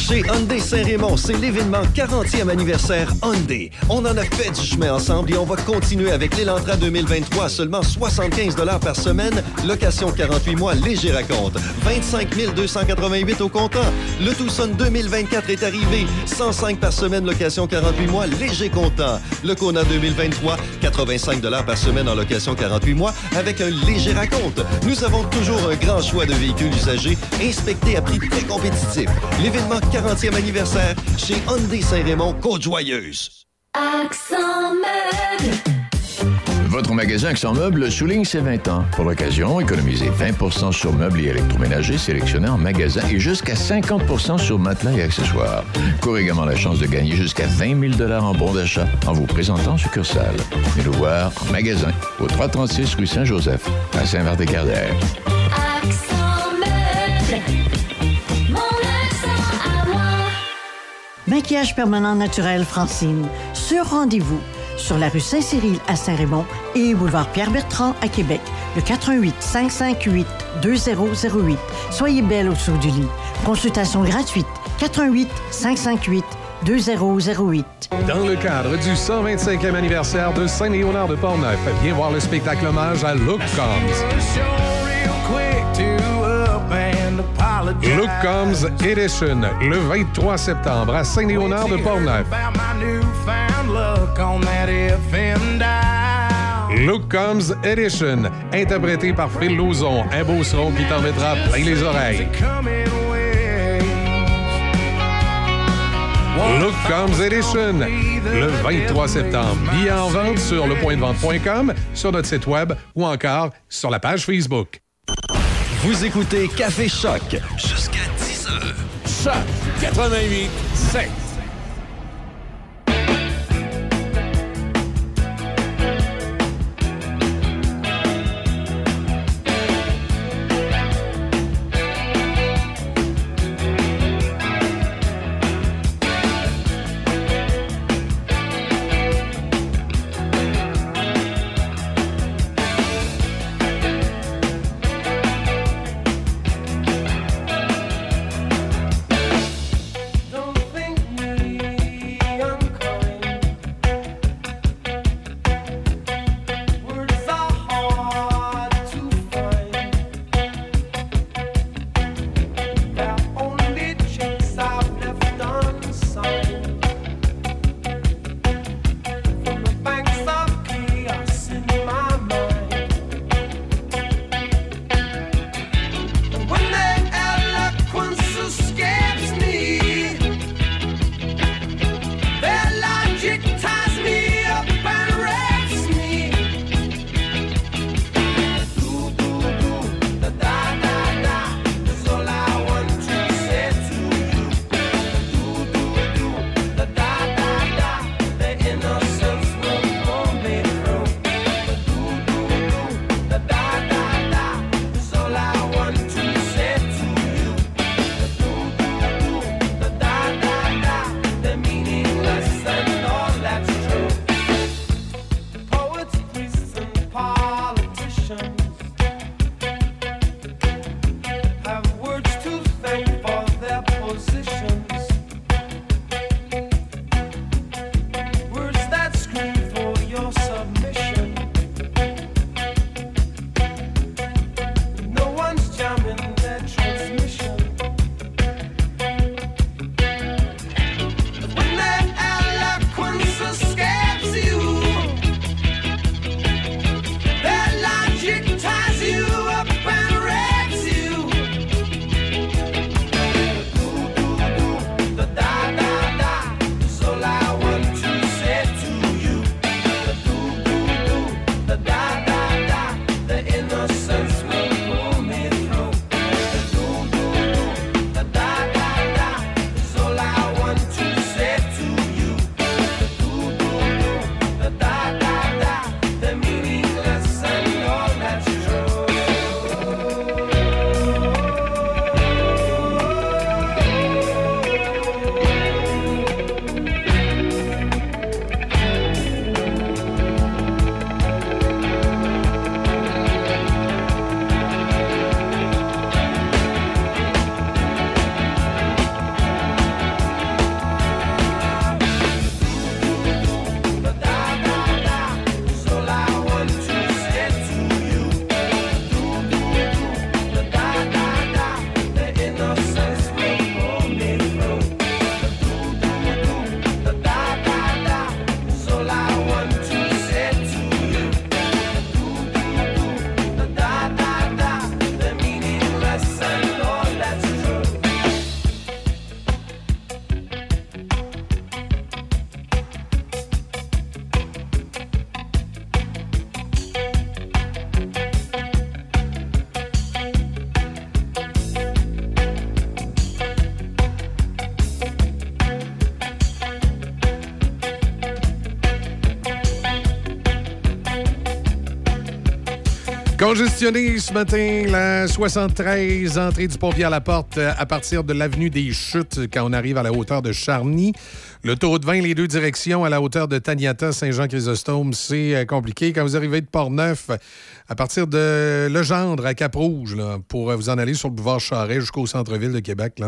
Chez Hyundai Saint-Raymond, c'est l'événement 40e anniversaire Hyundai. On en a fait du chemin ensemble et on va continuer avec l'Elantra 2023 à seulement 75 par semaine, location 48 mois, léger raconte. 25 288 au comptant. Le Tucson 2024 est arrivé. 105 par semaine, location 48 mois, léger comptant. Le Kona 2023, 85 par semaine en location 48 mois avec un léger raconte. Nous avons toujours un grand choix de véhicules usagés inspectés à prix très compétitifs. L'événement 40e anniversaire chez Hyundai Saint-Raymond, Côte-Joyeuse. Accent meuble. Votre magasin Accent Meubles souligne ses 20 ans. Pour l'occasion, économisez 20% sur meubles et électroménagers sélectionnés en magasin et jusqu'à 50% sur matelas et accessoires. Courez également la chance de gagner jusqu'à 20 000 en bons d'achat en vous présentant en succursale. Venez nous voir en magasin au 336 rue Saint-Joseph à Saint-Martin-Carrière. Maquillage permanent naturel Francine. Sur rendez-vous. Sur la rue Saint-Cyril à Saint-Raymond et boulevard Pierre-Bertrand à Québec. Le 88 558 2008. Soyez belle au-dessous du lit. Consultation gratuite. 88 558 2008. Dans le cadre du 125e anniversaire de Saint-Léonard de Portneuf, viens voir le spectacle hommage à Look Comes. Look Comes Edition, le 23 septembre à Saint-Léonard de Portneuf. Look Comes Edition, interprété par Phil Lauzon, un beau son qui t'en mettra plein les oreilles. Look Comes Edition, le 23 septembre. Billets en vente sur lepointdevente.com, sur notre site web ou encore sur la page Facebook. Vous écoutez Café Choc. Jusqu'à 10 heures. Choc 88 7. Congestionné ce matin, la 73, entrée du pompier à la porte euh, à partir de l'avenue des Chutes quand on arrive à la hauteur de Charny. De 20, les deux directions à la hauteur de Taniata, Saint-Jean-Chrysostome, c'est euh, compliqué. Quand vous arrivez de Port-Neuf, à partir de Legendre à Cap-Rouge, pour euh, vous en aller sur le boulevard Charret jusqu'au centre-ville de Québec,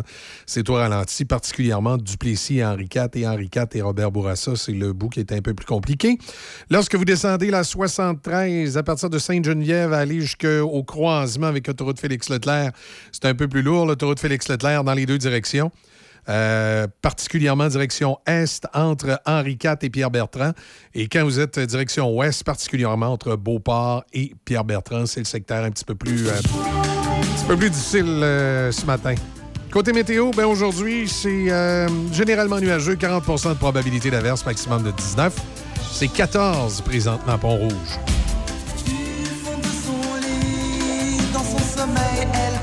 c'est au ralenti, particulièrement Duplessis Henri IV et Henri IV et Robert Bourassa. C'est le bout qui est un peu plus compliqué. Lorsque vous descendez la 73 à partir de Sainte-Geneviève aller jusqu'au croisement avec l'autoroute Félix-Leclerc, c'est un peu plus lourd, l'autoroute Félix-Leclerc dans les deux directions. Euh, particulièrement direction est entre Henri IV et Pierre-Bertrand. Et quand vous êtes direction ouest, particulièrement entre Beauport et Pierre-Bertrand, c'est le secteur un petit peu plus, euh, un petit peu plus difficile euh, ce matin. Côté météo, ben aujourd'hui, c'est généralement nuageux, 40% de probabilité d'averse, maximum de 19. C'est 14 présentement à Pont-Rouge. Dans son sommeil, elle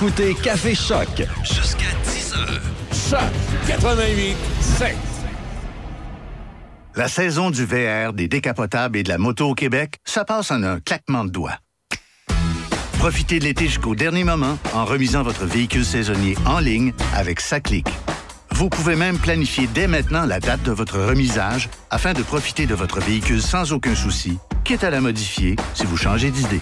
écoutez Café Choc. Jusqu'à 10 heures. Choc 88 7. La saison du VR, des décapotables et de la moto au Québec, ça passe en un claquement de doigts. Profitez de l'été jusqu'au dernier moment en remisant votre véhicule saisonnier en ligne avec Saclic. Vous pouvez même planifier dès maintenant la date de votre remisage afin de profiter de votre véhicule sans aucun souci, quitte à la modifier si vous changez d'idée.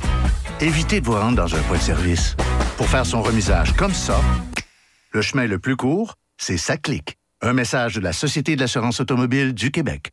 Évitez de vous rendre dans un point de service. Pour faire son remisage comme ça, le chemin le plus court, c'est ça clique. Un message de la Société de l'assurance automobile du Québec.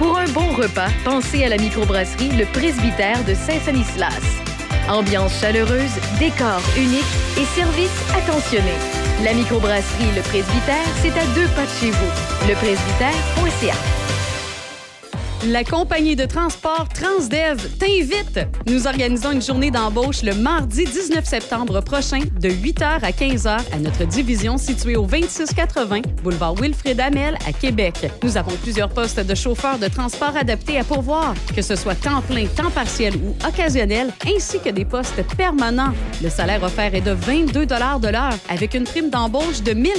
pour un bon repas, pensez à la microbrasserie Le Presbytère de Saint-Sanislas. Ambiance chaleureuse, décor unique et service attentionné. La microbrasserie Le Presbytère, c'est à deux pas de chez vous. Lepresbytère.ca. La compagnie de transport Transdev t'invite. Nous organisons une journée d'embauche le mardi 19 septembre prochain de 8h à 15h à notre division située au 2680 boulevard Wilfrid Amel à Québec. Nous avons plusieurs postes de chauffeurs de transport adaptés à pourvoir, que ce soit temps plein, temps partiel ou occasionnel, ainsi que des postes permanents. Le salaire offert est de 22 de l'heure avec une prime d'embauche de 1000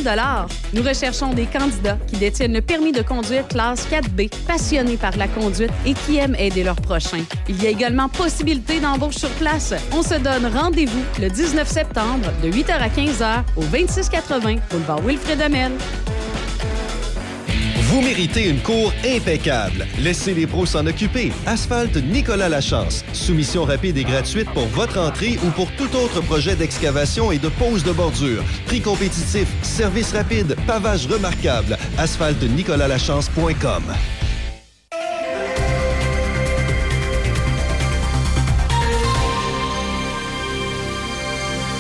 Nous recherchons des candidats qui détiennent le permis de conduire classe 4B, passionnés par la conduite et qui aiment aider leurs prochains. Il y a également possibilité d'embauche sur place. On se donne rendez-vous le 19 septembre de 8h à 15h au 2680 boulevard Wilfrid Amel. Vous méritez une cour impeccable. Laissez les pros s'en occuper. Asphalte Nicolas Lachance. Soumission rapide et gratuite pour votre entrée ou pour tout autre projet d'excavation et de pose de bordure. Prix compétitif, service rapide, pavage remarquable. asphaltenicolalaschance.com.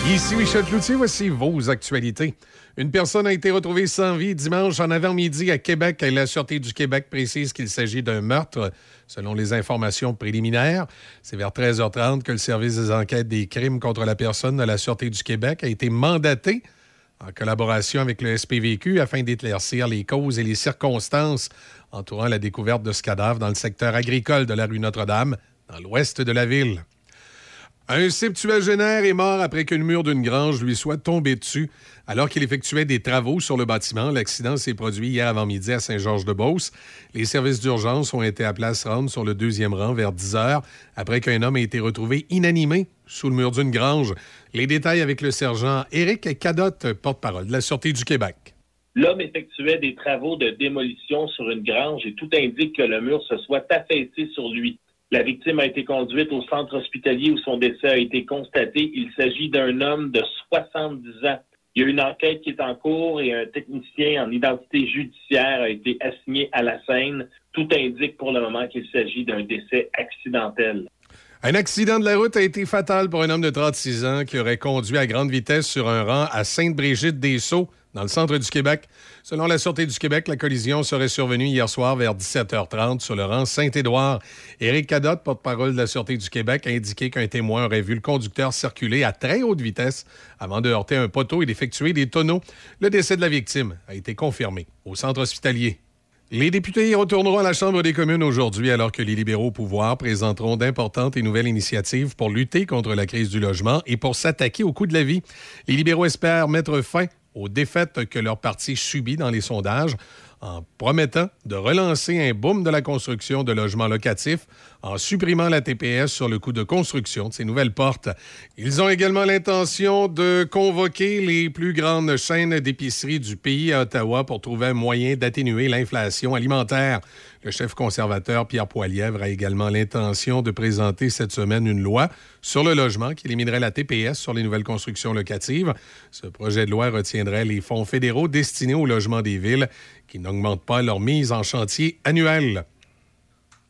Ici Michel Cloutier, voici vos actualités. Une personne a été retrouvée sans vie dimanche en avant-midi à Québec. La Sûreté du Québec précise qu'il s'agit d'un meurtre, selon les informations préliminaires. C'est vers 13h30 que le service des enquêtes des crimes contre la personne de la Sûreté du Québec a été mandaté en collaboration avec le SPVQ afin d'éclaircir les causes et les circonstances entourant la découverte de ce cadavre dans le secteur agricole de la rue Notre-Dame, dans l'ouest de la ville. Un septuagénaire est mort après qu'une mur d'une grange lui soit tombée dessus alors qu'il effectuait des travaux sur le bâtiment. L'accident s'est produit hier avant-midi à Saint-Georges-de-Beauce. Les services d'urgence ont été à place ronde sur le deuxième rang vers 10 heures après qu'un homme ait été retrouvé inanimé sous le mur d'une grange. Les détails avec le sergent Éric Cadotte, porte-parole de la Sûreté du Québec. L'homme effectuait des travaux de démolition sur une grange et tout indique que le mur se soit affaissé sur lui. La victime a été conduite au centre hospitalier où son décès a été constaté. Il s'agit d'un homme de 70 ans. Il y a une enquête qui est en cours et un technicien en identité judiciaire a été assigné à la scène. Tout indique pour le moment qu'il s'agit d'un décès accidentel. Un accident de la route a été fatal pour un homme de 36 ans qui aurait conduit à grande vitesse sur un rang à Sainte-Brigitte-des-Sceaux, dans le centre du Québec. Selon la Sûreté du Québec, la collision serait survenue hier soir vers 17h30 sur le rang Saint-Édouard. Éric Cadotte, porte-parole de la Sûreté du Québec, a indiqué qu'un témoin aurait vu le conducteur circuler à très haute vitesse avant de heurter un poteau et d'effectuer des tonneaux. Le décès de la victime a été confirmé au centre hospitalier. Les députés retourneront à la Chambre des communes aujourd'hui alors que les libéraux au pouvoir présenteront d'importantes et nouvelles initiatives pour lutter contre la crise du logement et pour s'attaquer au coût de la vie. Les libéraux espèrent mettre fin aux défaites que leur parti subit dans les sondages en promettant de relancer un boom de la construction de logements locatifs en supprimant la TPS sur le coût de construction de ces nouvelles portes. Ils ont également l'intention de convoquer les plus grandes chaînes d'épicerie du pays à Ottawa pour trouver un moyen d'atténuer l'inflation alimentaire. Le chef conservateur Pierre Poilièvre a également l'intention de présenter cette semaine une loi sur le logement qui éliminerait la TPS sur les nouvelles constructions locatives. Ce projet de loi retiendrait les fonds fédéraux destinés au logement des villes qui n'augmentent pas leur mise en chantier annuelle.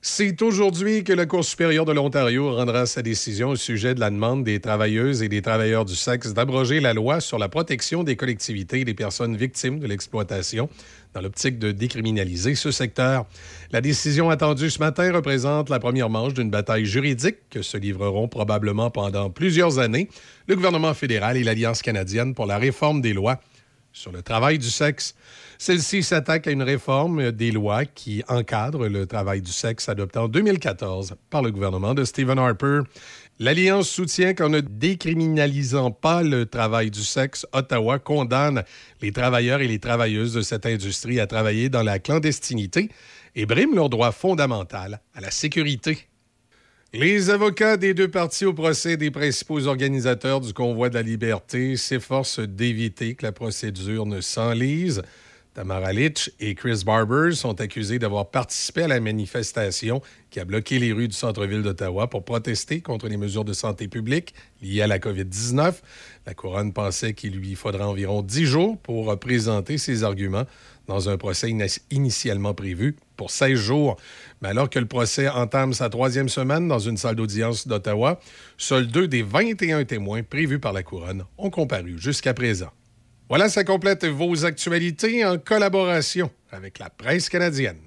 C'est aujourd'hui que la Cour supérieure de l'Ontario rendra sa décision au sujet de la demande des travailleuses et des travailleurs du sexe d'abroger la loi sur la protection des collectivités et des personnes victimes de l'exploitation dans l'optique de décriminaliser ce secteur. La décision attendue ce matin représente la première manche d'une bataille juridique que se livreront probablement pendant plusieurs années le gouvernement fédéral et l'Alliance canadienne pour la réforme des lois sur le travail du sexe. Celle-ci s'attaque à une réforme des lois qui encadrent le travail du sexe adoptée en 2014 par le gouvernement de Stephen Harper. L'Alliance soutient qu'en ne décriminalisant pas le travail du sexe, Ottawa condamne les travailleurs et les travailleuses de cette industrie à travailler dans la clandestinité et brime leur droit fondamental à la sécurité. Les avocats des deux parties au procès des principaux organisateurs du convoi de la liberté s'efforcent d'éviter que la procédure ne s'enlise. Tamara Litch et Chris Barber sont accusés d'avoir participé à la manifestation qui a bloqué les rues du centre-ville d'Ottawa pour protester contre les mesures de santé publique liées à la COVID-19. La couronne pensait qu'il lui faudra environ dix jours pour présenter ses arguments dans un procès initialement prévu pour 16 jours. Mais alors que le procès entame sa troisième semaine dans une salle d'audience d'Ottawa, seuls deux des 21 témoins prévus par la couronne ont comparu jusqu'à présent. Voilà, ça complète vos actualités en collaboration avec la presse canadienne.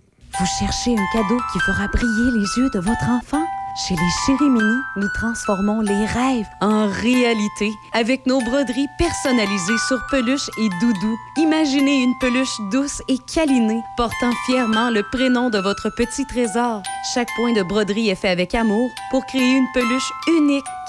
Vous cherchez un cadeau qui fera briller les yeux de votre enfant? Chez les Chérimini, nous transformons les rêves en réalité avec nos broderies personnalisées sur peluche et doudou. Imaginez une peluche douce et câlinée portant fièrement le prénom de votre petit trésor. Chaque point de broderie est fait avec amour pour créer une peluche unique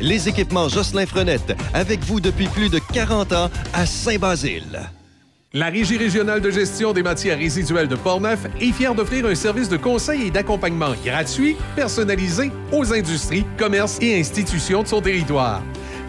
Les équipements Jocelyn Frenette, avec vous depuis plus de 40 ans à Saint-Basile. La Régie régionale de gestion des matières résiduelles de Portneuf est fière d'offrir un service de conseil et d'accompagnement gratuit, personnalisé aux industries, commerces et institutions de son territoire.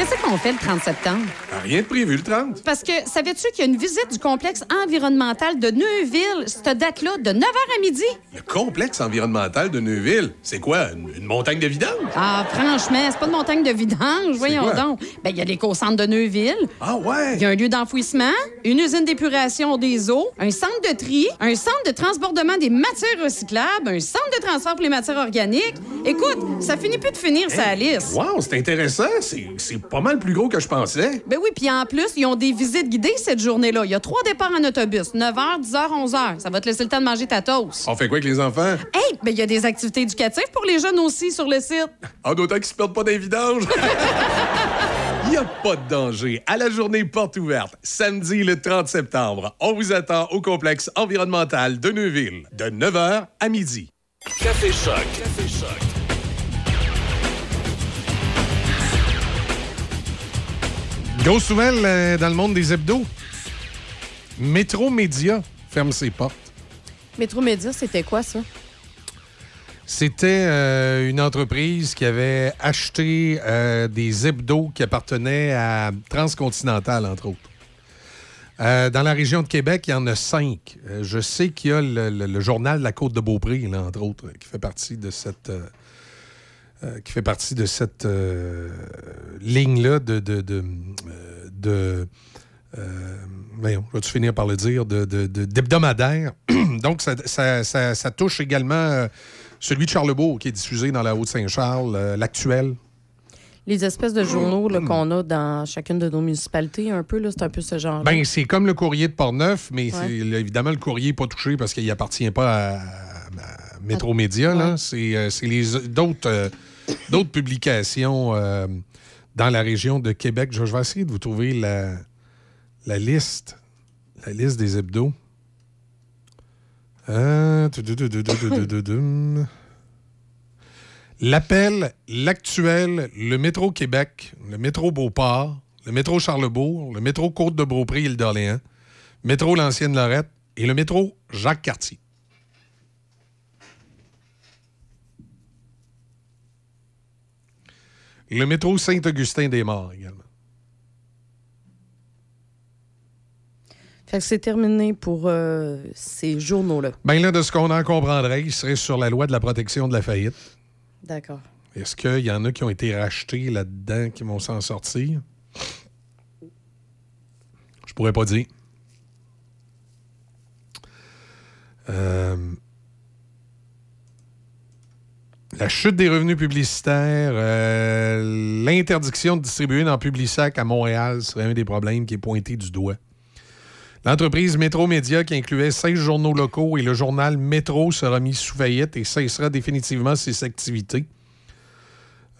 Qu'est-ce qu'on fait le 30 septembre? Rien de prévu le 30. Parce que savais-tu qu'il y a une visite du complexe environnemental de Neuville, cette date-là, de 9h à midi? Le complexe environnemental de Neuville, c'est quoi? Une, une montagne de vidange? Ah, franchement, c'est pas une montagne de vidange, voyons quoi? donc. Ben, il y a l'éco-centre de Neuville. Ah ouais? Il y a un lieu d'enfouissement, une usine d'épuration des eaux, un centre de tri, un centre de transbordement des matières recyclables, un centre de transfert pour les matières organiques. Écoute, ça finit plus de finir sa liste. Wow, c'est intéressant. C'est c'est pas mal plus gros que je pensais. Ben oui, puis en plus, ils ont des visites guidées cette journée-là. Il y a trois départs en autobus, 9h, 10h, 11h. Ça va te laisser le temps de manger ta toast. On fait quoi avec les enfants? Hey, ben il y a des activités éducatives pour les jeunes aussi sur le site. En d'autant qu'ils se perdent pas vidange. [LAUGHS] Il n'y a pas de danger. À la journée porte ouverte, samedi le 30 septembre, on vous attend au complexe environnemental de Neuville, de 9h à midi. Café Choc. Café Choc. Grosse nouvelle euh, dans le monde des hebdos. Métro Média ferme ses portes. Métro Média, c'était quoi ça? C'était euh, une entreprise qui avait acheté euh, des hebdos qui appartenaient à Transcontinental, entre autres. Euh, dans la région de Québec, il y en a cinq. Je sais qu'il y a le, le- le journal de la Côte de Beaupré, là, entre autres, qui fait partie de cette, euh, qui fait partie de cette euh, ligne-là de, de, de, euh, de voyons, je vais-tu finir par le dire, de, de- de- d'hebdomadaire. [CLEARS THROAT] Donc, ça, ça- ça- ça touche également celui de Charlebourg, qui est diffusé dans la Haute-Saint-Charles, l'actuel. Les espèces de journaux qu'on a dans chacune de nos municipalités, un peu, là, c'est un peu ce genre. Ben, c'est comme le courrier de Portneuf, mais Ouais. évidemment, le courrier n'est pas touché parce qu'il appartient pas à, à Métro Média. C'est, c'est les d'autres, euh, d'autres publications euh, dans la région de Québec. Je, je vais essayer de vous trouver la, liste. Des hebdos. L'appel, l'actuel, le métro Québec, le métro Beauport, le métro Charlebourg, le métro Côte de Beaupré, île d'Orléans, métro L'Ancienne Lorette et le métro Jacques Cartier. Le métro Saint-Augustin-des-Morts également. Fait que c'est terminé pour euh, ces journaux-là. Bien là, de ce qu'on en comprendrait, il serait sur la loi de la protection de la faillite. D'accord. Est-ce qu'il y en a qui ont été rachetés là-dedans qui vont s'en sortir? Je pourrais pas dire. Euh, La chute des revenus publicitaires, euh, l'interdiction de distribuer dans Publisac à Montréal serait un des problèmes qui est pointé du doigt. L'entreprise Métro Média, qui incluait 16 journaux locaux et le journal Métro, sera mis sous faillite et cessera définitivement ses activités.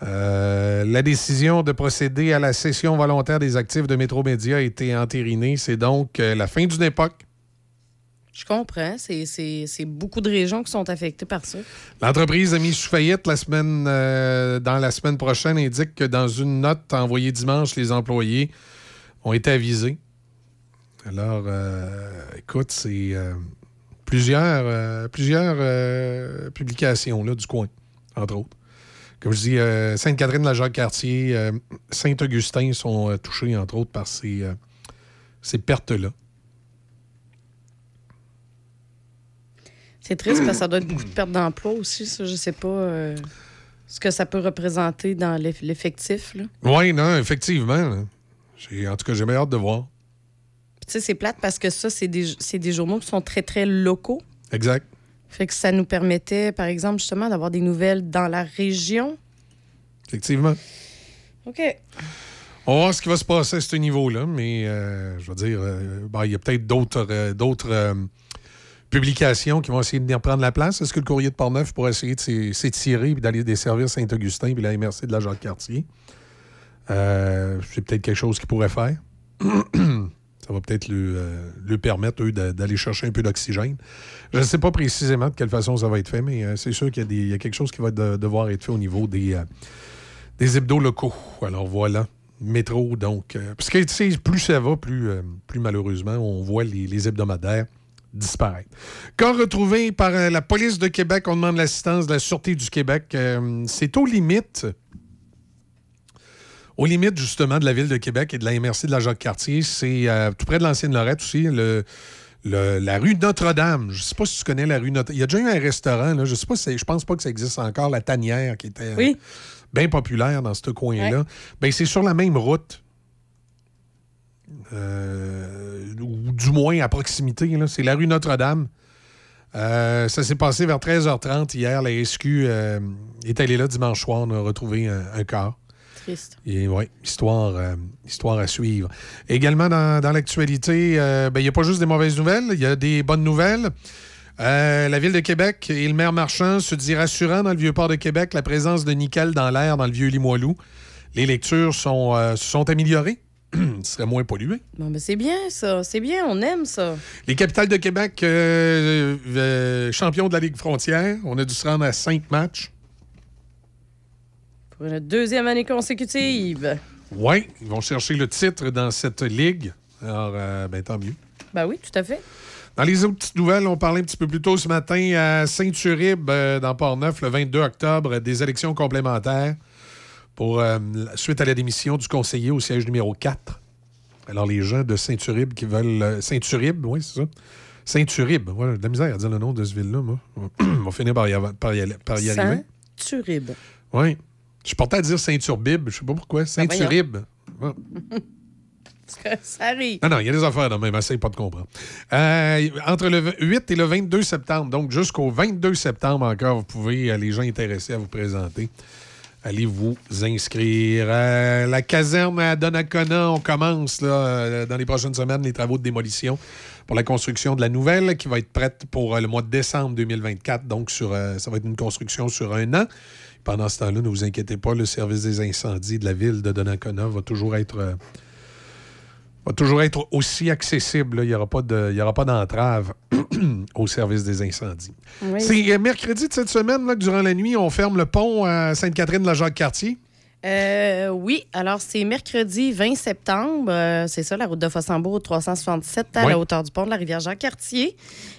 Euh, la décision de procéder à la cession volontaire des actifs de Métro Média a été entérinée. C'est donc euh, la fin d'une époque. Je comprends. C'est- beaucoup de régions qui sont affectées par ça. L'entreprise a mis sous faillite la semaine, euh, dans la semaine prochaine, indique que dans une note envoyée dimanche, les employés ont été avisés. Alors, euh, écoute, c'est euh, plusieurs, publications là, du coin, entre autres. Comme je dis, Sainte-Catherine, la Jacques-Cartier, Saint-Augustin sont touchés, entre autres, par ces, ces pertes-là. C'est triste parce que ça doit être [CLEARS THROAT] beaucoup de pertes d'emploi aussi. Ça, je sais pas euh, ce que ça peut représenter dans l'eff- l'effectif. là. Oui, non, effectivement. là. J'ai- En tout cas, j'ai bien hâte de voir. Puis, Tu sais, c'est plate parce que ça, c'est des, c'est des journaux qui sont très, très locaux. Exact. Fait que ça nous permettait, par exemple, justement, d'avoir des nouvelles dans la région. Effectivement. OK. On va voir ce qui va se passer à ce niveau-là, mais euh, je veux dire, euh, ben, il y a peut-être d'autres euh, d'autres euh, publications qui vont essayer de venir prendre la place? Est-ce que le courrier de Portneuf pourrait essayer de s'é- s'étirer et d'aller desservir Saint-Augustin puis la MRC de la Jacques-Cartier? Euh, C'est peut-être quelque chose qu'ils pourraient faire. [CLEARS THROAT] Ça va peut-être lui, euh, permettre, eux, d'aller chercher un peu d'oxygène. Je ne sais pas précisément de quelle façon ça va être fait, mais euh, c'est sûr qu'il y, a quelque chose qui va de- devoir être fait au niveau des, des locaux. Alors voilà, métro, donc. parce que, plus ça va, plus, plus malheureusement, on voit les, les hebdomadaires disparaître. Quand retrouvé par euh, la police de Québec, on demande l'assistance de la Sûreté du Québec. Euh, c'est aux limites aux limites, justement, de la ville de Québec et de la MRC de la Jacques-Cartier. C'est euh, tout près de l'ancienne Lorette aussi, le, le- la rue Notre-Dame. Je ne sais pas si tu connais la rue Notre-Dame. Il y a déjà eu un restaurant, là. je sais pas si je pense pas que ça existe encore, la Tanière, qui était bien populaire dans ce coin-là. Ouais. Ben, c'est sur la même route. Euh, ou du moins à proximité. C'est la rue Notre-Dame. Euh, ça s'est passé vers 13h30 hier. La SQ euh, est allée là dimanche soir. On a retrouvé un, un corps. Triste. Et ouais, histoire, euh, histoire à suivre. Également dans, dans l'actualité, ben, il n'y a pas juste des mauvaises nouvelles, il y a des bonnes nouvelles. La Ville de Québec et le maire Marchand se dit rassurant dans le Vieux-Port de Québec la présence de nickel dans l'air dans le Vieux-Limoilou. Les lectures sont, se sont améliorées. [CLEARS THROAT] Serait moins pollué. Bon, ben c'est bien, ça. C'est bien, on aime ça. Les capitales de Québec, euh, euh, champions de la Ligue frontière, on a dû se rendre à cinq matchs. Pour une deuxième année consécutive. Oui, ils vont chercher le titre dans cette ligue. Alors, euh, ben, tant mieux. Ben oui, tout à fait. Dans les autres petites nouvelles, on parlait un petit peu plus tôt ce matin à Saint-Uribe, dans Port-Neuf, le 22 octobre, des élections complémentaires pour, euh, suite à la démission du conseiller au siège numéro 4. Alors, les gens de Saint-Uribe qui veulent. euh, Saint-Uribe, oui, c'est ça. Saint-Uribe, voilà, de la misère à dire le nom de ce ville-là, moi. [CLEARS THROAT] On va finir par y, av- par y aller- par y arriver. Saint-Turibe. Oui. Je suis porté à dire Saint-Urbib, je sais pas pourquoi. Saint-Uribe. Ouais. [LAUGHS] ça arrive. Non, non, il y a des affaires de même, essaye pas de comprendre. Euh, entre le 8 et le 22 septembre, donc jusqu'au 22 septembre encore, vous pouvez, les gens intéressés à vous présenter, allez vous inscrire. La caserne à Donnacona, on commence là, euh, dans les prochaines semaines les travaux de démolition pour la construction de la nouvelle qui va être prête pour euh, le mois de décembre 2024. Donc, sur, euh, ça va être une construction sur un an. Pendant ce temps-là, ne vous inquiétez pas, le service des incendies de la ville de Donnacona va toujours être... va toujours être aussi accessible. là. Il n'y aura pas de- d'entrave [CLEARS THROAT] au service des incendies. Oui. C'est euh, mercredi de cette semaine là, que durant la nuit, on ferme le pont à Sainte-Catherine de la Jacques-Cartier. Euh, oui, alors c'est mercredi 20 septembre. euh, c'est ça, la route de Fossambourg 367 à Oui. la hauteur du pont de la rivière Jacques-Cartier.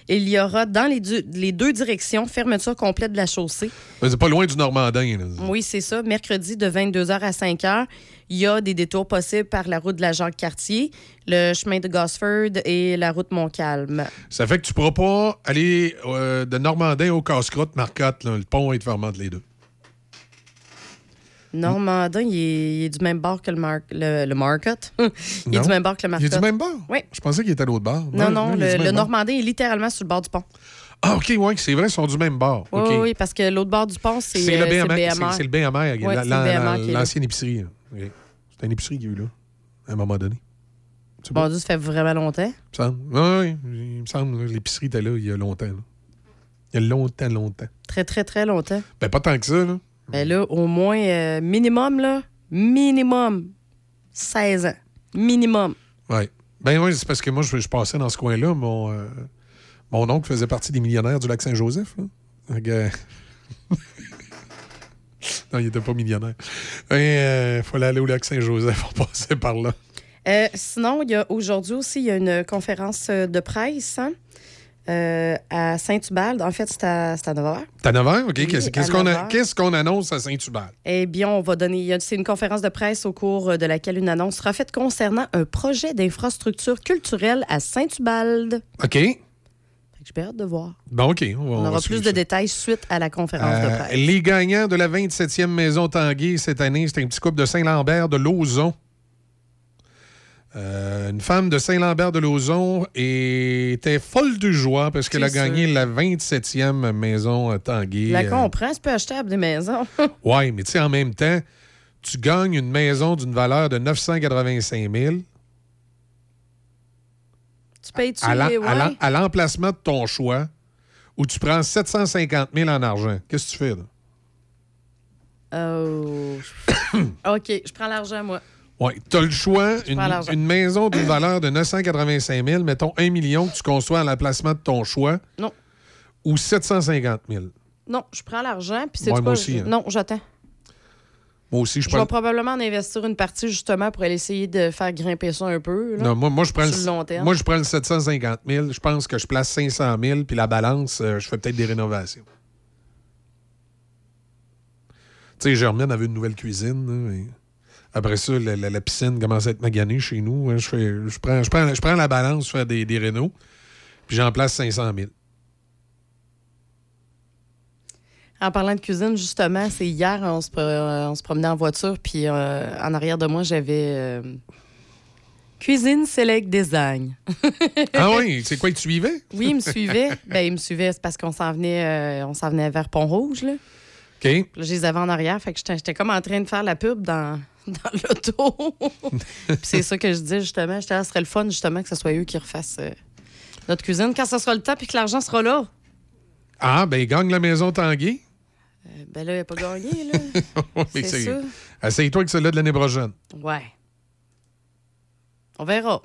Il y aura dans les, deux directions fermeture complète de la chaussée. C'est pas loin du Normandin. là. Oui, c'est ça. Mercredi de 22h à 5h, il y a des détours possibles par la route de la Jacques-Cartier, le chemin de Gosford et la route Montcalm. Ça fait que tu pourras pas aller euh, de Normandin au Casse-Croûte, Marcotte. là. Le pont fermé entre les deux. Normandin, il est, il est du même bord que le, mar- le, le Market. [LAUGHS] il est Non? du même bord que le Il Market. est du même bord? Oui. Je pensais qu'il était à l'autre bord. Non, non, il est le. Normandin est littéralement sur le bord du pont. Ah, OK, oui, c'est vrai, ils sont du même bord. Oui, oui, parce que l'autre bord du pont, c'est le euh, BMR. C'est le BMR. Est là. L'ancienne épicerie. Là. OK. C'est une épicerie qu'il y a eu là, à un moment donné. Bon Dieu, ça fait vraiment longtemps? Il me semble. Oui, oui, il me semble. L'épicerie était là il y a longtemps. là. Il y a longtemps, longtemps. Très, très, très longtemps. Ben, pas tant que ça, là. Ben là, au moins, euh, minimum, là, minimum 16 ans. Minimum. Oui. Ben oui, c'est parce que moi, je, je passais dans ce coin-là. Mon, euh, mon oncle faisait partie des millionnaires du lac Saint-Joseph. là. Que- [LAUGHS] [LAUGHS] non, il n'était pas millionnaire. Il fallait aller au lac Saint-Joseph pour passer par là. Euh, sinon, il y a aujourd'hui aussi, il y a une conférence euh, de presse hein, euh, à Saint-Ubalde. En fait, c'est à, à 9 h. T'as 9 heures? OK. Oui, Qu'est-ce à qu'on 9 a- heures. qu'est-ce qu'on annonce à Saint-Hubert? Eh bien, on va donner. C'est une conférence de presse au cours de laquelle une annonce sera faite concernant un projet d'infrastructure culturelle à Saint-Ubalde. OK. J'ai hâte de voir. Bon, OK. On, va- On, aura plus de ça. détails suite à la conférence de Euh, presse. les gagnants de la 27e Maison Tanguay cette année, c'était un petit couple de Saint-Lambert de Lauzon. Euh, une femme de Saint-Lambert de Lauzon était folle de joie parce qu'elle a C'est gagné sûr. la 27e Maison Tanguay. La Euh, comprends, c'est peu achetable des maisons. [LAUGHS] Ouais, mais tu sais, en même temps, tu gagnes une maison d'une valeur de 985 000 tu payes-tu à à ouais. l'en- à l'emplacement de ton choix où tu prends 750 000 en argent. Qu'est-ce que tu fais, là? Oh. [COUGHS] OK, je prends l'argent, moi. Oui, tu as le choix. Une, maison d'une valeur de 985 000, mettons 1 million que tu construis à l'emplacement de ton choix. Non. Ou 750 000. Non, je prends l'argent, puis c'est Ouais, aussi, je- hein. Non, j'attends. Moi aussi, je vais probablement en investir une partie justement pour aller essayer de faire grimper ça un peu. là, Non, moi, moi, je prends sur le long terme. moi, je prends le 750 000. Je pense que je place 500 000, puis la balance, euh, je fais peut-être des rénovations. Tu sais, Germaine avait une nouvelle cuisine. là, Après ça, la, la- la piscine commence à être maganée chez nous. hein. Je, fais, je, prends, je, prends, je prends la balance, je fais des, des rénaux, puis j'en place 500 000. En parlant de cuisine, justement, c'est hier, on se, pro- euh, on se promenait en voiture, puis euh, en arrière de moi, j'avais euh, Cuisine Select Design. [LAUGHS] Ah oui, c'est quoi, il te suivait? [LAUGHS] Oui, il me suivait. ben, il me suivait, c'est parce qu'on s'en venait, euh, on s'en venait vers Pont-Rouge, là. OK. Là, je les avais en arrière, fait que j'étais comme en train de faire la pub dans, [LAUGHS] dans l'auto. Puis c'est ça que je disais, justement. J'étais là, ce serait le fun, justement, que ce soit eux qui refassent euh, notre cuisine quand ce sera le temps puis que l'argent sera là. Ah, ben, il gagne la maison Tanguy. Euh, ben là, il n'a pas gagné, là. [LAUGHS] Oui, C'est ça. Essaye-toi avec celle-là de l'année prochaine. Ouais. On verra.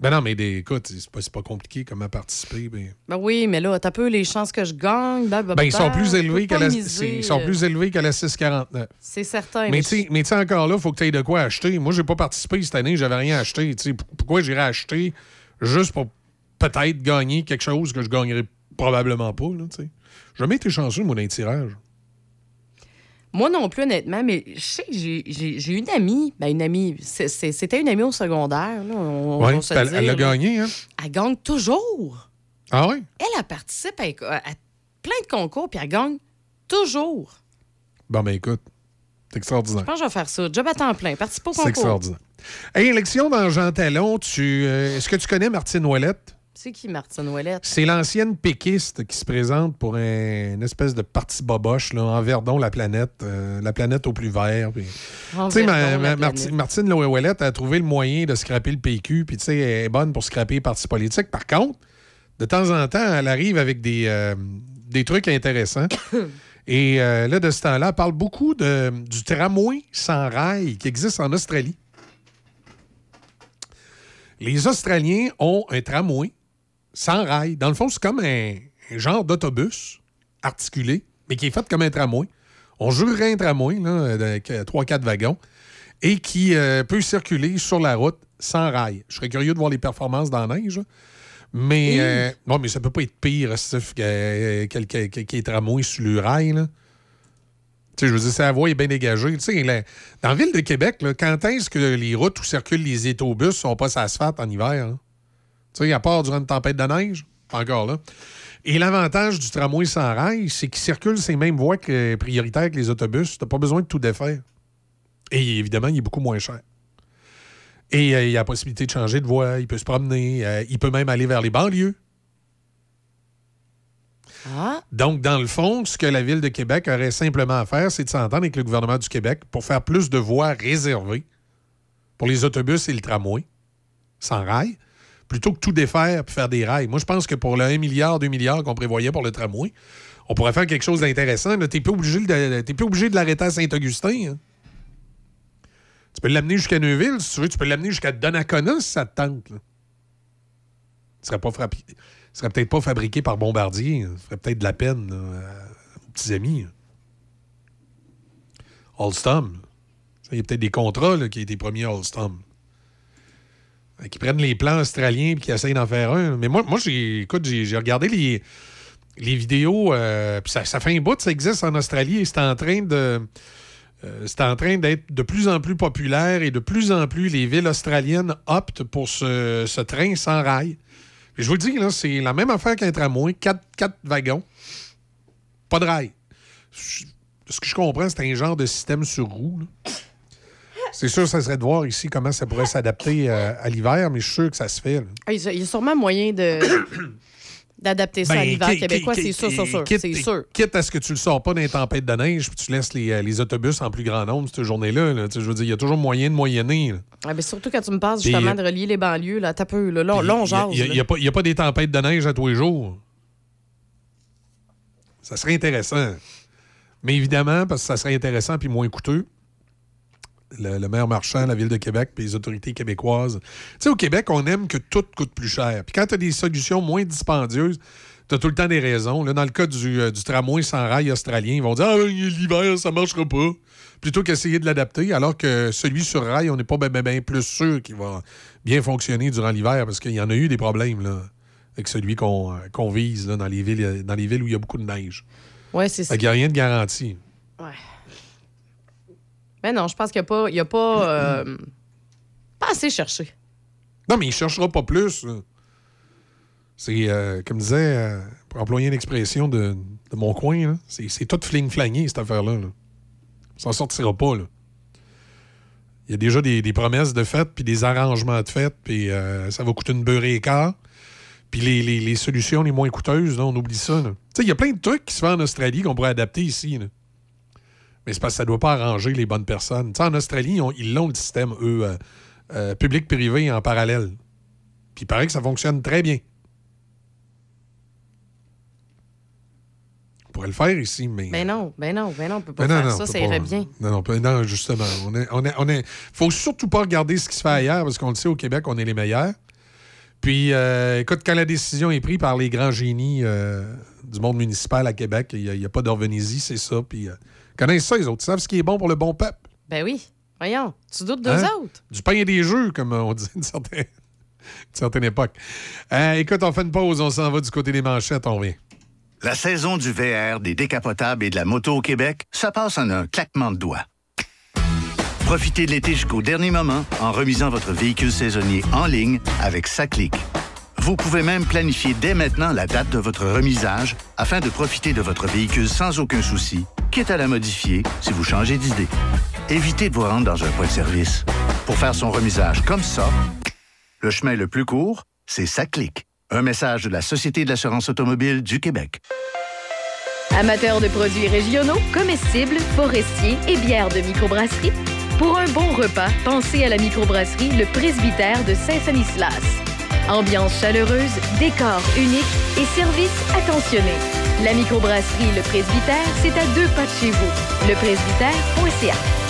Ben non, mais des, écoute, c'est pas, pas compliqué comment participer. Ben, Ben oui, mais là, t'as peu les chances que je gagne. Ben, Ben, ils sont plus élevés qu'à la, c'est- ils sont plus élevés qu'à la 649. C'est certain. Mais tu sais- mais tu sais, encore là, il faut que tu aies de quoi acheter. Moi, j'ai pas participé cette année, j'avais rien acheté. Pourquoi j'irais acheter juste pour peut-être gagner quelque chose que je gagnerais probablement pas, là, tu sais. Jamais été chanceux, les tirages. Moi non plus, honnêtement, mais je sais que j'ai- une amie. Ben, une amie. c'est- c'est- C'était une amie au secondaire. Là, on, Ouais, va se elle, a gagné, hein? Elle gagne toujours. Ah oui? Elle, elle participe à, à plein de concours, puis elle gagne toujours. Bon, ben écoute, c'est extraordinaire. Je pense que je vais faire ça. Job à temps plein. Participe au C'est concours. extraordinaire. Hey, élection dans Jean Talon, tu, euh, est-ce que tu connais Martine Ouellette? C'est qui, Martine Ouellette? C'est l'ancienne péquiste qui se présente pour un- une espèce de parti boboche, là, en Verdon, la planète, euh, la planète au plus vert. puis- Tu sais, ma- Verdon, la ma- Marti- planète. Martine Ouellette a trouvé le moyen de scraper le PQ, puis tu sais, elle est bonne pour scraper les partis politiques. Par contre, de temps en temps, elle arrive avec des, euh, des trucs intéressants. [COUGHS] Et euh, là, de ce temps-là, elle parle beaucoup de, du tramway sans rail qui existe en Australie. Les Australiens ont un tramway sans rail. Dans le fond, c'est comme un, un genre d'autobus articulé, mais qui est fait comme un tramway. On jurerait un tramway, là, avec 3-4 wagons, et qui euh, peut circuler sur la route sans rail. Je serais curieux de voir les performances dans la neige. Mais, Mmh. euh, non, mais ça peut pas être pire, que euh, quel- quel- quel- qui est tramway sur le rail. Là. Tu sais, je veux dire, si la voie est bien dégagée. Tu sais, la- dans la ville de Québec, là, quand est-ce que les routes où circulent les autobus sont pas asphalte en hiver? hein? Tu sais, à part durant une tempête de neige, pas encore là. Et l'avantage du tramway sans rail, c'est qu'il circule ces mêmes voies que, prioritaires que les autobus. Tu pas besoin de tout défaire. Et évidemment, il est beaucoup moins cher. Et euh, il y a la possibilité de changer de voie, il peut se promener, euh, il peut même aller vers les banlieues. Ah, Donc, dans le fond, ce que la Ville de Québec aurait simplement à faire, c'est de s'entendre avec le gouvernement du Québec pour faire plus de voies réservées pour les autobus et le tramway, sans rail, plutôt que tout défaire et faire des rails. Moi, je pense que pour le 1 milliard, 2 milliards qu'on prévoyait pour le tramway, on pourrait faire quelque chose d'intéressant. Tu n'es plus obligé de, l'arrêter à Saint-Augustin. hein. Tu peux l'amener jusqu'à Neuville, si tu veux. Tu peux l'amener jusqu'à Donnacona, si ça te tente. là. Il serait serait peut-être pas fabriqué par Bombardier. Ça ferait peut-être de la peine à petits amis. Alstom. Il y a peut-être des contrats qui promis à Alstom. Euh, Qui prennent les plans australiens et qui essayent d'en faire un. Mais moi, moi j'ai, écoute, j'ai, regardé les, les vidéos, euh, puis ça, ça fait un bout, ça existe en Australie et c'est en train de. euh, c'est en train d'être de plus en plus populaire et de plus en plus les villes australiennes optent pour ce, train sans rail. Je vous le dis, là, c'est la même affaire qu'un tramway, quatre, quatre wagons, pas de rail. Ce que je comprends, c'est un genre de système sur roue. C'est sûr, ça serait de voir ici comment ça pourrait s'adapter euh, à l'hiver, mais je suis sûr que ça se fait. là. ah, il y a- sûrement moyen de [COUGHS] d'adapter ça à Ben, l'hiver québécois, c'est sûr, sûr, sûr. quitte- C'est sûr. Quitte à ce que tu le sors pas dans les tempêtes de neige, puis tu laisses les, euh, les autobus en plus grand nombre cette journée-là. là. Je veux dire, il y a toujours moyen de moyenner. Ah, ben, surtout quand tu me passes justement euh, de relier les banlieues, là, t'as peu, là, là, on jase. Il n'y a, là. il y a pas- il y a pas des tempêtes de neige à tous les jours. Ça serait intéressant. Mais évidemment, parce que ça serait intéressant puis moins coûteux, le, le maire marchand, la Ville de Québec puis les autorités québécoises. Tu sais, au Québec, on aime que tout coûte plus cher. Puis quand tu as des solutions moins dispendieuses, tu as tout le temps des raisons. Là, dans le cas du, euh, du tramway sans rail australien, ils vont dire Ah, l'hiver, ça marchera pas. Plutôt qu'essayer de l'adapter, alors que celui sur rail, on n'est pas bien ben, ben plus sûr qu'il va bien fonctionner durant l'hiver, parce qu'il y en a eu des problèmes là, avec celui qu'on euh, vise là, dans, les villes, dans les villes où il y a beaucoup de neige. Ouais, c'est ça. Qu'il n'y a rien de garanti. Ouais. Mais non, je pense qu'il n'y a pas, il a pas, euh, pas assez cherché. Non, mais il ne cherchera pas plus. C'est, euh, comme disait, euh, pour employer une expression de, de mon coin, c'est, tout fling-flangé, cette affaire-là. Là. On s'en sortira pas. Là. Il y a déjà des, des promesses de fête, puis des arrangements de fête, puis ça va coûter une beurrée et quart. Puis les, les- solutions les moins coûteuses, on oublie ça. Tu sais, il y a plein de trucs qui se font en Australie qu'on pourrait adapter ici. là. Mais c'est parce que ça ne doit pas arranger les bonnes personnes. Tu sais, en Australie, ils ont- ils l'ont le système, eux, euh, euh, public-privé en parallèle. Puis il paraît que ça fonctionne très bien. On pourrait le faire ici, mais. Ben non, ben non, ben non, on peut pas Ben faire non, ça, ça pas. irait bien. Non, non, peut- non, justement. On est, on est, on est, faut surtout pas regarder ce qui se fait ailleurs parce qu'on le sait, au Québec, on est les meilleurs. Puis, euh, écoute, quand la décision est prise par les grands génies euh, du monde municipal à Québec, il n'y a, pas d'orvénésie, c'est ça. Puis, euh, connaissent ça, les autres. Ils savent ce qui est bon pour le bon peuple. Ben oui. Voyons, tu doutes d'eux Hein? autres? Du pain et des jeux, comme on [LAUGHS] disait une certaine, une certaine époque. Euh, écoute, on fait une pause, on s'en va du côté des manchettes, on revient. La saison du VR, des décapotables et de la moto au Québec, ça passe en un claquement de doigts. Profitez de l'été jusqu'au dernier moment en remisant votre véhicule saisonnier en ligne avec Saclic. Vous pouvez même planifier dès maintenant la date de votre remisage afin de profiter de votre véhicule sans aucun souci, quitte à la modifier si vous changez d'idée. Évitez de vous rendre dans un point de service. Pour faire son remisage comme ça, le chemin le plus court, c'est Saclic. Un message de la Société de l'assurance automobile du Québec. Amateurs de produits régionaux, comestibles, forestiers et bières de microbrasserie, pour un bon repas, pensez à la microbrasserie Le Presbytère de Saint-Sanislas. Ambiance chaleureuse, décor unique et service attentionné. La microbrasserie Le Presbytère, c'est à deux pas de chez vous. Lepresbytère.ca.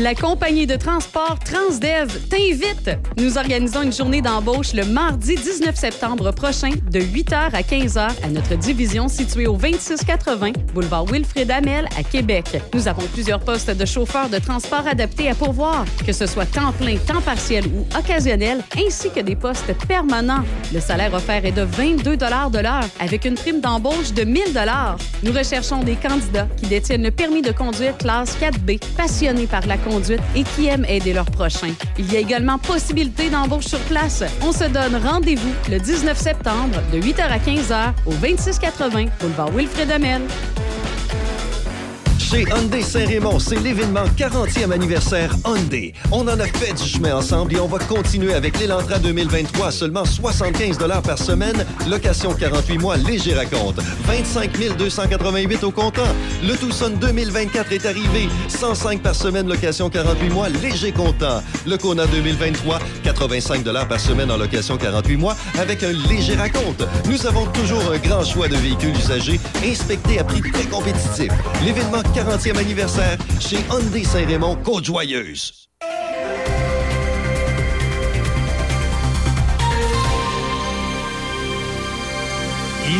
La compagnie de transport Transdev t'invite. Nous organisons une journée d'embauche le mardi 19 septembre prochain de 8h à 15h à notre division située au 2680 boulevard Wilfrid Amel à Québec. Nous avons plusieurs postes de chauffeurs de transport adaptés à pourvoir, que ce soit temps plein, temps partiel ou occasionnel, ainsi que des postes permanents. Le salaire offert est de 22 de l'heure avec une prime d'embauche de 1000 Nous recherchons des candidats qui détiennent le permis de conduire classe 4B, passionnés par la conduite et qui aiment aider leurs prochains. Il y a également possibilité d'embauche sur place. On se donne rendez-vous le 19 septembre de 8h à 15h au 2680 boulevard Wilfrid Amel. Chez Hyundai Saint-Raymond, c'est l'événement 40e anniversaire Hyundai. On en a fait du chemin ensemble et on va continuer avec l'Elantra 2023 à seulement 75 par semaine, location 48 mois, léger raconte. 25 288 au comptant. Le Tucson 2024 est arrivé, 105 par semaine, location 48 mois, léger comptant. Le Kona 2023, 85 par semaine en location 48 mois avec un léger raconte. Nous avons toujours un grand choix de véhicules usagés inspectés à prix très compétitifs. L'événement 40e anniversaire chez Hyundai Saint-Raymond, Côte-Joyeuse.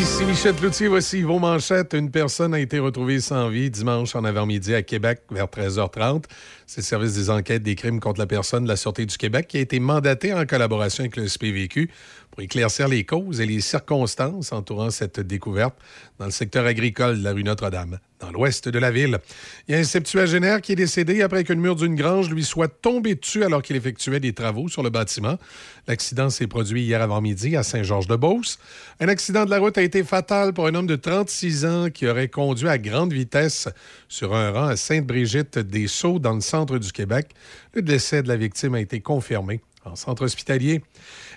Ici Michel Cloutier, voici vos manchettes. Une personne a été retrouvée sans vie dimanche en avant-midi à Québec vers 13h30. C'est le service des enquêtes des crimes contre la personne de la Sûreté du Québec qui a été mandaté en collaboration avec le SPVQ pour éclaircir les causes et les circonstances entourant cette découverte dans le secteur agricole de la rue Notre-Dame, dans l'ouest de la ville. Il y a un septuagénaire qui est décédé après qu'une mur d'une grange lui soit tombée dessus alors qu'il effectuait des travaux sur le bâtiment. L'accident s'est produit hier avant-midi à Saint-Georges-de-Beauce. Un accident de la route a été fatal pour un homme de 36 ans qui aurait conduit à grande vitesse sur un rang à Sainte-Brigitte-des-Sceaux dans le centre du Québec. Le décès de la victime a été confirmé en centre hospitalier.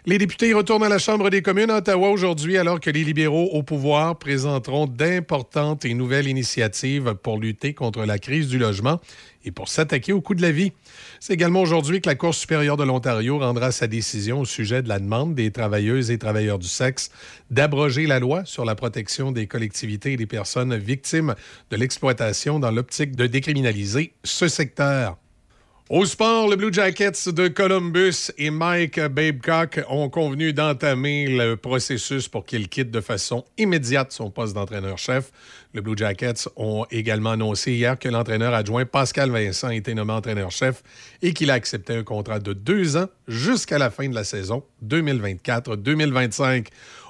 Les députés retournent à la Chambre des communes à Ottawa aujourd'hui alors que les libéraux au pouvoir présenteront d'importantes et nouvelles initiatives pour lutter contre la crise du logement et pour s'attaquer au coût de la vie. C'est également aujourd'hui que la Cour supérieure de l'Ontario rendra sa décision au sujet de la demande des travailleuses et travailleurs du sexe d'abroger la loi sur la protection des collectivités et des personnes victimes de l'exploitation dans l'optique de décriminaliser ce secteur. Au sport, le Blue Jackets de Columbus et Mike Babcock ont convenu d'entamer le processus pour qu'il quitte de façon immédiate son poste d'entraîneur-chef. Le Blue Jackets ont également annoncé hier que l'entraîneur adjoint Pascal Vincent a été nommé entraîneur-chef et qu'il a accepté un contrat de deux ans jusqu'à la fin de la saison 2024-2025.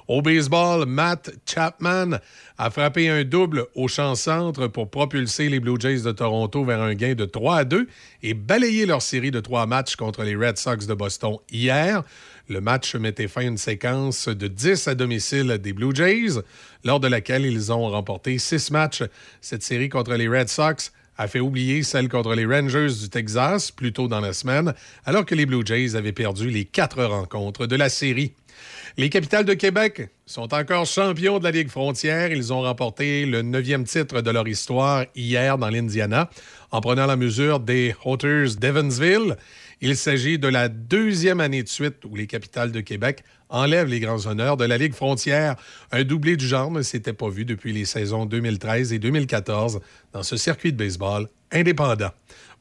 Au baseball, Matt Chapman a frappé un double au champ-centre pour propulser les Blue Jays de Toronto vers un gain de 3 à 2 et balayer leur série de trois matchs contre les Red Sox de Boston hier. Le match mettait fin à une séquence de 10 à domicile des Blue Jays, lors de laquelle ils ont remporté six matchs. Cette série contre les Red Sox a fait oublier celle contre les Rangers du Texas plus tôt dans la semaine, alors que les Blue Jays avaient perdu les quatre rencontres de la série. Les Capitales de Québec sont encore champions de la Ligue frontière. Ils ont remporté le neuvième titre de leur histoire hier dans l'Indiana en prenant la mesure des Hauters d'Evansville. Il s'agit de la deuxième année de suite où les Capitales de Québec enlèvent les grands honneurs de la Ligue frontière. Un doublé du genre ne s'était pas vu depuis les saisons 2013 et 2014 dans ce circuit de baseball indépendant.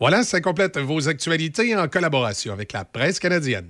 Voilà, ça complète vos actualités en collaboration avec la presse canadienne.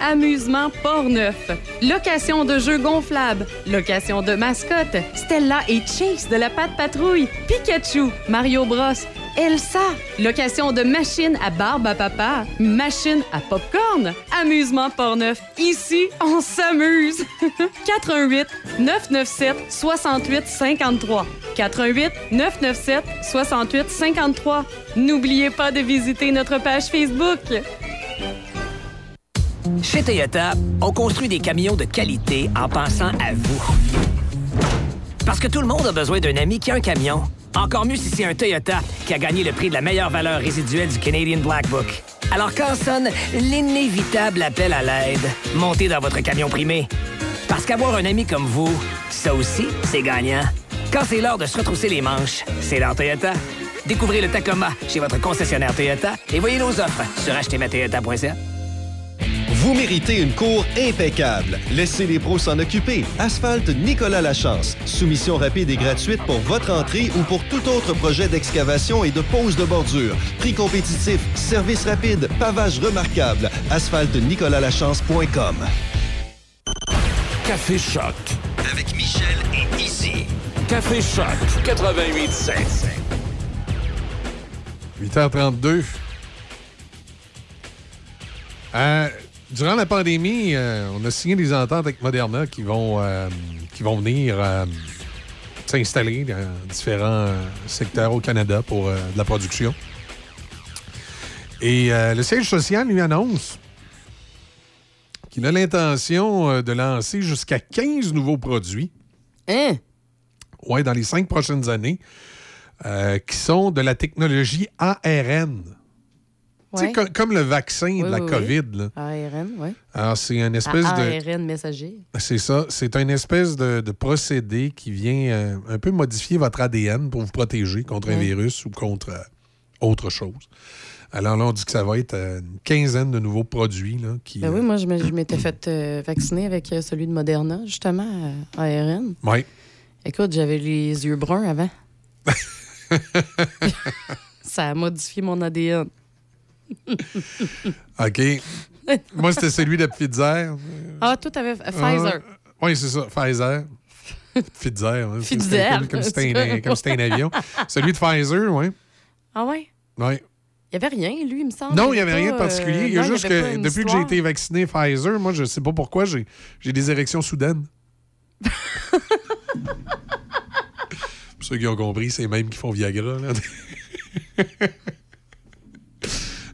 Amusement Portneuf. Location de jeux gonflables. Location de mascottes. Stella et Chase de la Patte Patrouille. Pikachu. Mario Bros. Elsa. Location de machines à barbe à papa. Machine à popcorn. Amusement Portneuf. Ici, on s'amuse. 88 997 68 53. 88 997 68 53. N'oubliez pas de visiter notre page Facebook. Chez Toyota, on construit des camions de qualité en pensant à vous. Parce que tout le monde a besoin d'un ami qui a un camion. Encore mieux si c'est un Toyota qui a gagné le prix de la meilleure valeur résiduelle du Canadian Black Book. Alors quand sonne l'inévitable appel à l'aide, montez dans votre camion primé. Parce qu'avoir un ami comme vous, ça aussi, c'est gagnant. Quand c'est l'heure de se retrousser les manches, c'est l'heure Toyota. Découvrez le Tacoma chez votre concessionnaire Toyota et voyez nos offres sur achetezmatoyota.ca. Vous méritez une cour impeccable. Laissez les pros s'en occuper. Asphalte Nicolas Lachance. Soumission rapide et gratuite pour votre entrée ou pour tout autre projet d'excavation et de pose de bordure. Prix compétitif, service rapide, pavage remarquable. AsphalteNicolasLachance.com. Café Choc. Avec Michel et Izzy. Café Choc 88.7. 8h32. Euh, durant la pandémie, euh, on a signé des ententes avec Moderna qui vont, euh, qui vont venir euh, s'installer dans différents secteurs au Canada pour de la production. Et le siège social lui annonce qu'il a l'intention de lancer jusqu'à 15 nouveaux produits. Hein? Ouais, dans les cinq prochaines années, qui sont de la technologie ARN. Tu sais, Ouais. co- comme le vaccin Oui, de la oui, oui. COVID. là. ARN, oui. Alors, c'est une espèce de. ARN messager. C'est ça. C'est une espèce de, de procédé qui vient euh, un peu modifier votre ADN pour vous protéger contre un virus ou contre euh, autre chose. Alors là, on dit que ça va être euh, une quinzaine de nouveaux produits là, qui. Ben oui, moi, je m'étais fait euh, vacciner avec celui de Moderna, justement, ARN. Ouais. Écoute, j'avais les yeux bruns avant. [LAUGHS] Ça a modifié mon ADN. [LAUGHS] OK. Moi, c'était celui de Pfizer. Ah, toi, t'avais euh, Pfizer. oui, c'est ça, Pfizer. [LAUGHS] Pfizer. hein, Pfizer. Comme si c'était un, avion. Celui de Pfizer, oui. Ah ouais? Ouais. Il n'y avait rien, lui, il me semble. Non, il n'y avait rien de euh, particulier. il y a non, juste avait que depuis que j'ai été vacciné Pfizer, moi, je sais pas pourquoi, j'ai j'ai des érections soudaines. [LAUGHS] Pour ceux qui ont compris, c'est les mêmes qui font Viagra. là.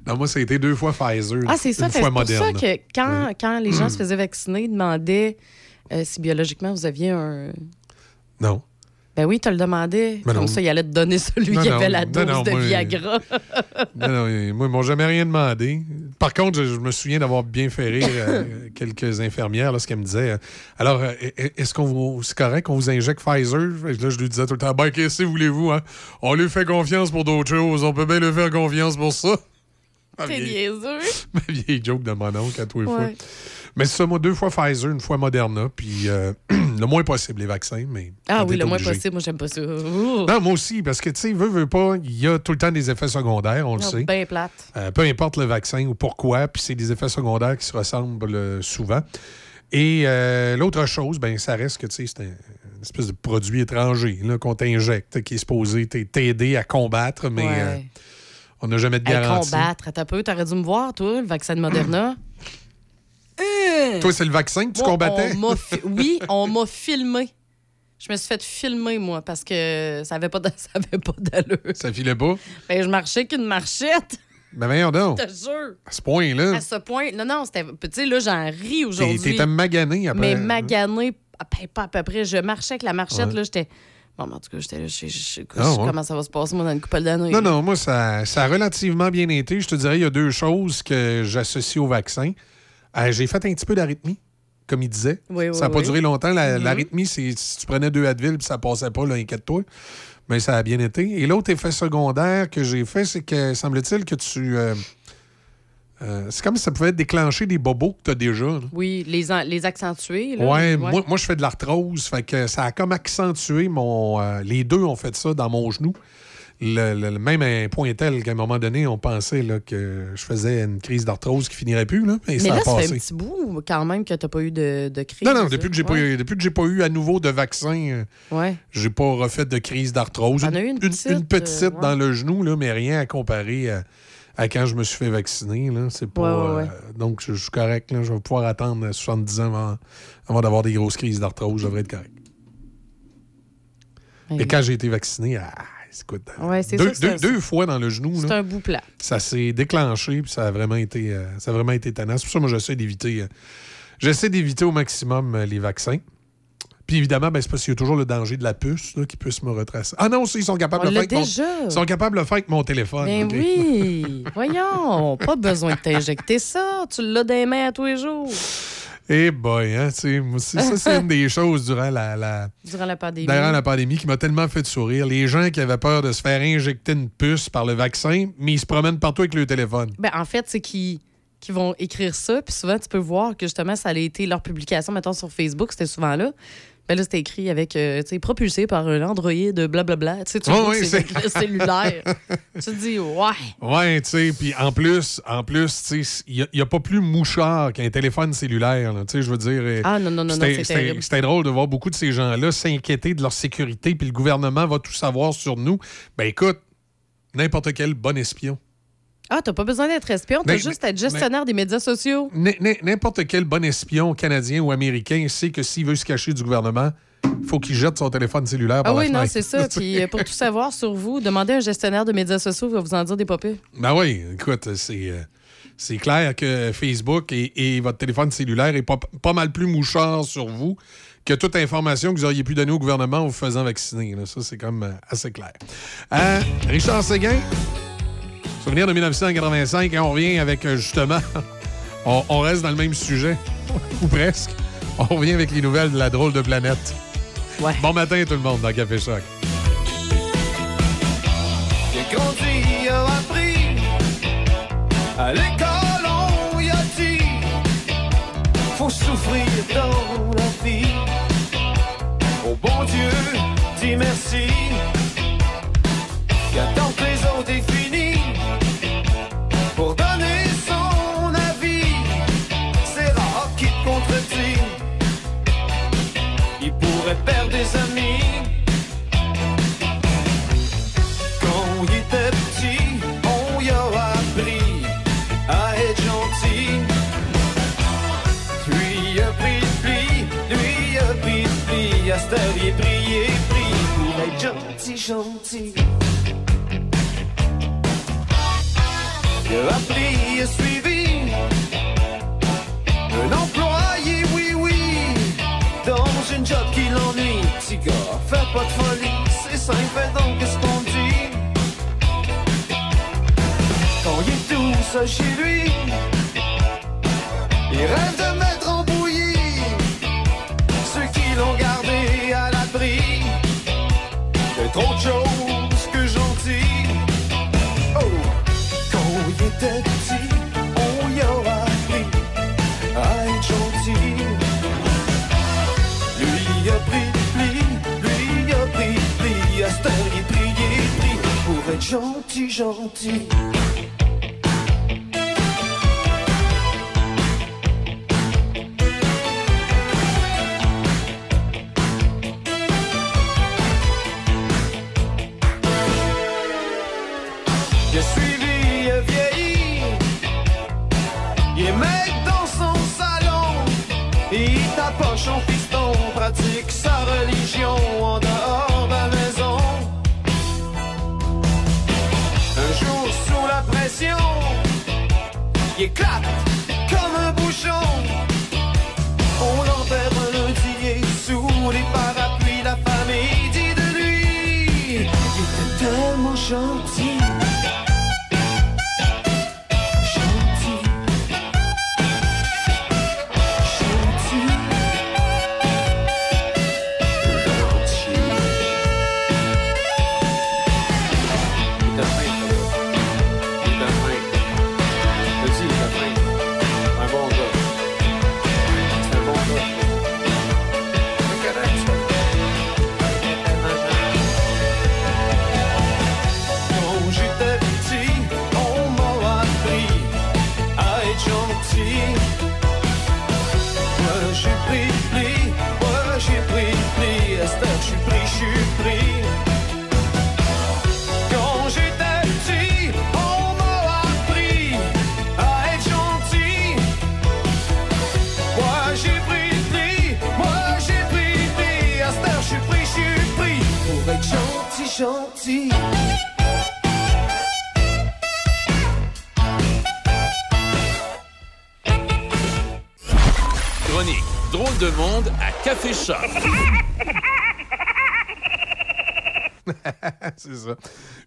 Non, moi, ça a été deux fois Pfizer. Ah, c'est ça. C'est pour ça que quand, quand les gens se faisaient vacciner, ils demandaient euh, si biologiquement vous aviez un. Non. Ben oui, tu le demandais. Ben Comme non. ça, il allait te donner celui Non, qui non, avait la dose de moi, Viagra. [LAUGHS] Non, non, moi, ils m'ont jamais rien demandé. Par contre, je, je me souviens d'avoir bien fait rire euh, [LAUGHS] quelques infirmières lorsqu'elles me disaient euh, Alors, euh, est-ce qu'on vous. C'est correct qu'on vous injecte Pfizer? Là, je lui disais tout le temps Ben, qu'est-ce que voulez-vous hein? On lui fait confiance pour d'autres choses. On peut bien lui faire confiance pour ça. T'es niaiseux. [LAUGHS] Ma vieille joke de mon oncle à tous les fois. Mais c'est ça, moi, deux fois Pfizer, une fois Moderna, puis euh, [CLEARS THROAT] le moins possible, les vaccins, mais. Ah oui, le moins possible. Moi, j'aime pas ça. Ouh. Non, moi aussi, parce que, tu sais, veut, veut pas, il y a tout le temps des effets secondaires, on le Non, sait. Ben plate. Euh, peu importe le vaccin ou pourquoi, puis c'est des effets secondaires qui se ressemblent euh, souvent. Et euh, l'autre chose, ben ça reste que, tu sais, c'est un- une espèce de produit étranger là, qu'on t'injecte, qui est supposé t'aider à combattre, mais Ouais. On n'a jamais de Hey, garantie. combattre. Attends un peu. T'aurais dû me voir, toi, le vaccin de Moderna. Euh. Toi, c'est le vaccin que tu Moi, combattais? on [LAUGHS] fi- oui, on m'a filmé. Je me suis fait filmer, moi, parce que ça avait pas, [LAUGHS] d'allure. Ça filait pas? Ben, je marchais qu'une marchette. Ben, voyons donc. [LAUGHS] Je te jure. À ce point-là, À ce point. Non, non, c'était. Tu sais, là, j'en ris aujourd'hui. t'étais magané après. Mais magané, à peu- pas à peu près. Je marchais avec la marchette, Ouais. là, j'étais. Bon, mais en tout cas, j'étais là, je sais Ah, ouais. comment ça va se passer, moi, dans une couple d'années. Non, non, moi, ça, ça a relativement bien été. Je te dirais, il y a deux choses que j'associe au vaccin. Euh, J'ai fait un petit peu d'arythmie, comme il disait. Oui, oui, ça n'a pas oui. duré longtemps. La- Mhm. L'arythmie, c'est si tu prenais deux Advil puis ça passait pas, inquiète-toi. Mais ça a bien été. Et l'autre effet secondaire que j'ai fait, c'est que, semble-t-il, que tu... euh, euh, c'est comme si ça pouvait déclencher des bobos que tu as déjà. là. Oui, les, les accentuer. Là, Ouais, Moi, moi, je fais de l'arthrose, fait que ça a comme accentué mon. euh, les deux ont fait ça dans mon genou. Le, même un point tel qu'à un moment donné, on pensait là, que je faisais une crise d'arthrose qui finirait plus. Là, et Mais ça là, a ça fait passé. un petit bout, quand même, que t'as pas eu de, de crise. Non, non, depuis que j'ai pas, Ouais. eu- depuis que j'ai pas eu à nouveau de vaccin, euh, Ouais. j'ai pas refait de crise d'arthrose. Eu une petite, petite euh, ouais. dans le genou, là, mais rien à comparer à, à quand je me suis fait vacciner. Là. C'est pas, Ouais, ouais, ouais. euh, donc, je, je suis correct. Là. Je vais pouvoir attendre 70 ans avant, avant d'avoir des grosses crises d'arthrose. Je devrais être correct. Mais quand j'ai été vacciné, ah, écoute, Ouais, c'est deux, fois dans le genou, C'est un bout plat. ça s'est déclenché, puis ça a vraiment été, euh, ça a vraiment été pour ça que moi, j'essaie d'éviter, euh, j'essaie d'éviter au maximum euh, les vaccins. Puis évidemment, ben, c'est parce qu'il y a toujours le danger de la puce là, qui puisse me retracer. Ah non, ils sont capables de le faire avec mon-. Ils sont capables de le faire avec mon téléphone. Ben OK? oui, [LAUGHS] voyons, pas besoin de t'injecter ça. Tu l'as des mains à tous les jours. Eh boy, hein, tu sais, ça, c'est une des choses durant la, la, Durant la pandémie. durant la pandémie qui m'a tellement fait sourire. Les gens qui avaient peur de se faire injecter une puce par le vaccin, mais ils se promènent partout avec le téléphone. Ben, en fait, c'est qu'ils qui vont écrire ça, puis souvent, tu peux voir que justement, ça a été leur publication, mettons, sur Facebook, c'était souvent là. Ben là, c'était écrit avec, euh, tu sais, propulsé par un Android, blablabla. Tu sais, tu ouais, que c'est le cellulaire. [LAUGHS] tu te dis, ouais. Ouais, tu sais, puis en plus, en plus, tu sais, il n'y a, pas plus mouchard qu'un téléphone cellulaire, tu sais, je veux dire. euh, Ah, non, non, non. C'était drôle de voir beaucoup de ces gens-là s'inquiéter de leur sécurité, puis le gouvernement va tout savoir sur nous. Ben écoute, n'importe quel bon espion. Ah, t'as pas besoin d'être espion, t'as juste à être gestionnaire des médias sociaux. N'importe quel bon espion canadien ou américain sait que s'il veut se cacher du gouvernement, il faut qu'il jette son téléphone cellulaire Ah par la oui, non, c'est ça. Puis euh, pour tout savoir sur vous, demandez à un gestionnaire de médias sociaux, il va vous en dire des papiers. Ben oui, écoute, c'est euh, c'est clair que Facebook et, et votre téléphone cellulaire est pas, pas mal plus mouchard sur vous que toute information que vous auriez pu donner au gouvernement en vous faisant vacciner. là. Ça, c'est quand même euh, assez clair. Euh, Richard Séguin, souvenir de 1985, et on revient avec euh, justement, [LAUGHS] on, on reste dans le même sujet, [LAUGHS] ou presque. On revient avec les nouvelles de la drôle de planète. Bon matin tout le monde dans Café Choc. J'ai grandi, a appris. À l'école, on y a dit. Faut souffrir dans la vie. Au bon Dieu, dis merci. Qu'attend que les autres aient gentil. Il a appris, il a suivi un employé, oui, oui, dans une job qui l'ennuie. Petit gars, fais pas de folie, c'est simple, fais donc qu'est-ce qu'on dit? Quand il est tout seul chez lui, il rêve de mettre 的自我優雅力，愛從此。Lui a pris, lui, lui a pris, lui a stari prié, pris pour être gentil, gentil. C'est ça.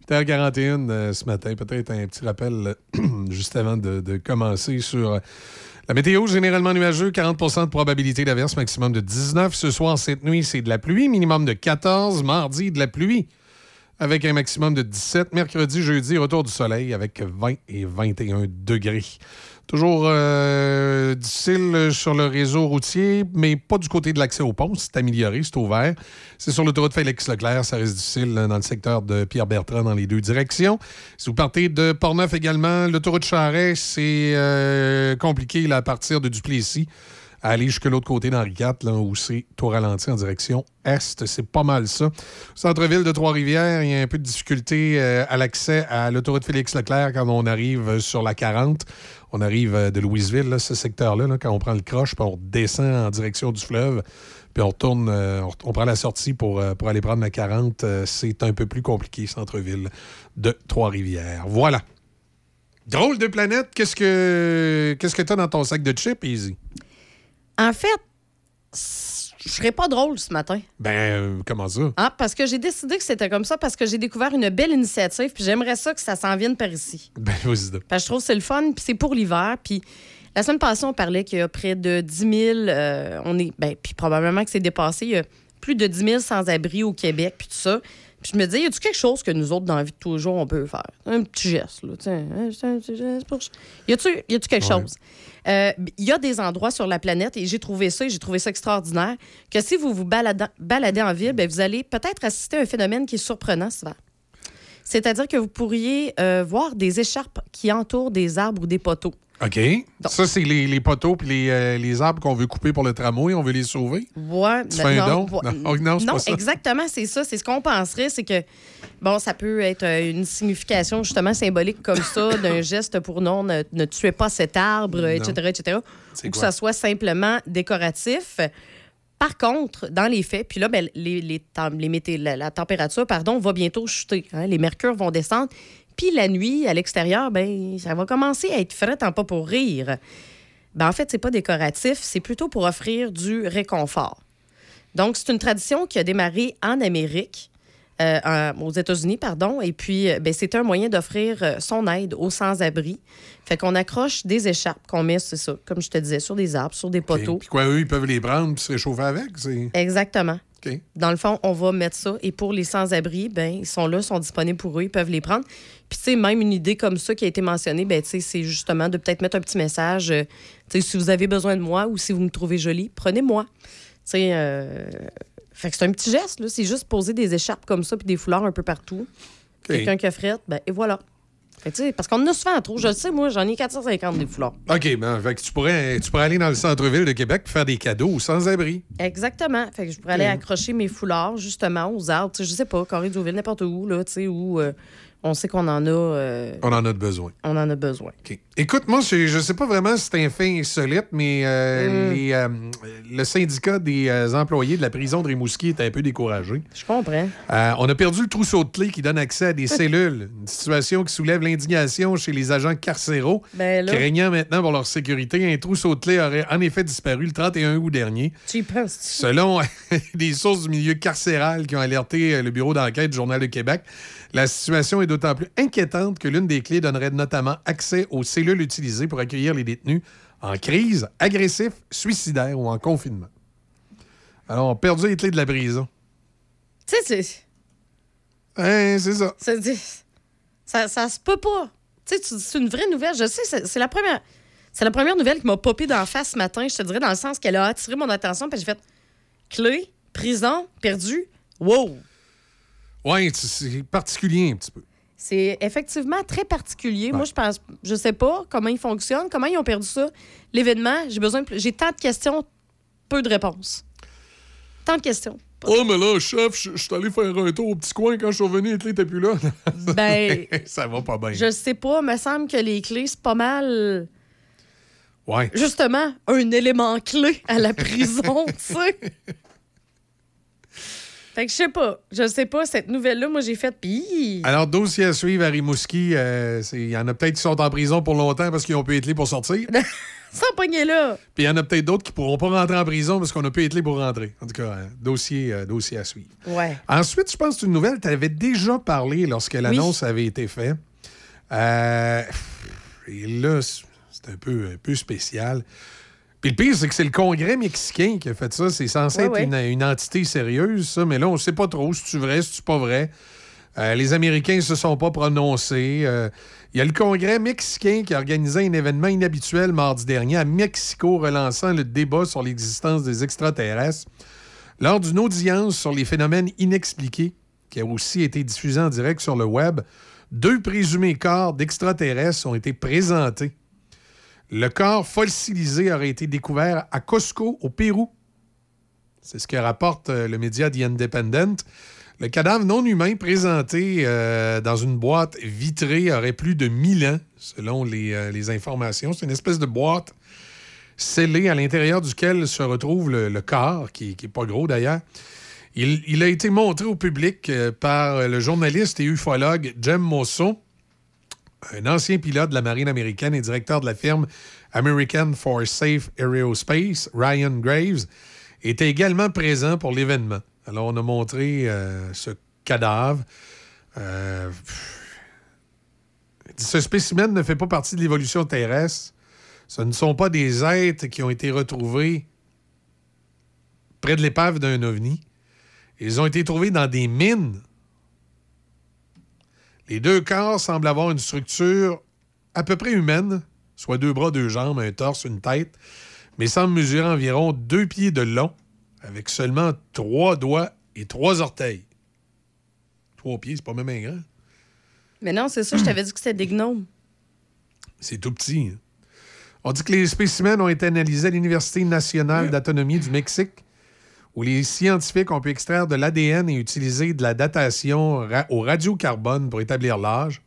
8h41 euh, ce matin. Peut-être un petit rappel euh, [CLEARS THROAT] juste avant de, de commencer sur euh, la météo. Généralement nuageux, 40% de probabilité d'averse, maximum de 19. Ce soir, cette nuit, c'est de la pluie, minimum de 14. Mardi, de la pluie avec un maximum de 17. Mercredi, jeudi, retour du soleil avec 20 et 21 degrés. Toujours euh, difficile sur le réseau routier, mais pas du côté de l'accès au pont. C'est amélioré, c'est ouvert. C'est sur l'autoroute Félix-Leclerc. Ça reste difficile dans le secteur de Pierre-Bertrand dans les deux directions. Si vous partez de Portneuf également, l'autoroute Charret, c'est euh, compliqué là, à partir de Duplessis à aller jusque l'autre côté d'Henri IV, là, où c'est tout ralenti en direction est. C'est pas mal ça. Centre-ville de Trois-Rivières, il y a un peu de difficulté euh, à l'accès à l'autoroute Félix-Leclerc quand on arrive sur la 40. On arrive euh, de Louisville, là, ce secteur-là, là, quand on prend le croche, puis on descend en direction du fleuve, puis on euh, on, prend la sortie pour, euh, pour aller prendre la 40. Euh, c'est un peu plus compliqué, centre-ville de Trois-Rivières. Voilà. Drôle de planète, qu'est-ce que qu'est-ce que dans ton sac de chips, Easy? En fait, je serais pas drôle ce matin. Ben, euh, comment ça? Ah, parce que j'ai décidé que c'était comme ça parce que j'ai découvert une belle initiative puis j'aimerais ça que ça s'en vienne par ici. Ben, vas-y donc. Parce que je trouve que c'est le fun puis c'est pour l'hiver puis la semaine passée on parlait qu'il y a près de 10 000 euh, on est ben puis probablement que c'est dépassé il y a plus de 10 000 sans-abri au Québec puis tout ça. Puis je me disais, y a-tu quelque chose que nous autres, dans la vie de tous les jours, on peut faire? Un petit geste, là. sais, hein, un petit geste pour... Y a-tu quelque Ouais. chose? Euh, Il y a des endroits sur la planète, et j'ai trouvé ça, et j'ai trouvé ça extraordinaire, que si vous vous baladez, baladez en ville, ben, vous allez peut-être assister à un phénomène qui est surprenant souvent. C'est-à-dire que vous pourriez euh, voir des écharpes qui entourent des arbres ou des poteaux. OK. Ça, c'est les, les poteaux puis les, euh, les arbres qu'on veut couper pour le tramway. On veut les sauver. Ouais, Tu fais un non, don? Non, oh, non, pas ça. exactement, c'est ça. C'est ce qu'on penserait, c'est que, bon, ça peut être euh, une signification justement symbolique comme ça, [LAUGHS] d'un geste pour non, ne, ne tuez pas cet arbre, Non. etc., etc. Ou que ça soit simplement décoratif. Par contre, dans les faits, puis là, ben, les, les la température pardon, va bientôt chuter. hein. les mercures vont descendre. Puis la nuit, à l'extérieur, ben, ça va commencer à être frais, tant pas pour rire. Ben, en fait, c'est pas décoratif, c'est plutôt pour offrir du réconfort. Donc, c'est une tradition qui a démarré en Amérique, euh, aux États-Unis, pardon, et puis euh, ben, c'est un moyen d'offrir euh, son aide aux sans-abri. Fait qu'on accroche des écharpes qu'on met, c'est ça, comme je te disais, sur des arbres, sur des poteaux. Puis quoi, eux, ils peuvent les prendre puis se réchauffer avec? C'est... Exactement. Dans le fond, on va mettre ça. Et pour les sans-abri, ben, ils sont là, sont disponibles pour eux, ils peuvent les prendre. Puis, tu sais, même une idée comme ça qui a été mentionnée, ben, tu sais, c'est justement de peut-être mettre un petit message. euh, tu sais, si vous avez besoin de moi ou si vous me trouvez jolie, prenez-moi. Tu sais, euh, fait que c'est un petit geste, là. C'est juste poser des écharpes comme ça puis des foulards un peu partout. quelqu'un qui a frette, ben, et voilà. Fait que, tu sais, parce qu'on en a souvent trop. Je le sais, moi, j'en ai 450 des foulards. OK, ben, fait que tu, pourrais, tu pourrais aller dans le centre-ville de Québec et faire des cadeaux aux sans-abri. Exactement. Fait que je pourrais aller accrocher mes foulards, justement, aux arbres. Tu sais, je sais pas, Corée d'Ouville, n'importe où, là, tu sais, où euh, on sait qu'on en a. euh, On en a de besoin. on en a besoin. OK. Écoute, moi, je, je sais pas vraiment si c'est un fait insolite, mais euh, Mm. les, euh, le syndicat des employés de la prison de Rimouski est un peu découragé. Je comprends. On a perdu le trousseau de clés qui donne accès à des [LAUGHS] cellules. Une situation qui soulève l'indignation chez les agents carcéraux, Ben là. craignant maintenant pour leur sécurité. Un trousseau de clés aurait en effet disparu le 31 août dernier. Tu y penses? Selon [LAUGHS] des sources du milieu carcéral qui ont alerté le bureau d'enquête du Journal de Québec, la situation est d'autant plus inquiétante que l'une des clés donnerait notamment accès aux cellules utilisées pour accueillir les détenus en crise, agressifs, suicidaires ou en confinement. Alors, on a perdu les clés de la prison. Tu sais, c'est. Hein, c'est ça. Ça, ça, ça se peut pas. Tu sais, c'est une vraie nouvelle. Je sais, c'est c'est la première. C'est la première nouvelle qui m'a popé d'en face ce matin, je te dirais, dans le sens qu'elle a attiré mon attention, puis j'ai fait clé, prison, perdu. Wow! Oui, c'est particulier un petit peu. C'est effectivement très particulier. Moi, je pense, je sais pas comment ils fonctionnent, comment ils ont perdu ça. L'événement, j'ai besoin de. J'ai tant de questions, peu de réponses. Tant de questions. Oh, mais là, chef, je je suis allé faire un tour au petit coin quand je suis revenu, les clés n'étaient plus là. [LAUGHS] Ben, [LAUGHS] ça va pas bien. je sais pas, me semble que les clés, c'est pas mal. Ouais. Justement, un élément clé à la prison, [LAUGHS] tu sais. Fait que je sais pas. Je sais pas, cette nouvelle-là, moi, j'ai fait pis. Alors, dossier à suivre à Rimouski. euh, c'est- Il y en a peut-être qui sont en prison pour longtemps parce qu'ils ont pu être libres pour sortir. [LAUGHS] Sans pogner là. Puis il y en a peut-être d'autres qui pourront pas rentrer en prison parce qu'on a pu être libres pour rentrer. En tout cas, euh, dossier, euh, dossier à suivre. Ouais. Ensuite, je pense que une nouvelle, tu avais déjà parlé lorsque l'annonce avait été faite. Euh, et là, c'est un peu, un peu spécial. Puis le pire, c'est que c'est le Congrès mexicain qui a fait ça. C'est censé être une entité sérieuse, ça, mais là, on ne sait pas trop si c'est vrai, si c'est pas vrai. Euh, les Américains ne se sont pas prononcés. Euh, Il y a le Congrès mexicain qui a organisé un événement inhabituel mardi dernier à Mexico, relançant le débat sur l'existence des extraterrestres. Lors d'une audience sur les phénomènes inexpliqués, qui a aussi été diffusée en direct sur le web, deux présumés corps d'extraterrestres ont été présentés. Le corps fossilisé aurait été découvert à Cusco, au Pérou. C'est ce que rapporte euh, le média The Independent. Le cadavre non humain présenté euh, dans une boîte vitrée aurait plus de 1000 ans, selon les, euh, les informations. C'est une espèce de boîte scellée à l'intérieur duquel se retrouve le, corps, qui n'est pas gros d'ailleurs. Il, a été montré au public par le journaliste et ufologue Jem Mosso, un ancien pilote de la marine américaine et directeur de la firme American for Safe Aerospace, Ryan Graves, était également présent pour l'événement. Alors, on a montré euh, ce cadavre. Euh, ce spécimen ne fait pas partie de l'évolution terrestre. Ce ne sont pas des êtres qui ont été retrouvés près de l'épave d'un ovni. Ils ont été trouvés dans des mines. Les deux corps semblent avoir une structure à peu près humaine, soit deux bras, deux jambes, un torse, une tête, mais semblent mesurer environ deux pieds de long, avec seulement trois doigts et trois orteils. Trois pieds, c'est pas même un grand. Mais non, c'est ça, je t'avais dit que c'était des gnomes. C'est tout petit. hein. On dit que les spécimens ont été analysés à l'Université nationale d'autonomie du Mexique, où les scientifiques ont pu extraire de l'ADN et utiliser de la datation au radiocarbone pour établir l'âge.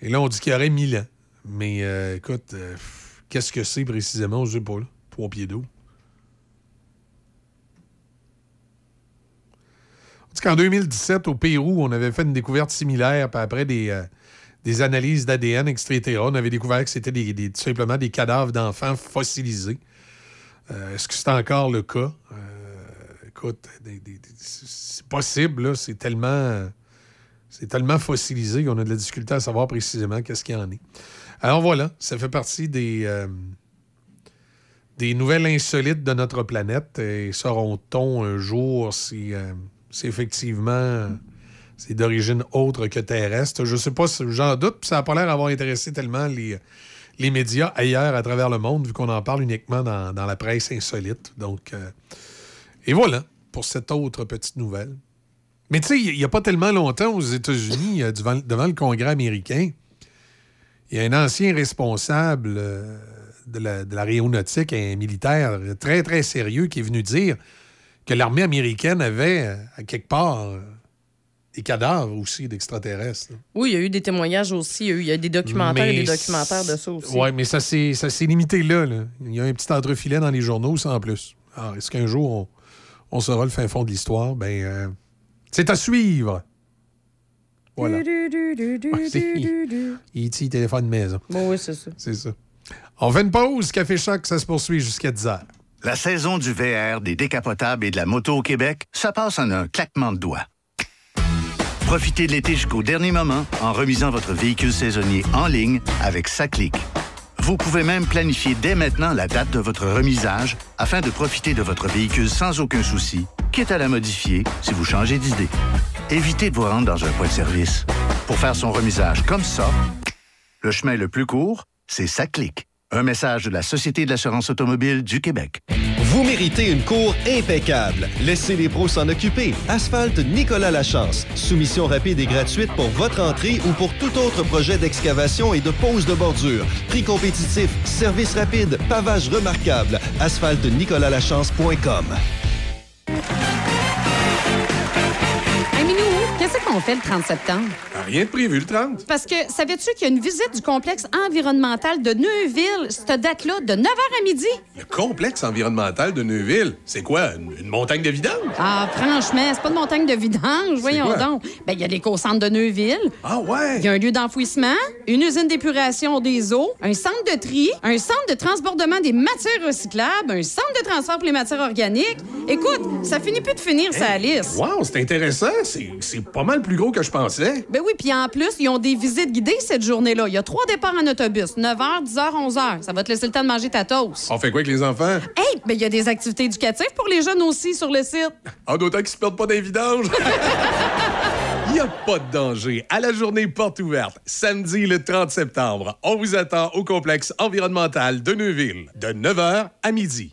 Et là, on dit qu'il y aurait 1000 ans. Mais euh, écoute, euh, qu'est-ce que c'est précisément? Je sais pas. là. Trois pieds d'eau. Qu'en 2017, au Pérou, on avait fait une découverte similaire, après des, euh, analyses d'ADN, etc., on avait découvert que c'était tout simplement des cadavres d'enfants fossilisés. Est-ce que c'est encore le cas? Écoute, c'est possible. C'est tellement, c'est tellement fossilisé qu'on a de la difficulté à savoir précisément qu'est-ce qu'il y en est. Alors voilà, ça fait partie des, euh, des nouvelles insolites de notre planète. Et sauront-on un jour si, euh, si effectivement c'est d'origine autre que terrestre? Je sais pas, j'en doute, puis ça n'a pas l'air d'avoir intéressé tellement les, les médias ailleurs à travers le monde, vu qu'on en parle uniquement dans, dans la presse insolite. Donc, euh, et voilà pour cette autre petite nouvelle. Mais tu sais, il n'y a pas tellement longtemps aux États-Unis, euh, devant, le Congrès américain, il y a un ancien responsable euh, de la- de l'aéronautique, un militaire très, très sérieux, qui est venu dire que l'armée américaine avait, euh, à quelque part, des cadavres aussi d'extraterrestres. Oui, il y a eu des témoignages aussi. Il y a eu des documentaires et des documentaires de ça aussi. Oui, mais ça s'est ça s'est limité là, là. Il y a un petit entrefilet dans les journaux, sans plus. Alors, est-ce qu'un jour, on, on saura le fin fond de l'histoire? Ben, euh, c'est à suivre. Voilà. E.T. téléphone maison. Bon, oui, c'est ça. C'est ça. On fait une pause. Café Choc, ça se poursuit jusqu'à 10 heures. La saison du VR, des décapotables et de la moto au Québec, ça passe en un claquement de doigts. Profitez de l'été jusqu'au dernier moment en remisant votre véhicule saisonnier en ligne avec Saclic. Vous pouvez même planifier dès maintenant la date de votre remisage afin de profiter de votre véhicule sans aucun souci, quitte à la modifier si vous changez d'idée. Évitez de vous rendre dans un point de service. Pour faire son remisage comme ça, le chemin le plus court, c'est Saclic. Un message de la Société de l'assurance automobile du Québec. Vous méritez une cour impeccable. Laissez les pros s'en occuper. Asphalte Nicolas Lachance. Soumission rapide et gratuite pour votre entrée ou pour tout autre projet d'excavation et de pose de bordure. Prix compétitif, service rapide, pavage remarquable. Asphalte Lachance.com. Hey, qu'est-ce qu'on fait le 30 septembre? Rien de prévu le 30. Parce que savais-tu qu'il y a une visite du complexe environnemental de Neuville, cette date-là, de 9h à midi? Le complexe environnemental de Neuville, c'est quoi? Une, une montagne de vidange? Ah, franchement, c'est pas une montagne de vidange, voyons quoi? donc. Ben, il y a l'éco-centre de Neuville. Ah ouais? Il y a un lieu d'enfouissement, une usine d'épuration des eaux, un centre de tri, un centre de transbordement des matières recyclables, un centre de transfert pour les matières organiques. Écoute, ça finit plus de finir, ça, Alice. Wow, c'est intéressant. C'est pas mal plus gros que je pensais. Ben oui, puis en plus, ils ont des visites guidées cette journée-là. Il y a trois départs en autobus, 9h, 10h, 11h. Ça va te laisser le temps de manger ta toast. On fait quoi avec les enfants? Hey, ben il y a des activités éducatives pour les jeunes aussi sur le site. Ah, d'autant qu'ils se perdent pas d'un vidange. [LAUGHS] Il n'y a pas de danger. À la journée porte ouverte, samedi le 30 septembre, on vous attend au complexe environnemental de Neuville, de 9h à midi.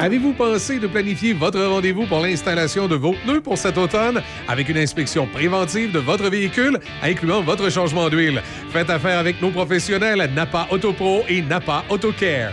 Avez-vous pensé de planifier votre rendez-vous pour l'installation de vos pneus pour cet automne? Avec une inspection préventive de votre véhicule, incluant votre changement d'huile? Faites affaire avec nos professionnels Napa Autopro et Napa AutoCare.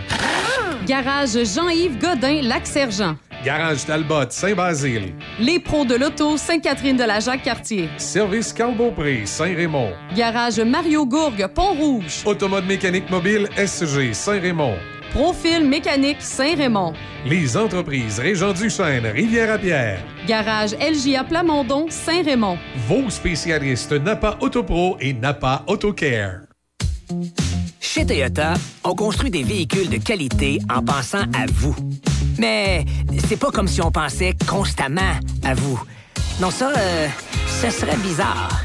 Garage Jean-Yves Godin, Lac-Sergent. Garage Talbot, Saint-Basile. Les pros de l'auto, Sainte-Catherine de la Jacques-Cartier. Service Carl Beaupré, Saint-Raymond. Garage Mario Gourgue, Pont-Rouge. Automode mécanique mobile SG, Saint-Raymond. Profil mécanique Saint-Raymond. Les entreprises Régent Duchesne, Rivière-à-Pierre. Garage LJA Plamondon, Saint-Raymond. Vos spécialistes Napa Autopro et Napa AutoCare. Chez Toyota, on construit des véhicules de qualité en pensant à vous. Mais c'est pas comme si on pensait constamment à vous. Non, ça, euh, ce serait bizarre.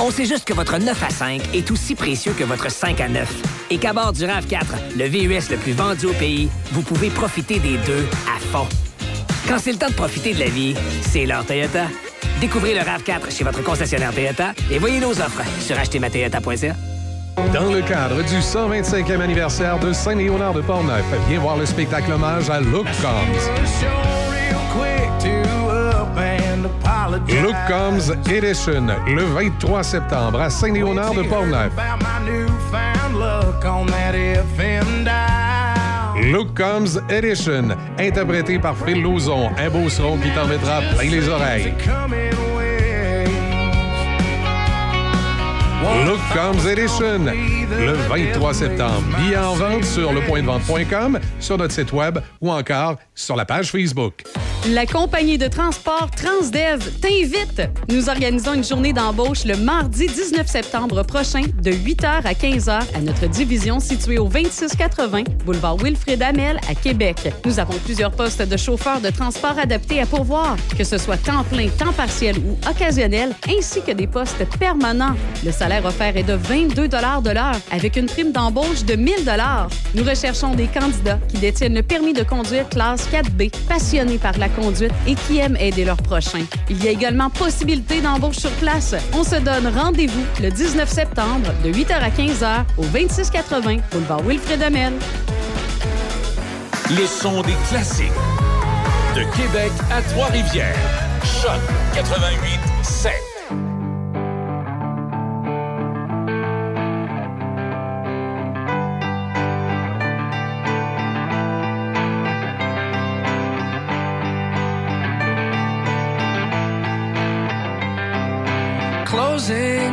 On sait juste que votre 9 à 5 est aussi précieux que votre 5 à 9. Et qu'à bord du RAV4, le VUS le plus vendu au pays, vous pouvez profiter des deux à fond. Quand c'est le temps de profiter de la vie, c'est l'heure Toyota. Découvrez le RAV4 chez votre concessionnaire Toyota et voyez nos offres sur achetermatoyota.ca. Dans le cadre du 125e anniversaire de Saint-Léonard de Portneuf, viens voir le spectacle hommage à Look Combs. Look Combs Edition, le 23 septembre à Saint-Léonard de Portneuf. Look Combs Edition, interprété par Phil Lauzon, un beau son qui t'en mettra plein les oreilles. Look Combs Edition, le 23 septembre. Billets en vente sur lepointdevente.com, sur notre site web ou encore sur la page Facebook. La compagnie de transport Transdev t'invite. Nous organisons une journée d'embauche le mardi 19 septembre prochain de 8h à 15h à notre division située au 2680 boulevard Wilfrid Amel à Québec. Nous avons plusieurs postes de chauffeurs de transport adaptés à pourvoir, que ce soit temps plein, temps partiel ou occasionnel, ainsi que des postes permanents. Le salaire offert est de 22 de l'heure avec une prime d'embauche de 1000 Nous recherchons des candidats qui détiennent le permis de conduire classe 4B, passionnés par la conduite et qui aiment aider leurs prochains. Il y a également possibilité d'embauche sur place. On se donne rendez-vous le 19 septembre de 8h à 15h au 2680 boulevard Wilfrid Amel. Le son des classiques. De Québec à Trois-Rivières. Choc 88 7.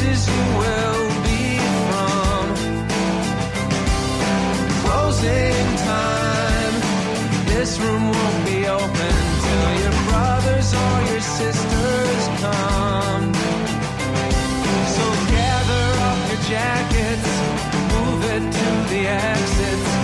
Places you will be from. Closing time. This room won't be open till your brothers or your sisters come. So gather up your jackets, move it to the exits.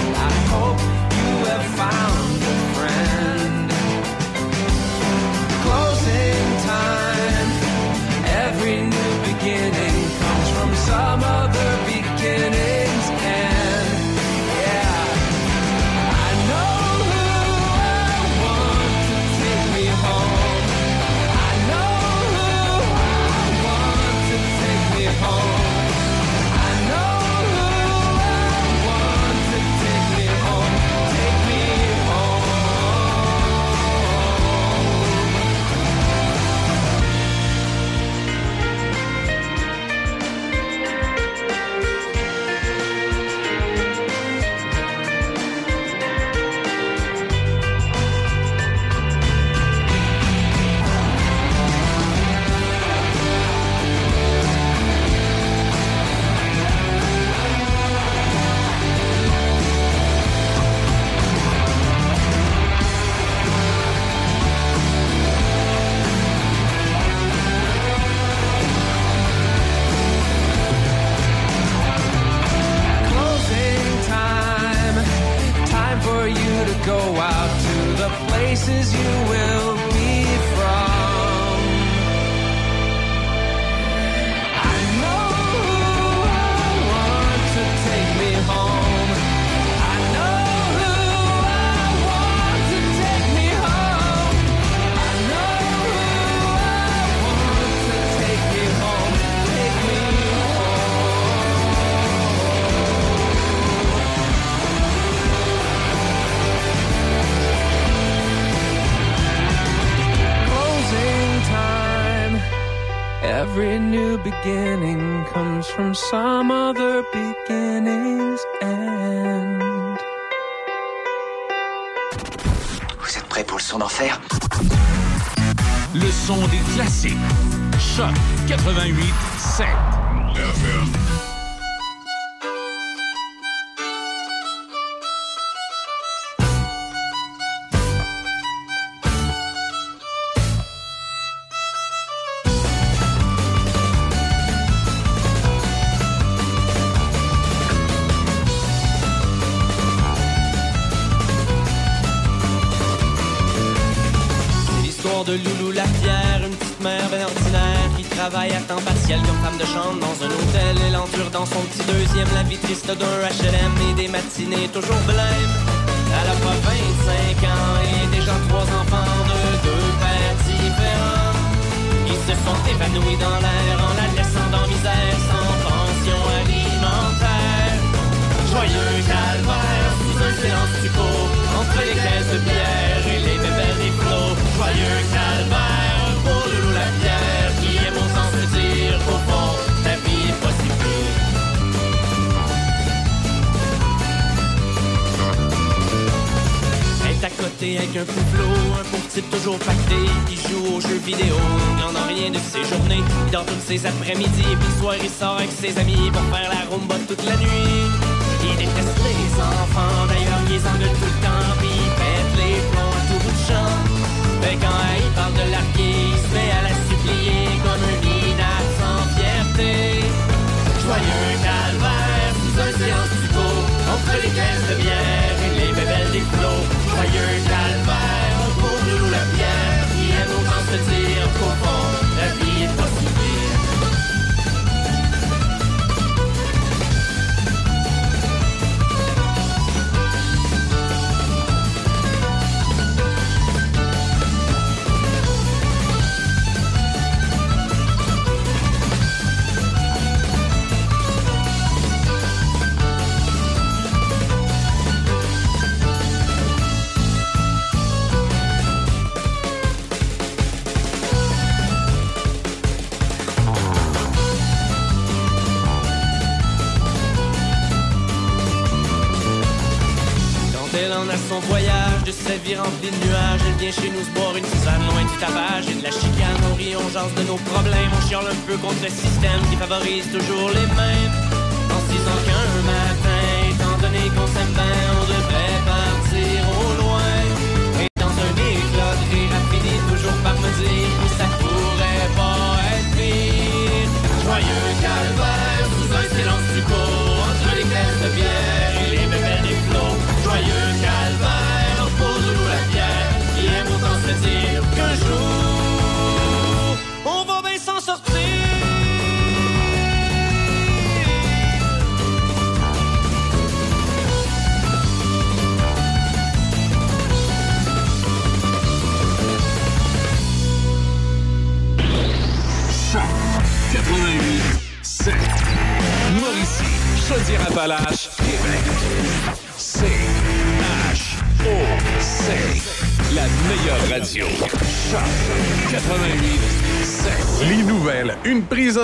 Places you will Every new beginning comes from some other beginning's end. Vous êtes prêts pour le son d'enfer? Le son des classiques. Choc 88 7. Travaille à temps partiel comme femme de chambre dans un hôtel. Elle endure dans son petit deuxième la vie triste d'un HLM et des matinées toujours blêmes. Elle a pas 25 ans et déjà trois enfants de deux pères différents. Ils se sont évanouis dans l'air en la laissant dans misère sans pension alimentaire. Joyeux calvaire sous un silence du entre les caisses de bière et les bébés des flots. Joyeux calvaire Avec un pouflot, un pauvre type toujours pacté qui joue aux jeux vidéo. Il en a rien de ses journées, dort toutes ses après-midi puis le soir il sort avec ses amis pour faire la rumba toute la nuit. Il déteste les enfants, d'ailleurs il les engueule tout le temps, il pète les plombs à tout bout de champ. Mais quand il parle de l'arquer, il se met à la supplier comme un minable sans fierté. Joyeux calvaire, sous un silence du entre les caisses de bière et les bébelles des flots. Joyeux calvaire pour nous la pierre, qui aime autant se dire qu'au fond, sa vie remplie de nuages, elle vient chez nous se boire une tisane loin du tapage et de la chicane. On rit, on jase de nos problèmes, on chiale un peu contre le système qui favorise toujours les mêmes. En se disant qu'un matin, étant donné qu'on s'aime bien, on devrait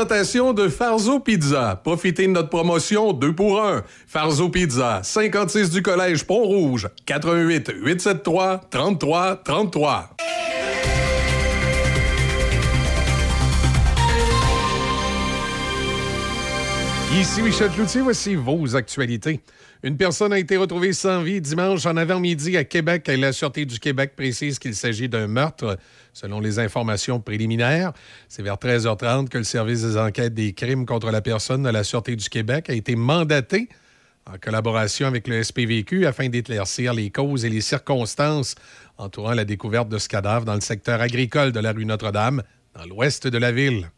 présentation de Farzo Pizza. Profitez de notre promotion 2 pour 1. Farzo Pizza, 56 du Collège Pont-Rouge, 88 873 33 33. Ici Michel Cloutier, voici vos actualités. Une personne a été retrouvée sans vie dimanche en avant-midi à Québec. La Sûreté du Québec précise qu'il s'agit d'un meurtre, selon les informations préliminaires. C'est vers 13h30 que le service des enquêtes des crimes contre la personne de la Sûreté du Québec a été mandaté en collaboration avec le SPVQ afin d'éclaircir les causes et les circonstances entourant la découverte de ce cadavre dans le secteur agricole de la rue Notre-Dame, dans l'ouest de la ville.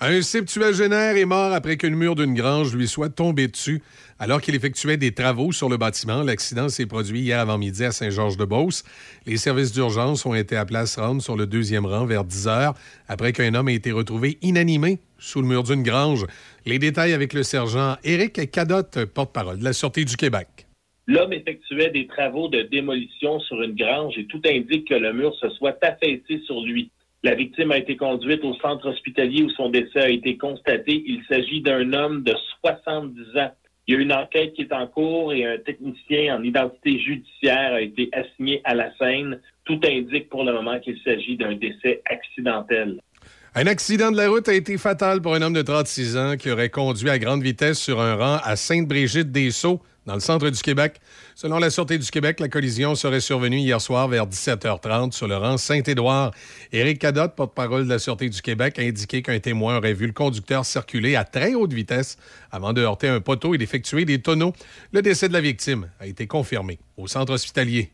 Un septuagénaire est mort après qu'une mur d'une grange lui soit tombée dessus alors qu'il effectuait des travaux sur le bâtiment. L'accident s'est produit hier avant-midi à Saint-Georges-de-Beauce. Les services d'urgence ont été à rendre sur le deuxième rang vers 10 heures après qu'un homme ait été retrouvé inanimé sous le mur d'une grange. Les détails avec le sergent Éric Cadotte, porte-parole de la Sûreté du Québec. L'homme effectuait des travaux de démolition sur une grange et tout indique que le mur se soit affaissé sur lui. La victime a été conduite au centre hospitalier où son décès a été constaté. Il s'agit d'un homme de 70 ans. Il y a une enquête qui est en cours et un technicien en identité judiciaire a été assigné à la scène. Tout indique pour le moment qu'il s'agit d'un décès accidentel. Un accident de la route a été fatal pour un homme de 36 ans qui aurait conduit à grande vitesse sur un rang à Sainte-Brigitte-des-Sceaux, dans le centre du Québec. Selon la Sûreté du Québec, la collision serait survenue hier soir vers 17h30 sur le rang Saint-Édouard. Éric Cadotte, porte-parole de la Sûreté du Québec, a indiqué qu'un témoin aurait vu le conducteur circuler à très haute vitesse avant de heurter un poteau et d'effectuer des tonneaux. Le décès de la victime a été confirmé au centre hospitalier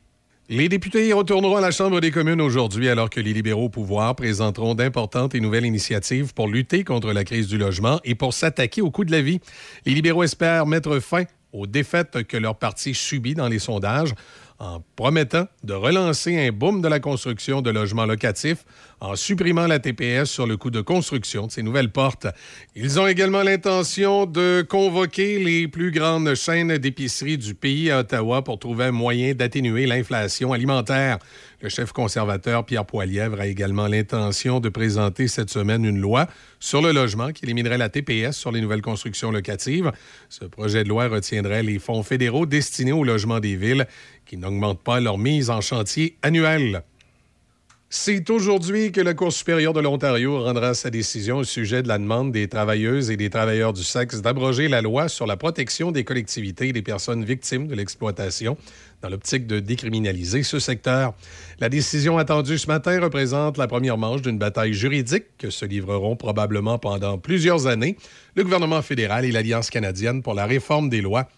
Les députés retourneront à la Chambre des communes aujourd'hui alors que les libéraux au pouvoir présenteront d'importantes et nouvelles initiatives pour lutter contre la crise du logement et pour s'attaquer au coût de la vie. Les libéraux espèrent mettre fin aux défaites que leur parti subit dans les sondages en promettant de relancer un boom de la construction de logements locatifs en supprimant la TPS sur le coût de construction de ces nouvelles portes. Ils ont également l'intention de convoquer les plus grandes chaînes d'épicerie du pays à Ottawa pour trouver un moyen d'atténuer l'inflation alimentaire. Le chef conservateur Pierre Poilièvre a également l'intention de présenter cette semaine une loi sur le logement qui éliminerait la TPS sur les nouvelles constructions locatives. Ce projet de loi retiendrait les fonds fédéraux destinés au logement des villes qui n'augmentent pas leur mise en chantier annuelle. C'est aujourd'hui que la Cour supérieure de l'Ontario rendra sa décision au sujet de la demande des travailleuses et des travailleurs du sexe d'abroger la loi sur la protection des collectivités et des personnes victimes de l'exploitation dans l'optique de décriminaliser ce secteur. La décision attendue ce matin représente la première manche d'une bataille juridique que se livreront probablement pendant plusieurs années le gouvernement fédéral et l'Alliance canadienne pour la réforme des lois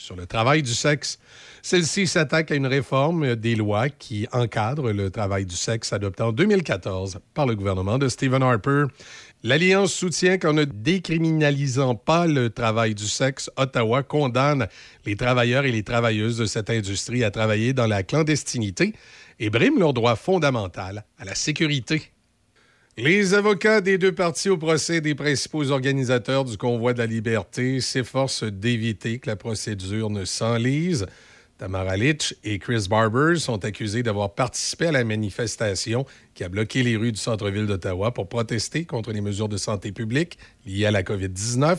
sur le travail du sexe. Celle-ci s'attaque à une réforme des lois qui encadrent le travail du sexe adoptée en 2014 par le gouvernement de Stephen Harper. L'Alliance soutient qu'en ne décriminalisant pas le travail du sexe, Ottawa condamne les travailleurs et les travailleuses de cette industrie à travailler dans la clandestinité et brime leur droit fondamental à la sécurité. Les avocats des deux parties au procès des principaux organisateurs du convoi de la liberté s'efforcent d'éviter que la procédure ne s'enlise. Tamara Litch et Chris Barber sont accusés d'avoir participé à la manifestation qui a bloqué les rues du centre-ville d'Ottawa pour protester contre les mesures de santé publique liées à la COVID-19.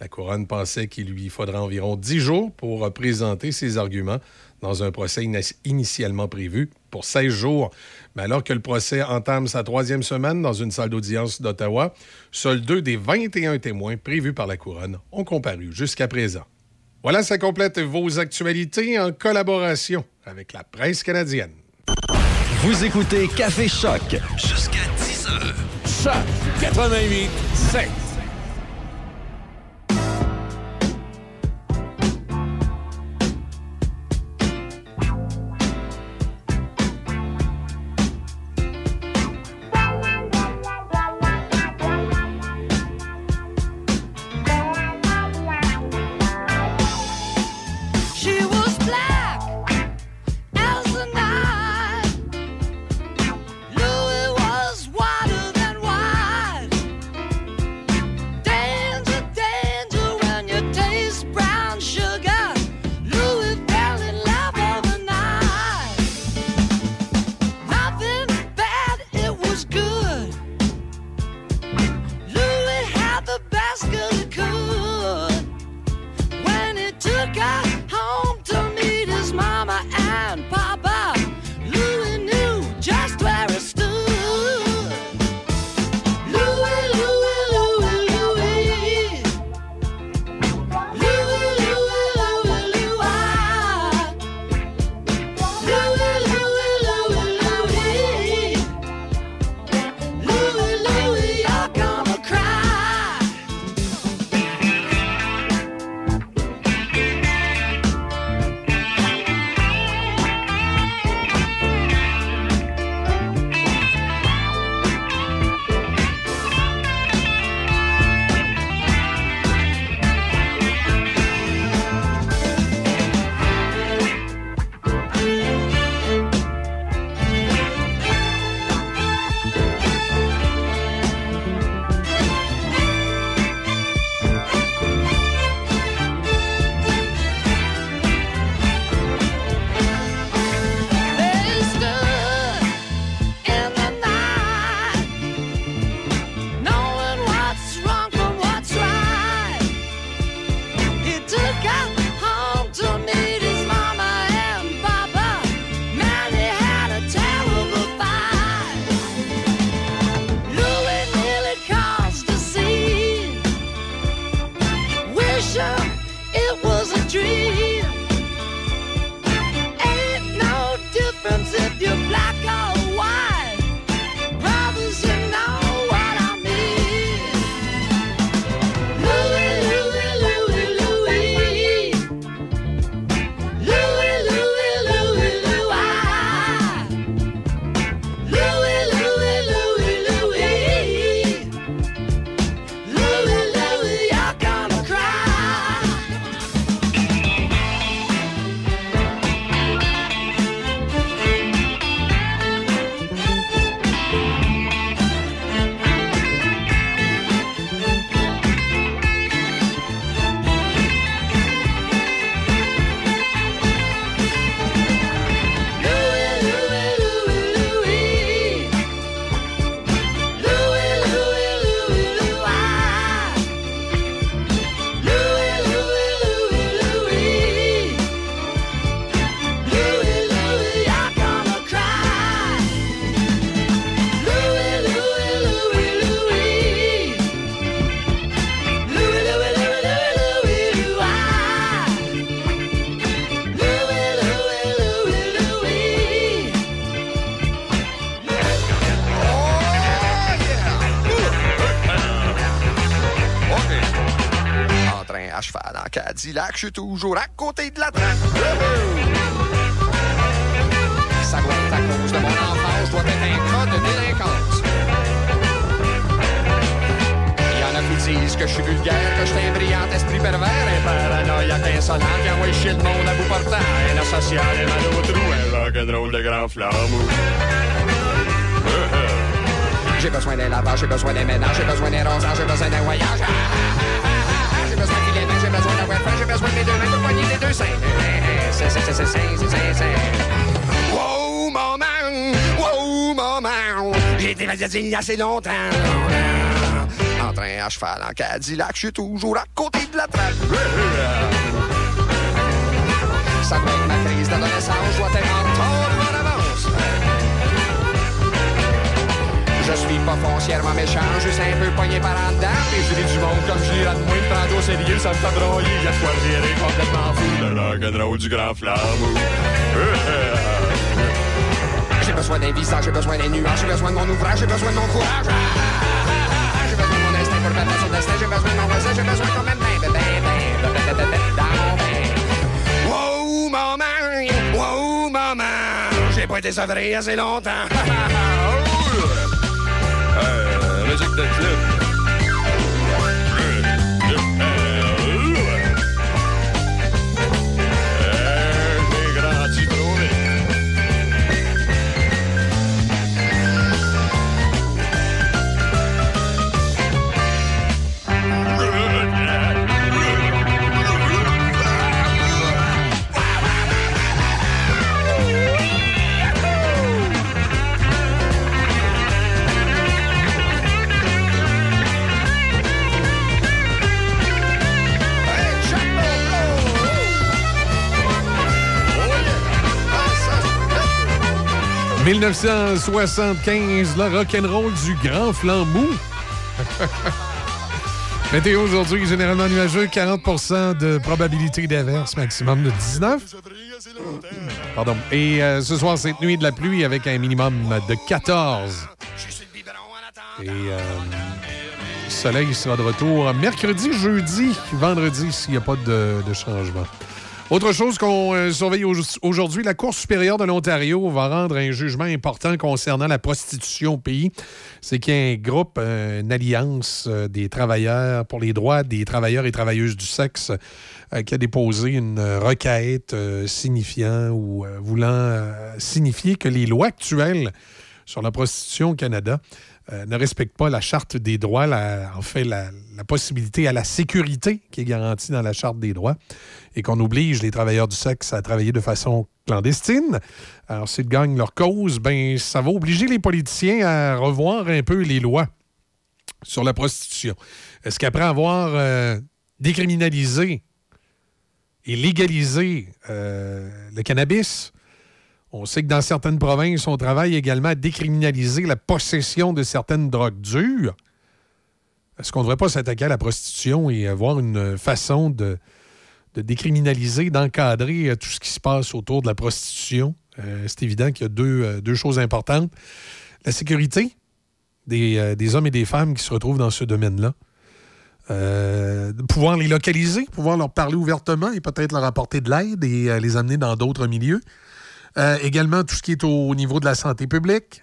La couronne pensait qu'il lui faudra environ dix jours pour présenter ses arguments dans un procès initialement prévu pour 16 jours. Mais alors que le procès entame sa troisième semaine dans une salle d'audience d'Ottawa, seuls deux des 21 témoins prévus par la couronne ont comparu jusqu'à présent. Voilà, ça complète vos actualités en collaboration avec la presse canadienne. Vous écoutez Café Choc Jusqu'à 10 heures. Choc 88 7. Je suis toujours à côté de la trappe. Ça doit à cause de mon enfance, je dois être un cas de délinquance. Il y en a qui disent que je suis vulgaire, que je suis un brillant esprit pervers, un paranoïaque insolent qui envoie le monde à bout portant, un asocial, un mal au trou, un rock'n'roll de grand flambeau. J'ai besoin d'un lavage, j'ai besoin d'un ménage, j'ai besoin d'un rosage, j'ai besoin d'un voyage. J'ai besoin d'un j'ai besoin de mes deux mains pour poigner les deux seins. Wow, maman! Wow, maman! J'ai été magazine il y a assez longtemps. En train à cheval, en Cadillac, je suis toujours à côté pas foncièrement méchant, juste un peu pogné par en dedans. Et je du monde comme je de moins prendre au sérieux, ça me fait broyer. Y'a de quoi virer complètement fou. Le rock'n'roll du grand flambeau. [LAUGHS] J'ai besoin d'un visage, j'ai besoin des nuages, j'ai besoin de mon ouvrage, j'ai besoin de mon courage. Ah, ah, ah, J'ai besoin de mon instinct pour battre son destin, j'ai besoin de mon voisin, j'ai besoin quand même d'un bain. Wow, maman! Wow, maman! J'ai pas été sevré assez longtemps. [LAUGHS] Euh, musique de 1975, le rock'n'roll du grand flambeau. [LAUGHS] Météo aujourd'hui, généralement nuageux, 40% de probabilité d'averse, maximum de 19. Pardon. Et euh, ce soir, cette nuit de la pluie avec un minimum de 14. Et euh, le soleil sera de retour mercredi, jeudi, vendredi, s'il n'y a pas de, de changement. Autre chose qu'on euh, surveille au- aujourd'hui, la Cour supérieure de l'Ontario va rendre un jugement important concernant la prostitution au pays. C'est qu'il y a un groupe, euh, une alliance euh, des travailleurs pour les droits des travailleurs et travailleuses du sexe qui a déposé une requête signifiant ou voulant signifier que les lois actuelles sur la prostitution au Canada euh, ne respectent pas la charte des droits, en fait, la, la possibilité à la sécurité qui est garantie dans la charte des droits et qu'on oblige les travailleurs du sexe à travailler de façon clandestine. Alors, s'ils gagnent leur cause, ben, ça va obliger les politiciens à revoir un peu les lois sur la prostitution. Est-ce qu'après avoir euh, décriminalisé et légalisé euh, le cannabis, on sait que dans certaines provinces, on travaille également à décriminaliser la possession de certaines drogues dures. Est-ce qu'on ne devrait pas s'attaquer à la prostitution et avoir une façon de, décriminaliser, d'encadrer euh, tout ce qui se passe autour de la prostitution? Euh, c'est évident qu'il y a deux, euh, choses importantes. La sécurité des, hommes et des femmes qui se retrouvent dans ce domaine-là. Pouvoir les localiser, pouvoir leur parler ouvertement et peut-être leur apporter de l'aide et les amener dans d'autres milieux. Euh, également, tout ce qui est au niveau de la santé publique.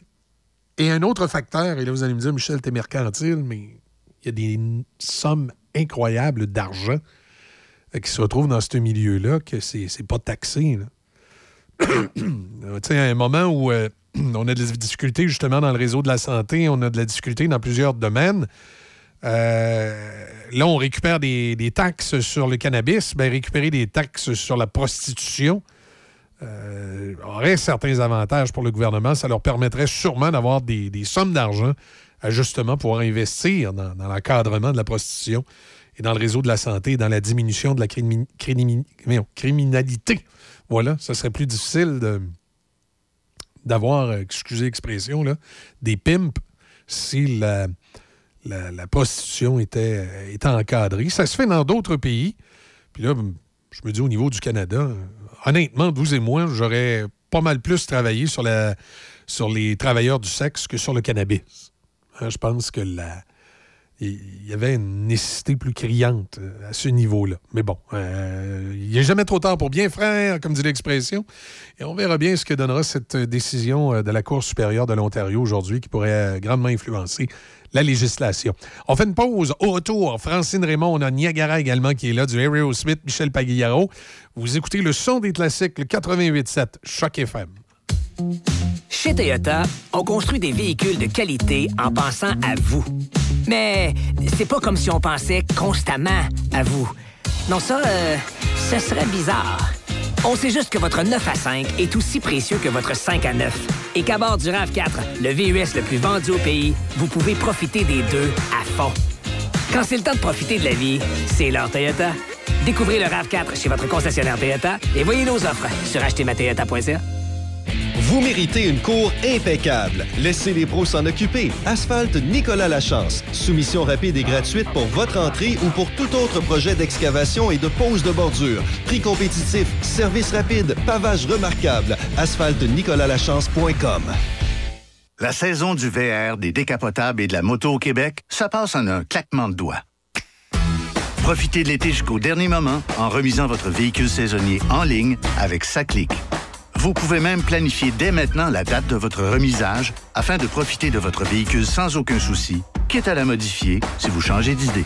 Et un autre facteur, et là, vous allez me dire, Michel, t'es mercantile, mais il y a des sommes incroyables d'argent euh, qui se retrouvent dans ce milieu-là, que c'est pas taxé. [COUGHS] tu sais, à un moment où euh, [CLEARS THROAT] on a des difficultés justement dans le réseau de la santé, on a de la difficulté dans plusieurs domaines. Là, on récupère des, des taxes sur le cannabis. Ben, récupérer des taxes sur la prostitution euh, aurait certains avantages pour le gouvernement. Ça leur permettrait sûrement d'avoir des, sommes d'argent à justement pouvoir investir dans, l'encadrement de la prostitution et dans le réseau de la santé et dans la diminution de la criminalité. Voilà, ça serait plus difficile d'avoir, euh, excusez l'expression, des pimps si la, prostitution était, euh, était encadrée. Ça se fait dans d'autres pays. Puis là, je me dis au niveau du Canada, euh, honnêtement, vous et moi, j'aurais pas mal plus travaillé sur, les travailleurs du sexe que sur le cannabis. Hein, je pense que la, il y avait une nécessité plus criante euh, à ce niveau-là. Mais bon, euh, il n'est jamais trop tard pour bien faire, comme dit l'expression. Et on verra bien ce que donnera cette décision euh, de la Cour supérieure de l'Ontario aujourd'hui qui pourrait euh, grandement influencer la législation. On fait une pause. Au retour, Francine Raymond, on a Niagara également qui est là, du Aerosmith, Michel Pagliaro. Vous écoutez le son des classiques, le 88.7, Choc FM. Chez Toyota, on construit des véhicules de qualité en pensant à vous. Mais c'est pas comme si on pensait constamment à vous. Non, ça, euh, ce serait bizarre. On sait juste que votre 9 à 5 est aussi précieux que votre 5 à 9. Et qu'à bord du RAV4, le VUS le plus vendu au pays, vous pouvez profiter des deux à fond. Quand c'est le temps de profiter de la vie, c'est l'heure Toyota. Découvrez le RAV4 chez votre concessionnaire Toyota et voyez nos offres sur achetermatoyota.ca. Vous méritez une cour impeccable. Laissez les pros s'en occuper. Asphalte Nicolas Lachance. Soumission rapide et gratuite pour votre entrée ou pour tout autre projet d'excavation et de pose de bordure. Prix compétitif, service rapide, pavage remarquable. AsphalteNicolasLachance.com. La saison du VR, des décapotables et de la moto au Québec, ça passe en un claquement de doigts. Profitez de l'été jusqu'au dernier moment en remisant votre véhicule saisonnier en ligne avec Saclic. Vous pouvez même planifier dès maintenant la date de votre remisage afin de profiter de votre véhicule sans aucun souci, quitte à la modifier si vous changez d'idée.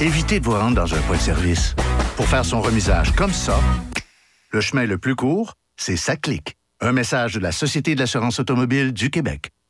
Évitez de vous rendre dans un point de service. Pour faire son remisage comme ça, le chemin le plus court, c'est Saclic. Un message de la Société de l'assurance automobile du Québec.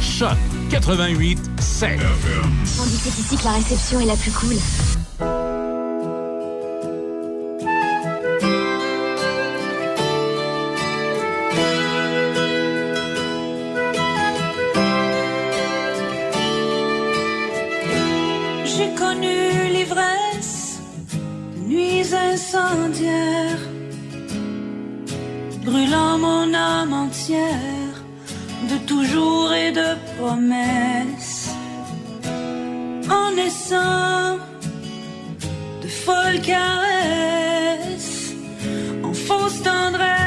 Choc 88 7. On dit c'est ici que la réception est la plus cool. J'ai connu l'ivresse, nuits incendiaires, brûlant mon âme entière de toujours et de promesses, en naissant de folles caresses, en fausse tendresse.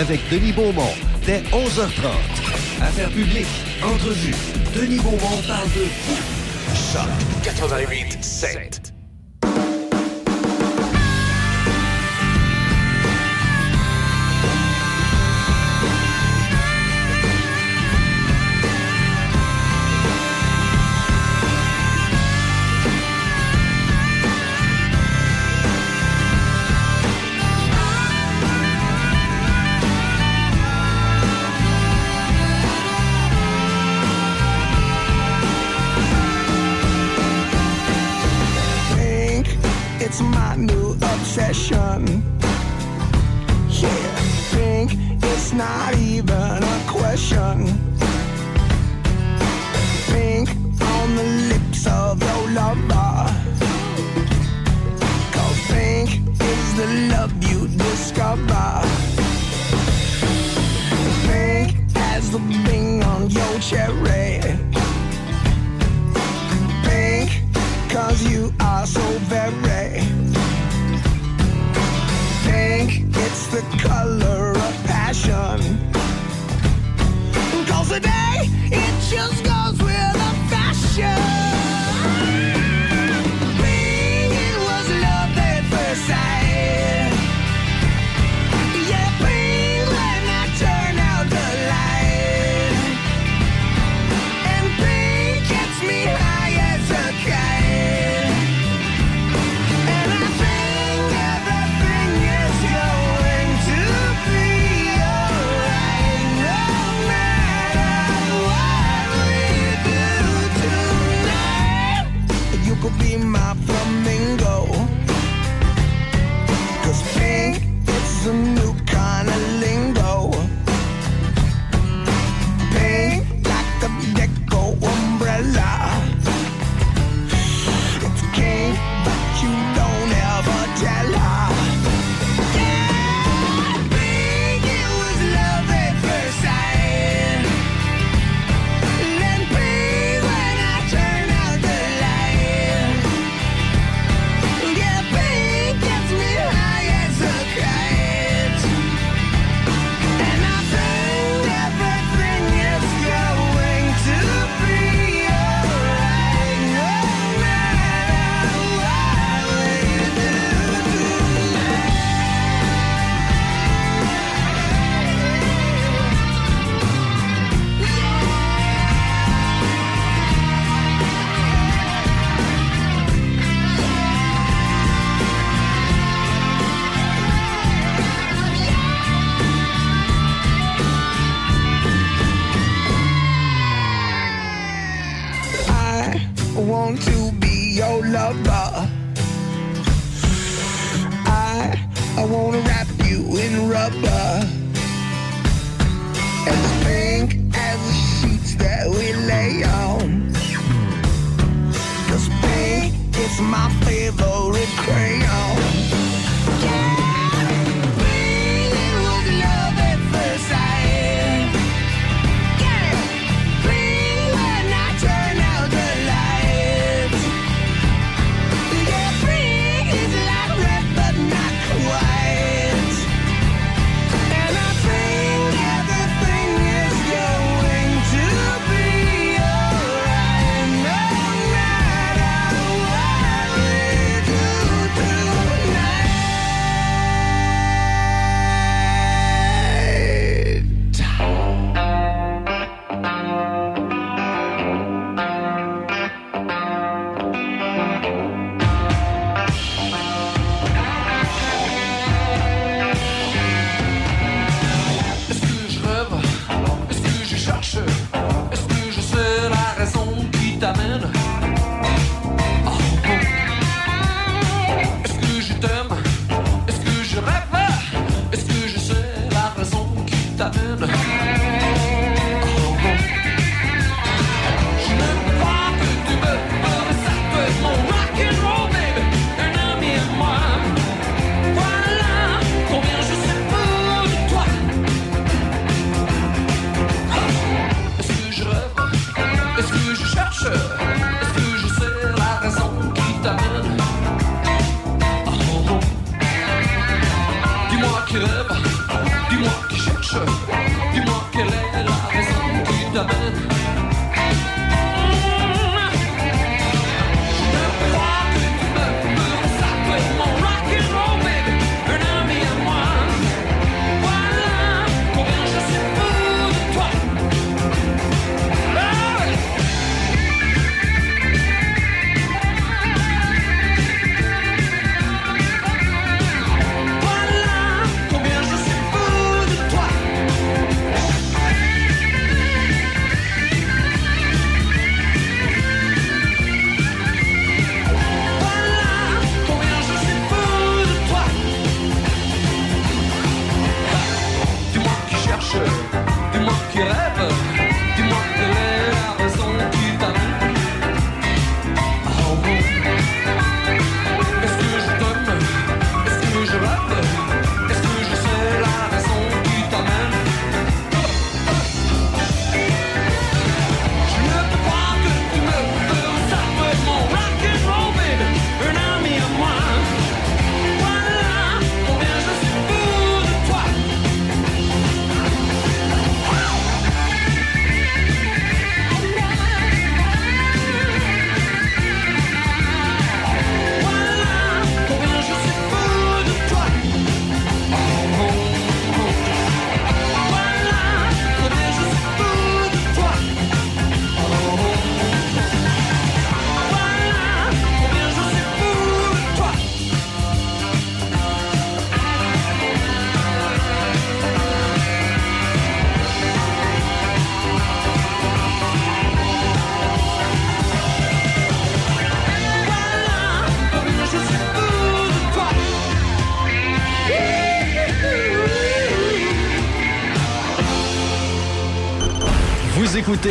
avec Denis Beaumont dès 11h30. Affaires publiques, entrevue. Denis Beaumont parle de fou. Choc 88 7.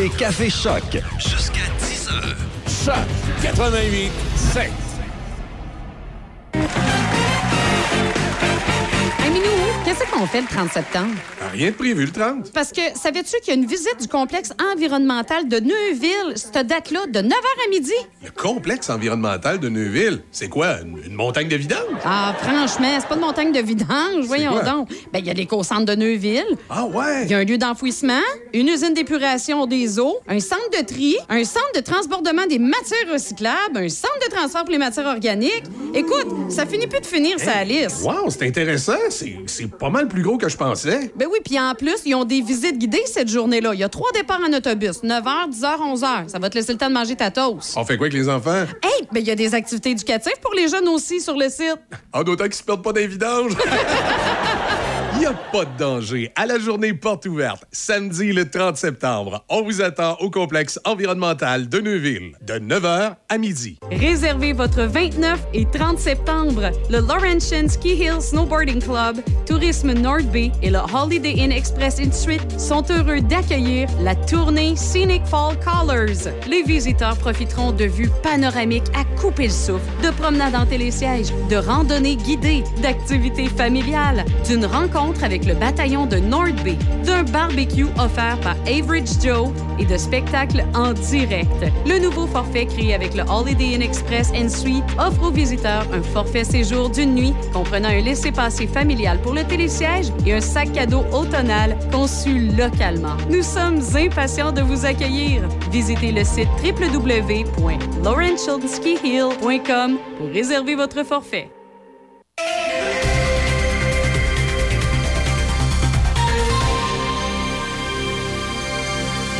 Café Choc. Jusqu'à 10 heures. Choc 88 7. Hey, Minou, qu'est-ce qu'on fait le 30 septembre? Rien de prévu le 30. Parce que savais-tu qu'il y a une visite du complexe environnemental de Neuville, cette date-là, de 9h à midi? Le complexe environnemental de Neuville, c'est quoi? Une, une montagne de vidange? Ah, franchement, c'est pas une montagne de vidange, voyons quoi? donc. Ben, il y a l'éco-centre de Neuville. Ah ouais? Il y a un lieu d'enfouissement, une usine d'épuration des eaux, un centre de tri, un centre de transbordement des matières recyclables, un centre de transfert pour les matières organiques. Écoute, ça finit plus de finir sa liste. Wow, c'est intéressant. C'est c'est pas mal plus gros que je pensais. Ben oui, puis en plus, ils ont des visites guidées cette journée-là. Il y a trois départs en autobus, 9h, 10h, 11h. Ça va te laisser le temps de manger ta toast. On fait quoi avec les enfants? Hey, ben il y a des activités éducatives pour les jeunes aussi sur le site. En d'autant qu'ils se perdent pas des vidanges. [LAUGHS] Il n'y a pas de danger. À la journée porte ouverte, samedi le 30 septembre, on vous attend au complexe environnemental de Neuville, de 9h à midi. Réservez votre 29 et 30 septembre. Le Laurentian Ski Hill Snowboarding Club, Tourisme North Bay et le Holiday Inn Express in Suite sont heureux d'accueillir la tournée Scenic Fall Colors. Les visiteurs profiteront de vues panoramiques à couper le souffle, de promenades en télésiège, de randonnées guidées, d'activités familiales, d'une rencontre avec le bataillon de North Bay, d'un barbecue offert par Average Joe et de spectacles en direct. Le nouveau forfait créé avec le Holiday Inn Express and Suite offre aux visiteurs un forfait séjour d'une nuit comprenant un laissez-passer familial pour le télésiège et un sac cadeau automnal conçu localement. Nous sommes impatients de vous accueillir. Visitez le site www.laurentianskihill.com pour réserver votre forfait.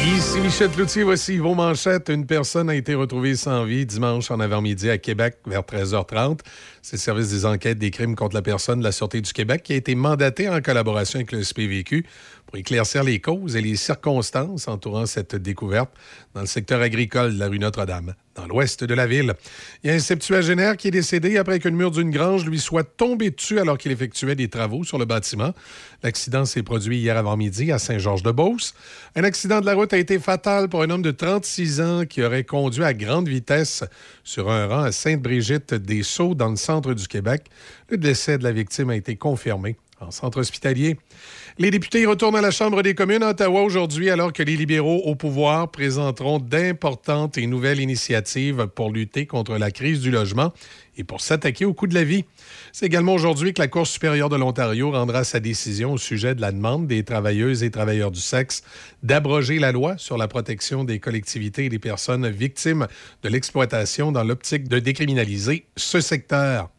Ici Michel Cloutier, voici vos manchettes. Une personne a été retrouvée sans vie dimanche en avant-midi à Québec vers 13h30. C'est le service des enquêtes des crimes contre la personne de la Sûreté du Québec qui a été mandaté en collaboration avec le SPVQ pour éclaircir les causes et les circonstances entourant cette découverte dans le secteur agricole de la rue Notre-Dame, dans l'ouest de la ville. Il y a un septuagénaire qui est décédé après qu'une mur d'une grange lui soit tombée dessus alors qu'il effectuait des travaux sur le bâtiment. L'accident s'est produit hier avant-midi à Saint-Georges-de-Beauce. Un accident de la route a été fatal pour un homme de 36 ans qui aurait conduit à grande vitesse sur un rang à Sainte-Brigitte-des-Sceaux dans le centre du Québec. Le décès de la victime a été confirmé en centre hospitalier. Les députés retournent à la Chambre des communes à Ottawa aujourd'hui alors que les libéraux au pouvoir présenteront d'importantes et nouvelles initiatives pour lutter contre la crise du logement et pour s'attaquer au coût de la vie. C'est également aujourd'hui que la Cour supérieure de l'Ontario rendra sa décision au sujet de la demande des travailleuses et travailleurs du sexe d'abroger la loi sur la protection des collectivités et des personnes victimes de l'exploitation dans l'optique de décriminaliser ce secteur.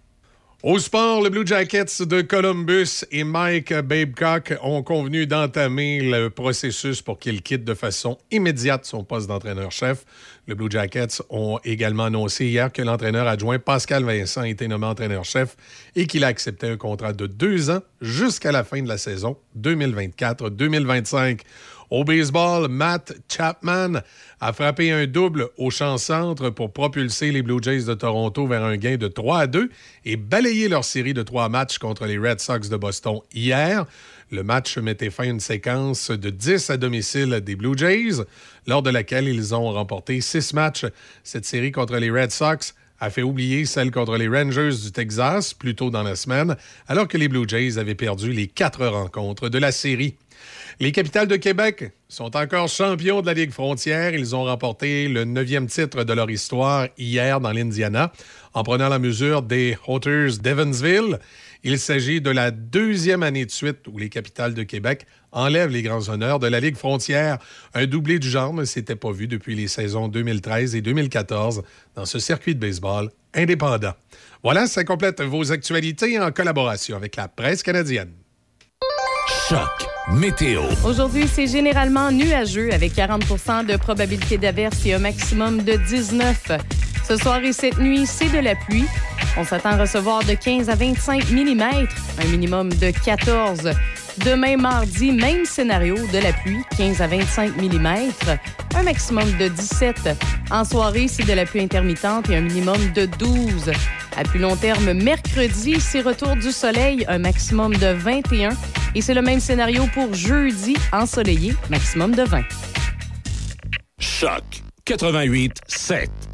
Au sport, le Blue Jackets de Columbus et Mike Babcock ont convenu d'entamer le processus pour qu'il quitte de façon immédiate son poste d'entraîneur-chef. Le Blue Jackets ont également annoncé hier que l'entraîneur adjoint Pascal Vincent a été nommé entraîneur-chef et qu'il a accepté un contrat de deux ans jusqu'à la fin de la saison 2024-2025. Au baseball, Matt Chapman a frappé un double au champ-centre pour propulser les Blue Jays de Toronto vers un gain de 3 à 2 et balayer leur série de trois matchs contre les Red Sox de Boston hier. Le match mettait fin à une séquence de 10 à domicile des Blue Jays, lors de laquelle ils ont remporté six matchs. Cette série contre les Red Sox a fait oublier celle contre les Rangers du Texas plus tôt dans la semaine, alors que les Blue Jays avaient perdu les quatre rencontres de la série. Les Capitales de Québec sont encore champions de la Ligue frontière. Ils ont remporté le neuvième titre de leur histoire hier dans l'Indiana en prenant la mesure des Hauters d'Evansville. Il s'agit de la deuxième année de suite où les Capitales de Québec enlèvent les grands honneurs de la Ligue frontière. Un doublé du genre ne s'était pas vu depuis les saisons 2013 et 2014 dans ce circuit de baseball indépendant. Voilà, ça complète vos actualités en collaboration avec la presse canadienne. Aujourd'hui, c'est généralement nuageux avec 40% de probabilité d'averse et un maximum de 19. Ce soir et cette nuit, c'est de la pluie. On s'attend à recevoir de 15 à 25 mm, un minimum de 14. Demain, mardi, même scénario, de la pluie, 15 à 25 mm, un maximum de 17. En soirée, c'est de la pluie intermittente et un minimum de 12. À plus long terme, mercredi, c'est retour du soleil, un maximum de 21. Et c'est le même scénario pour jeudi, ensoleillé, maximum de 20. Choc 88 7.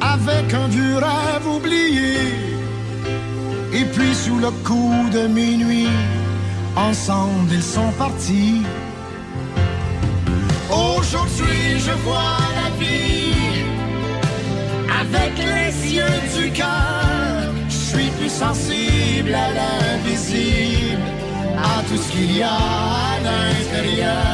Avec un vieux rêve oublié. Et puis sous le coup de minuit, ensemble ils sont partis. Aujourd'hui je vois la vie avec les yeux du cœur. Je suis plus sensible à l'invisible, à tout ce qu'il y a à l'intérieur.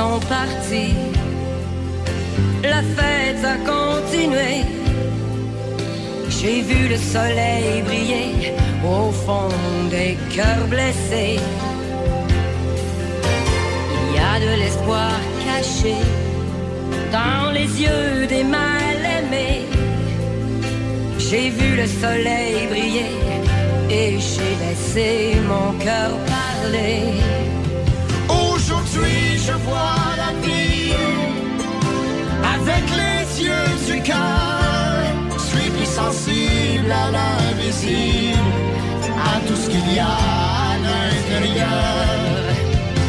Sont partis. La fête a continué. J'ai vu le soleil briller au fond des cœurs blessés. Il y a de l'espoir caché dans les yeux des mal-aimés. J'ai vu le soleil briller et j'ai laissé mon cœur parler. Je suis plus sensible à l'invisible, à tout ce qu'il y a à l'intérieur.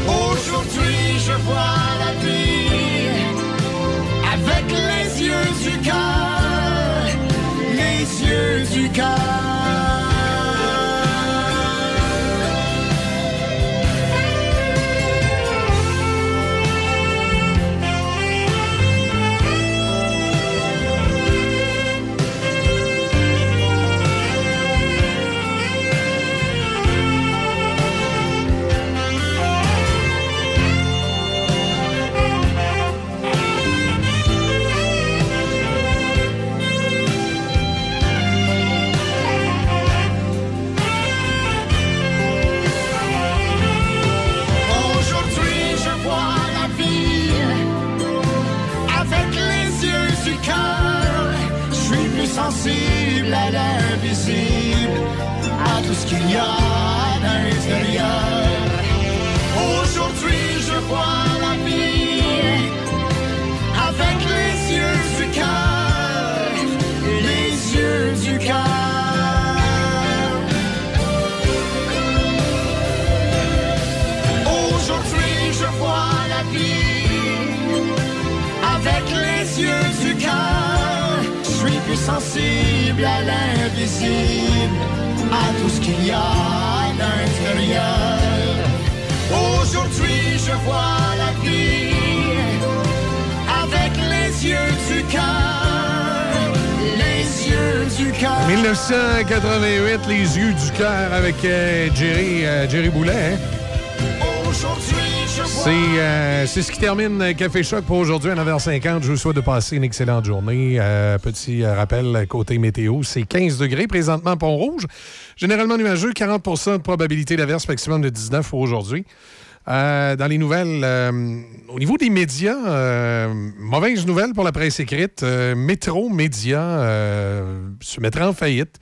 Aujourd'hui je vois la vie avec les yeux du cœur, les yeux du cœur. L'invisible, à tout ce qu'il y a à tout ce qu'il y a à. Aujourd'hui je vois la vie avec les yeux du cœur, les yeux du cœur. 1988, Les yeux du cœur avec euh, Jerry, euh, Jerry Boulet. hein. Euh, c'est ce qui termine euh, Café Choc pour aujourd'hui à 9h50. Je vous souhaite de passer une excellente journée. Euh, petit rappel côté météo, c'est 15 degrés présentement Pont-Rouge. Généralement nuageux, 40% de probabilité d'averse, maximum de 19 pour aujourd'hui. Dans les nouvelles, au niveau des médias, mauvaise nouvelle pour la presse écrite. Métro Média se mettra en faillite.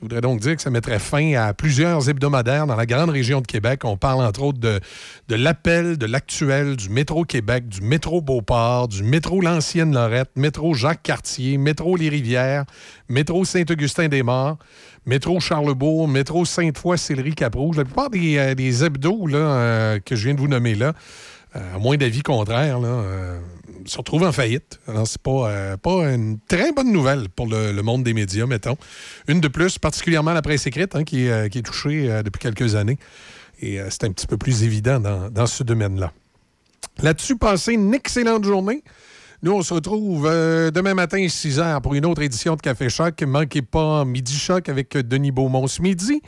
Ça voudrait donc dire que ça mettrait fin à plusieurs hebdomadaires dans la grande région de Québec. On parle entre autres de, l'appel, de l'actuel, du métro Québec, du métro Beauport, du métro L'Ancienne Lorette, métro Jacques-Cartier, métro Les Rivières, métro Saint-Augustin-des-Morts, métro Charlebourg, métro Sainte-Foy-Sillery-Cap-Rouge. La plupart des, euh, hebdos euh, que je viens de vous nommer là, à moins d'avis contraires, là, euh, se retrouvent en faillite. Alors, c'est pas, euh, pas une très bonne nouvelle pour le, monde des médias, mettons. Une de plus, particulièrement la presse écrite, hein, qui, est, euh, touchée euh, depuis quelques années. Et euh, c'est un petit peu plus évident dans, ce domaine-là. Là-dessus, passez une excellente journée. Nous, on se retrouve euh, demain matin, 6 h, pour une autre édition de Café Choc. Manquez pas Midi Choc avec euh, Denis Beaumont ce midi.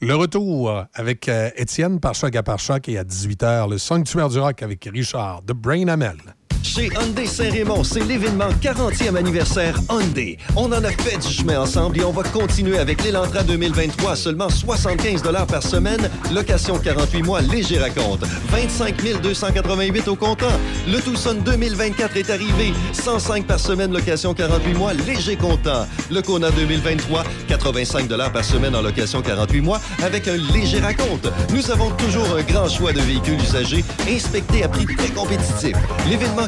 Le retour avec euh, Étienne par Choc à par Choc et à 18 h, le Sanctuaire du Rock avec Richard de Brain Amel. Chez Hyundai Saint-Raymond, c'est l'événement 40e anniversaire Hyundai. On en a fait du chemin ensemble et on va continuer avec l'Elantra 2023 à seulement 75 par semaine, location 48 mois, léger raconte. 25 288 au comptant. Le Tucson 2024 est arrivé, 105 par semaine, location 48 mois, léger comptant. Le Kona 2023, 85 par semaine en location 48 mois avec un léger raconte. Nous avons toujours un grand choix de véhicules usagés inspectés à prix très compétitifs. L'événement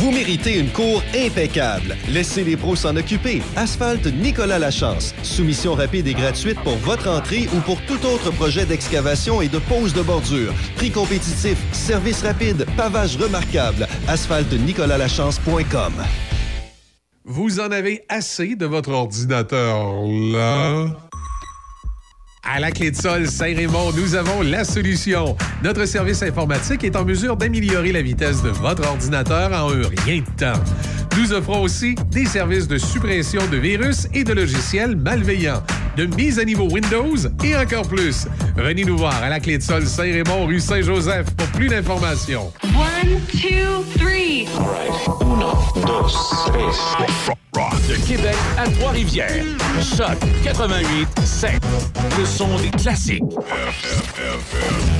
Vous méritez une cour impeccable. Laissez les pros s'en occuper. Asphalte Nicolas Lachance. Soumission rapide et gratuite pour votre entrée ou pour tout autre projet d'excavation et de pose de bordure. Prix compétitif, service rapide, pavage remarquable. asphaltenicolas-lachance.com. Vous en avez assez de votre ordinateur là? À la clé de sol Saint-Raymond, nous avons la solution. Notre service informatique est en mesure d'améliorer la vitesse de votre ordinateur en un rien de temps. Nous offrons aussi des services de suppression de virus et de logiciels malveillants, de mise à niveau Windows et encore plus. Venez nous voir à la clé de sol Saint-Raymond, rue Saint-Joseph pour plus d'informations. One, two, three. Uno, dos, tres. De Québec à Trois-Rivières. Choc 88 7. Le son des classiques. There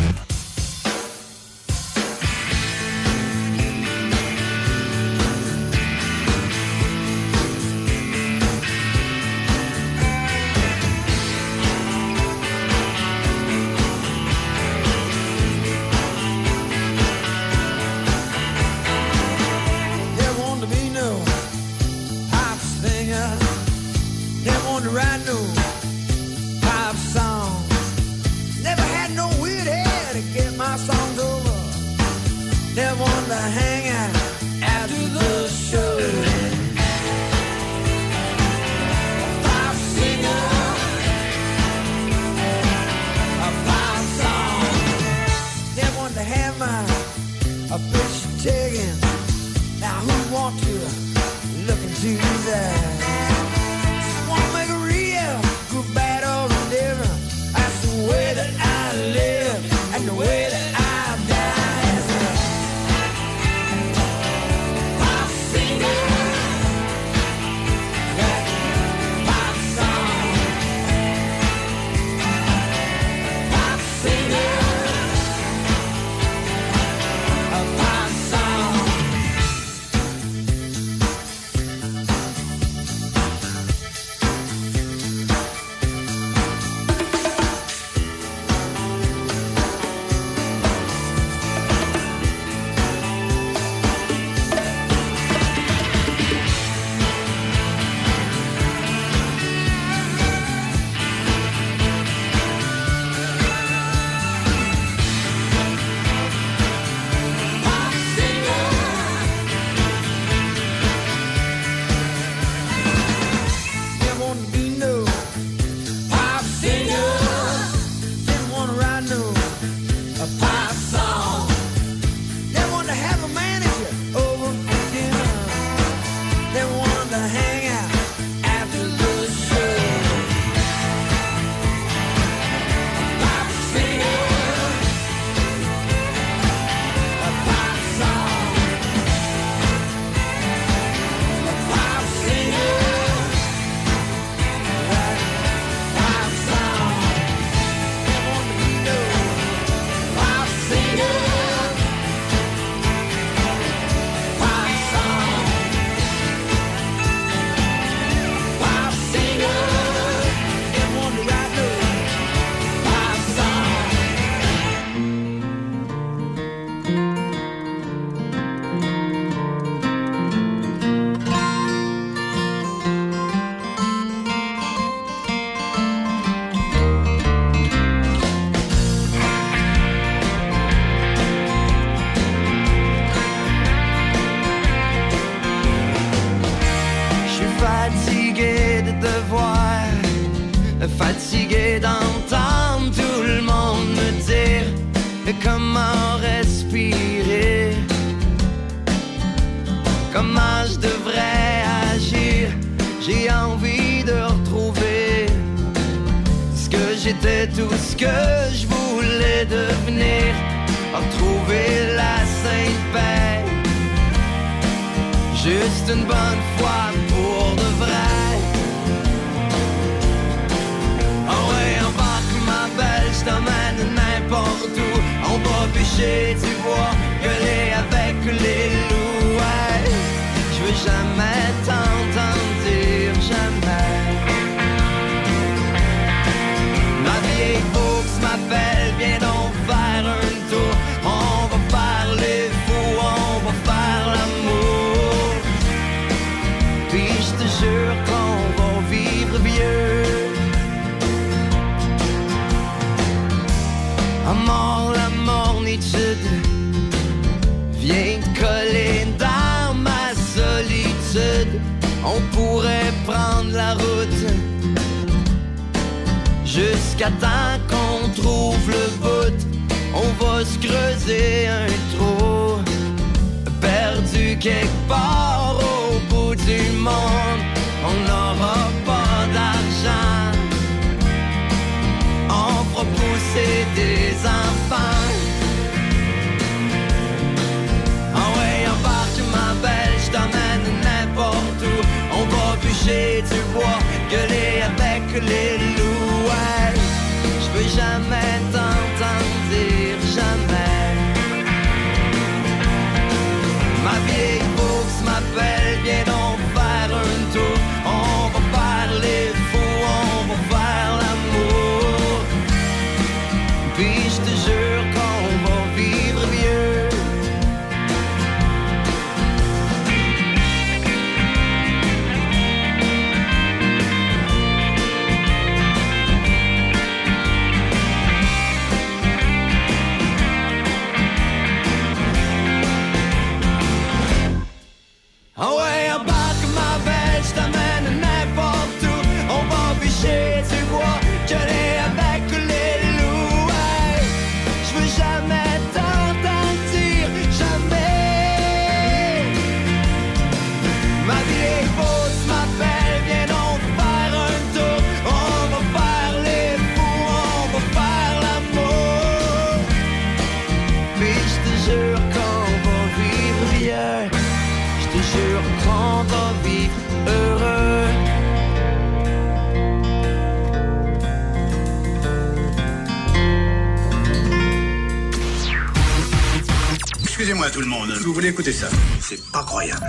voulez écouter ça C'est pas croyable.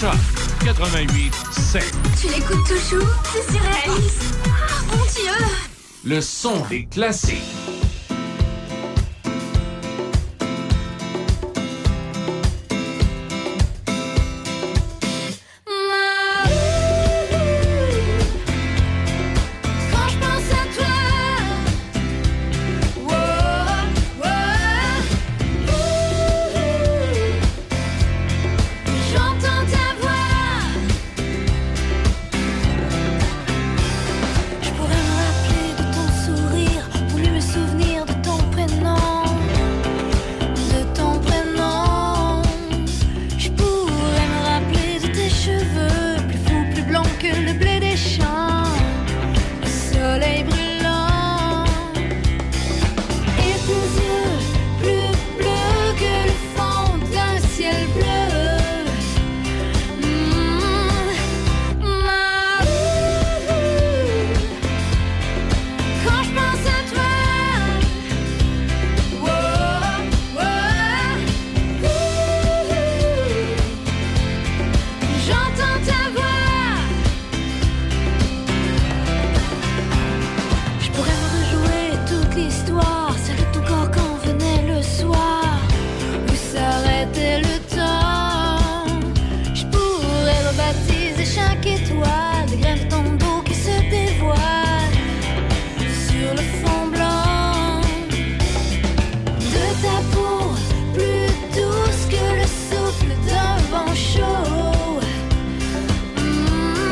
Choc 88 7. Tu l'écoutes toujours? C'est surréaliste. Oh, ah, mon Dieu Le son des classiques.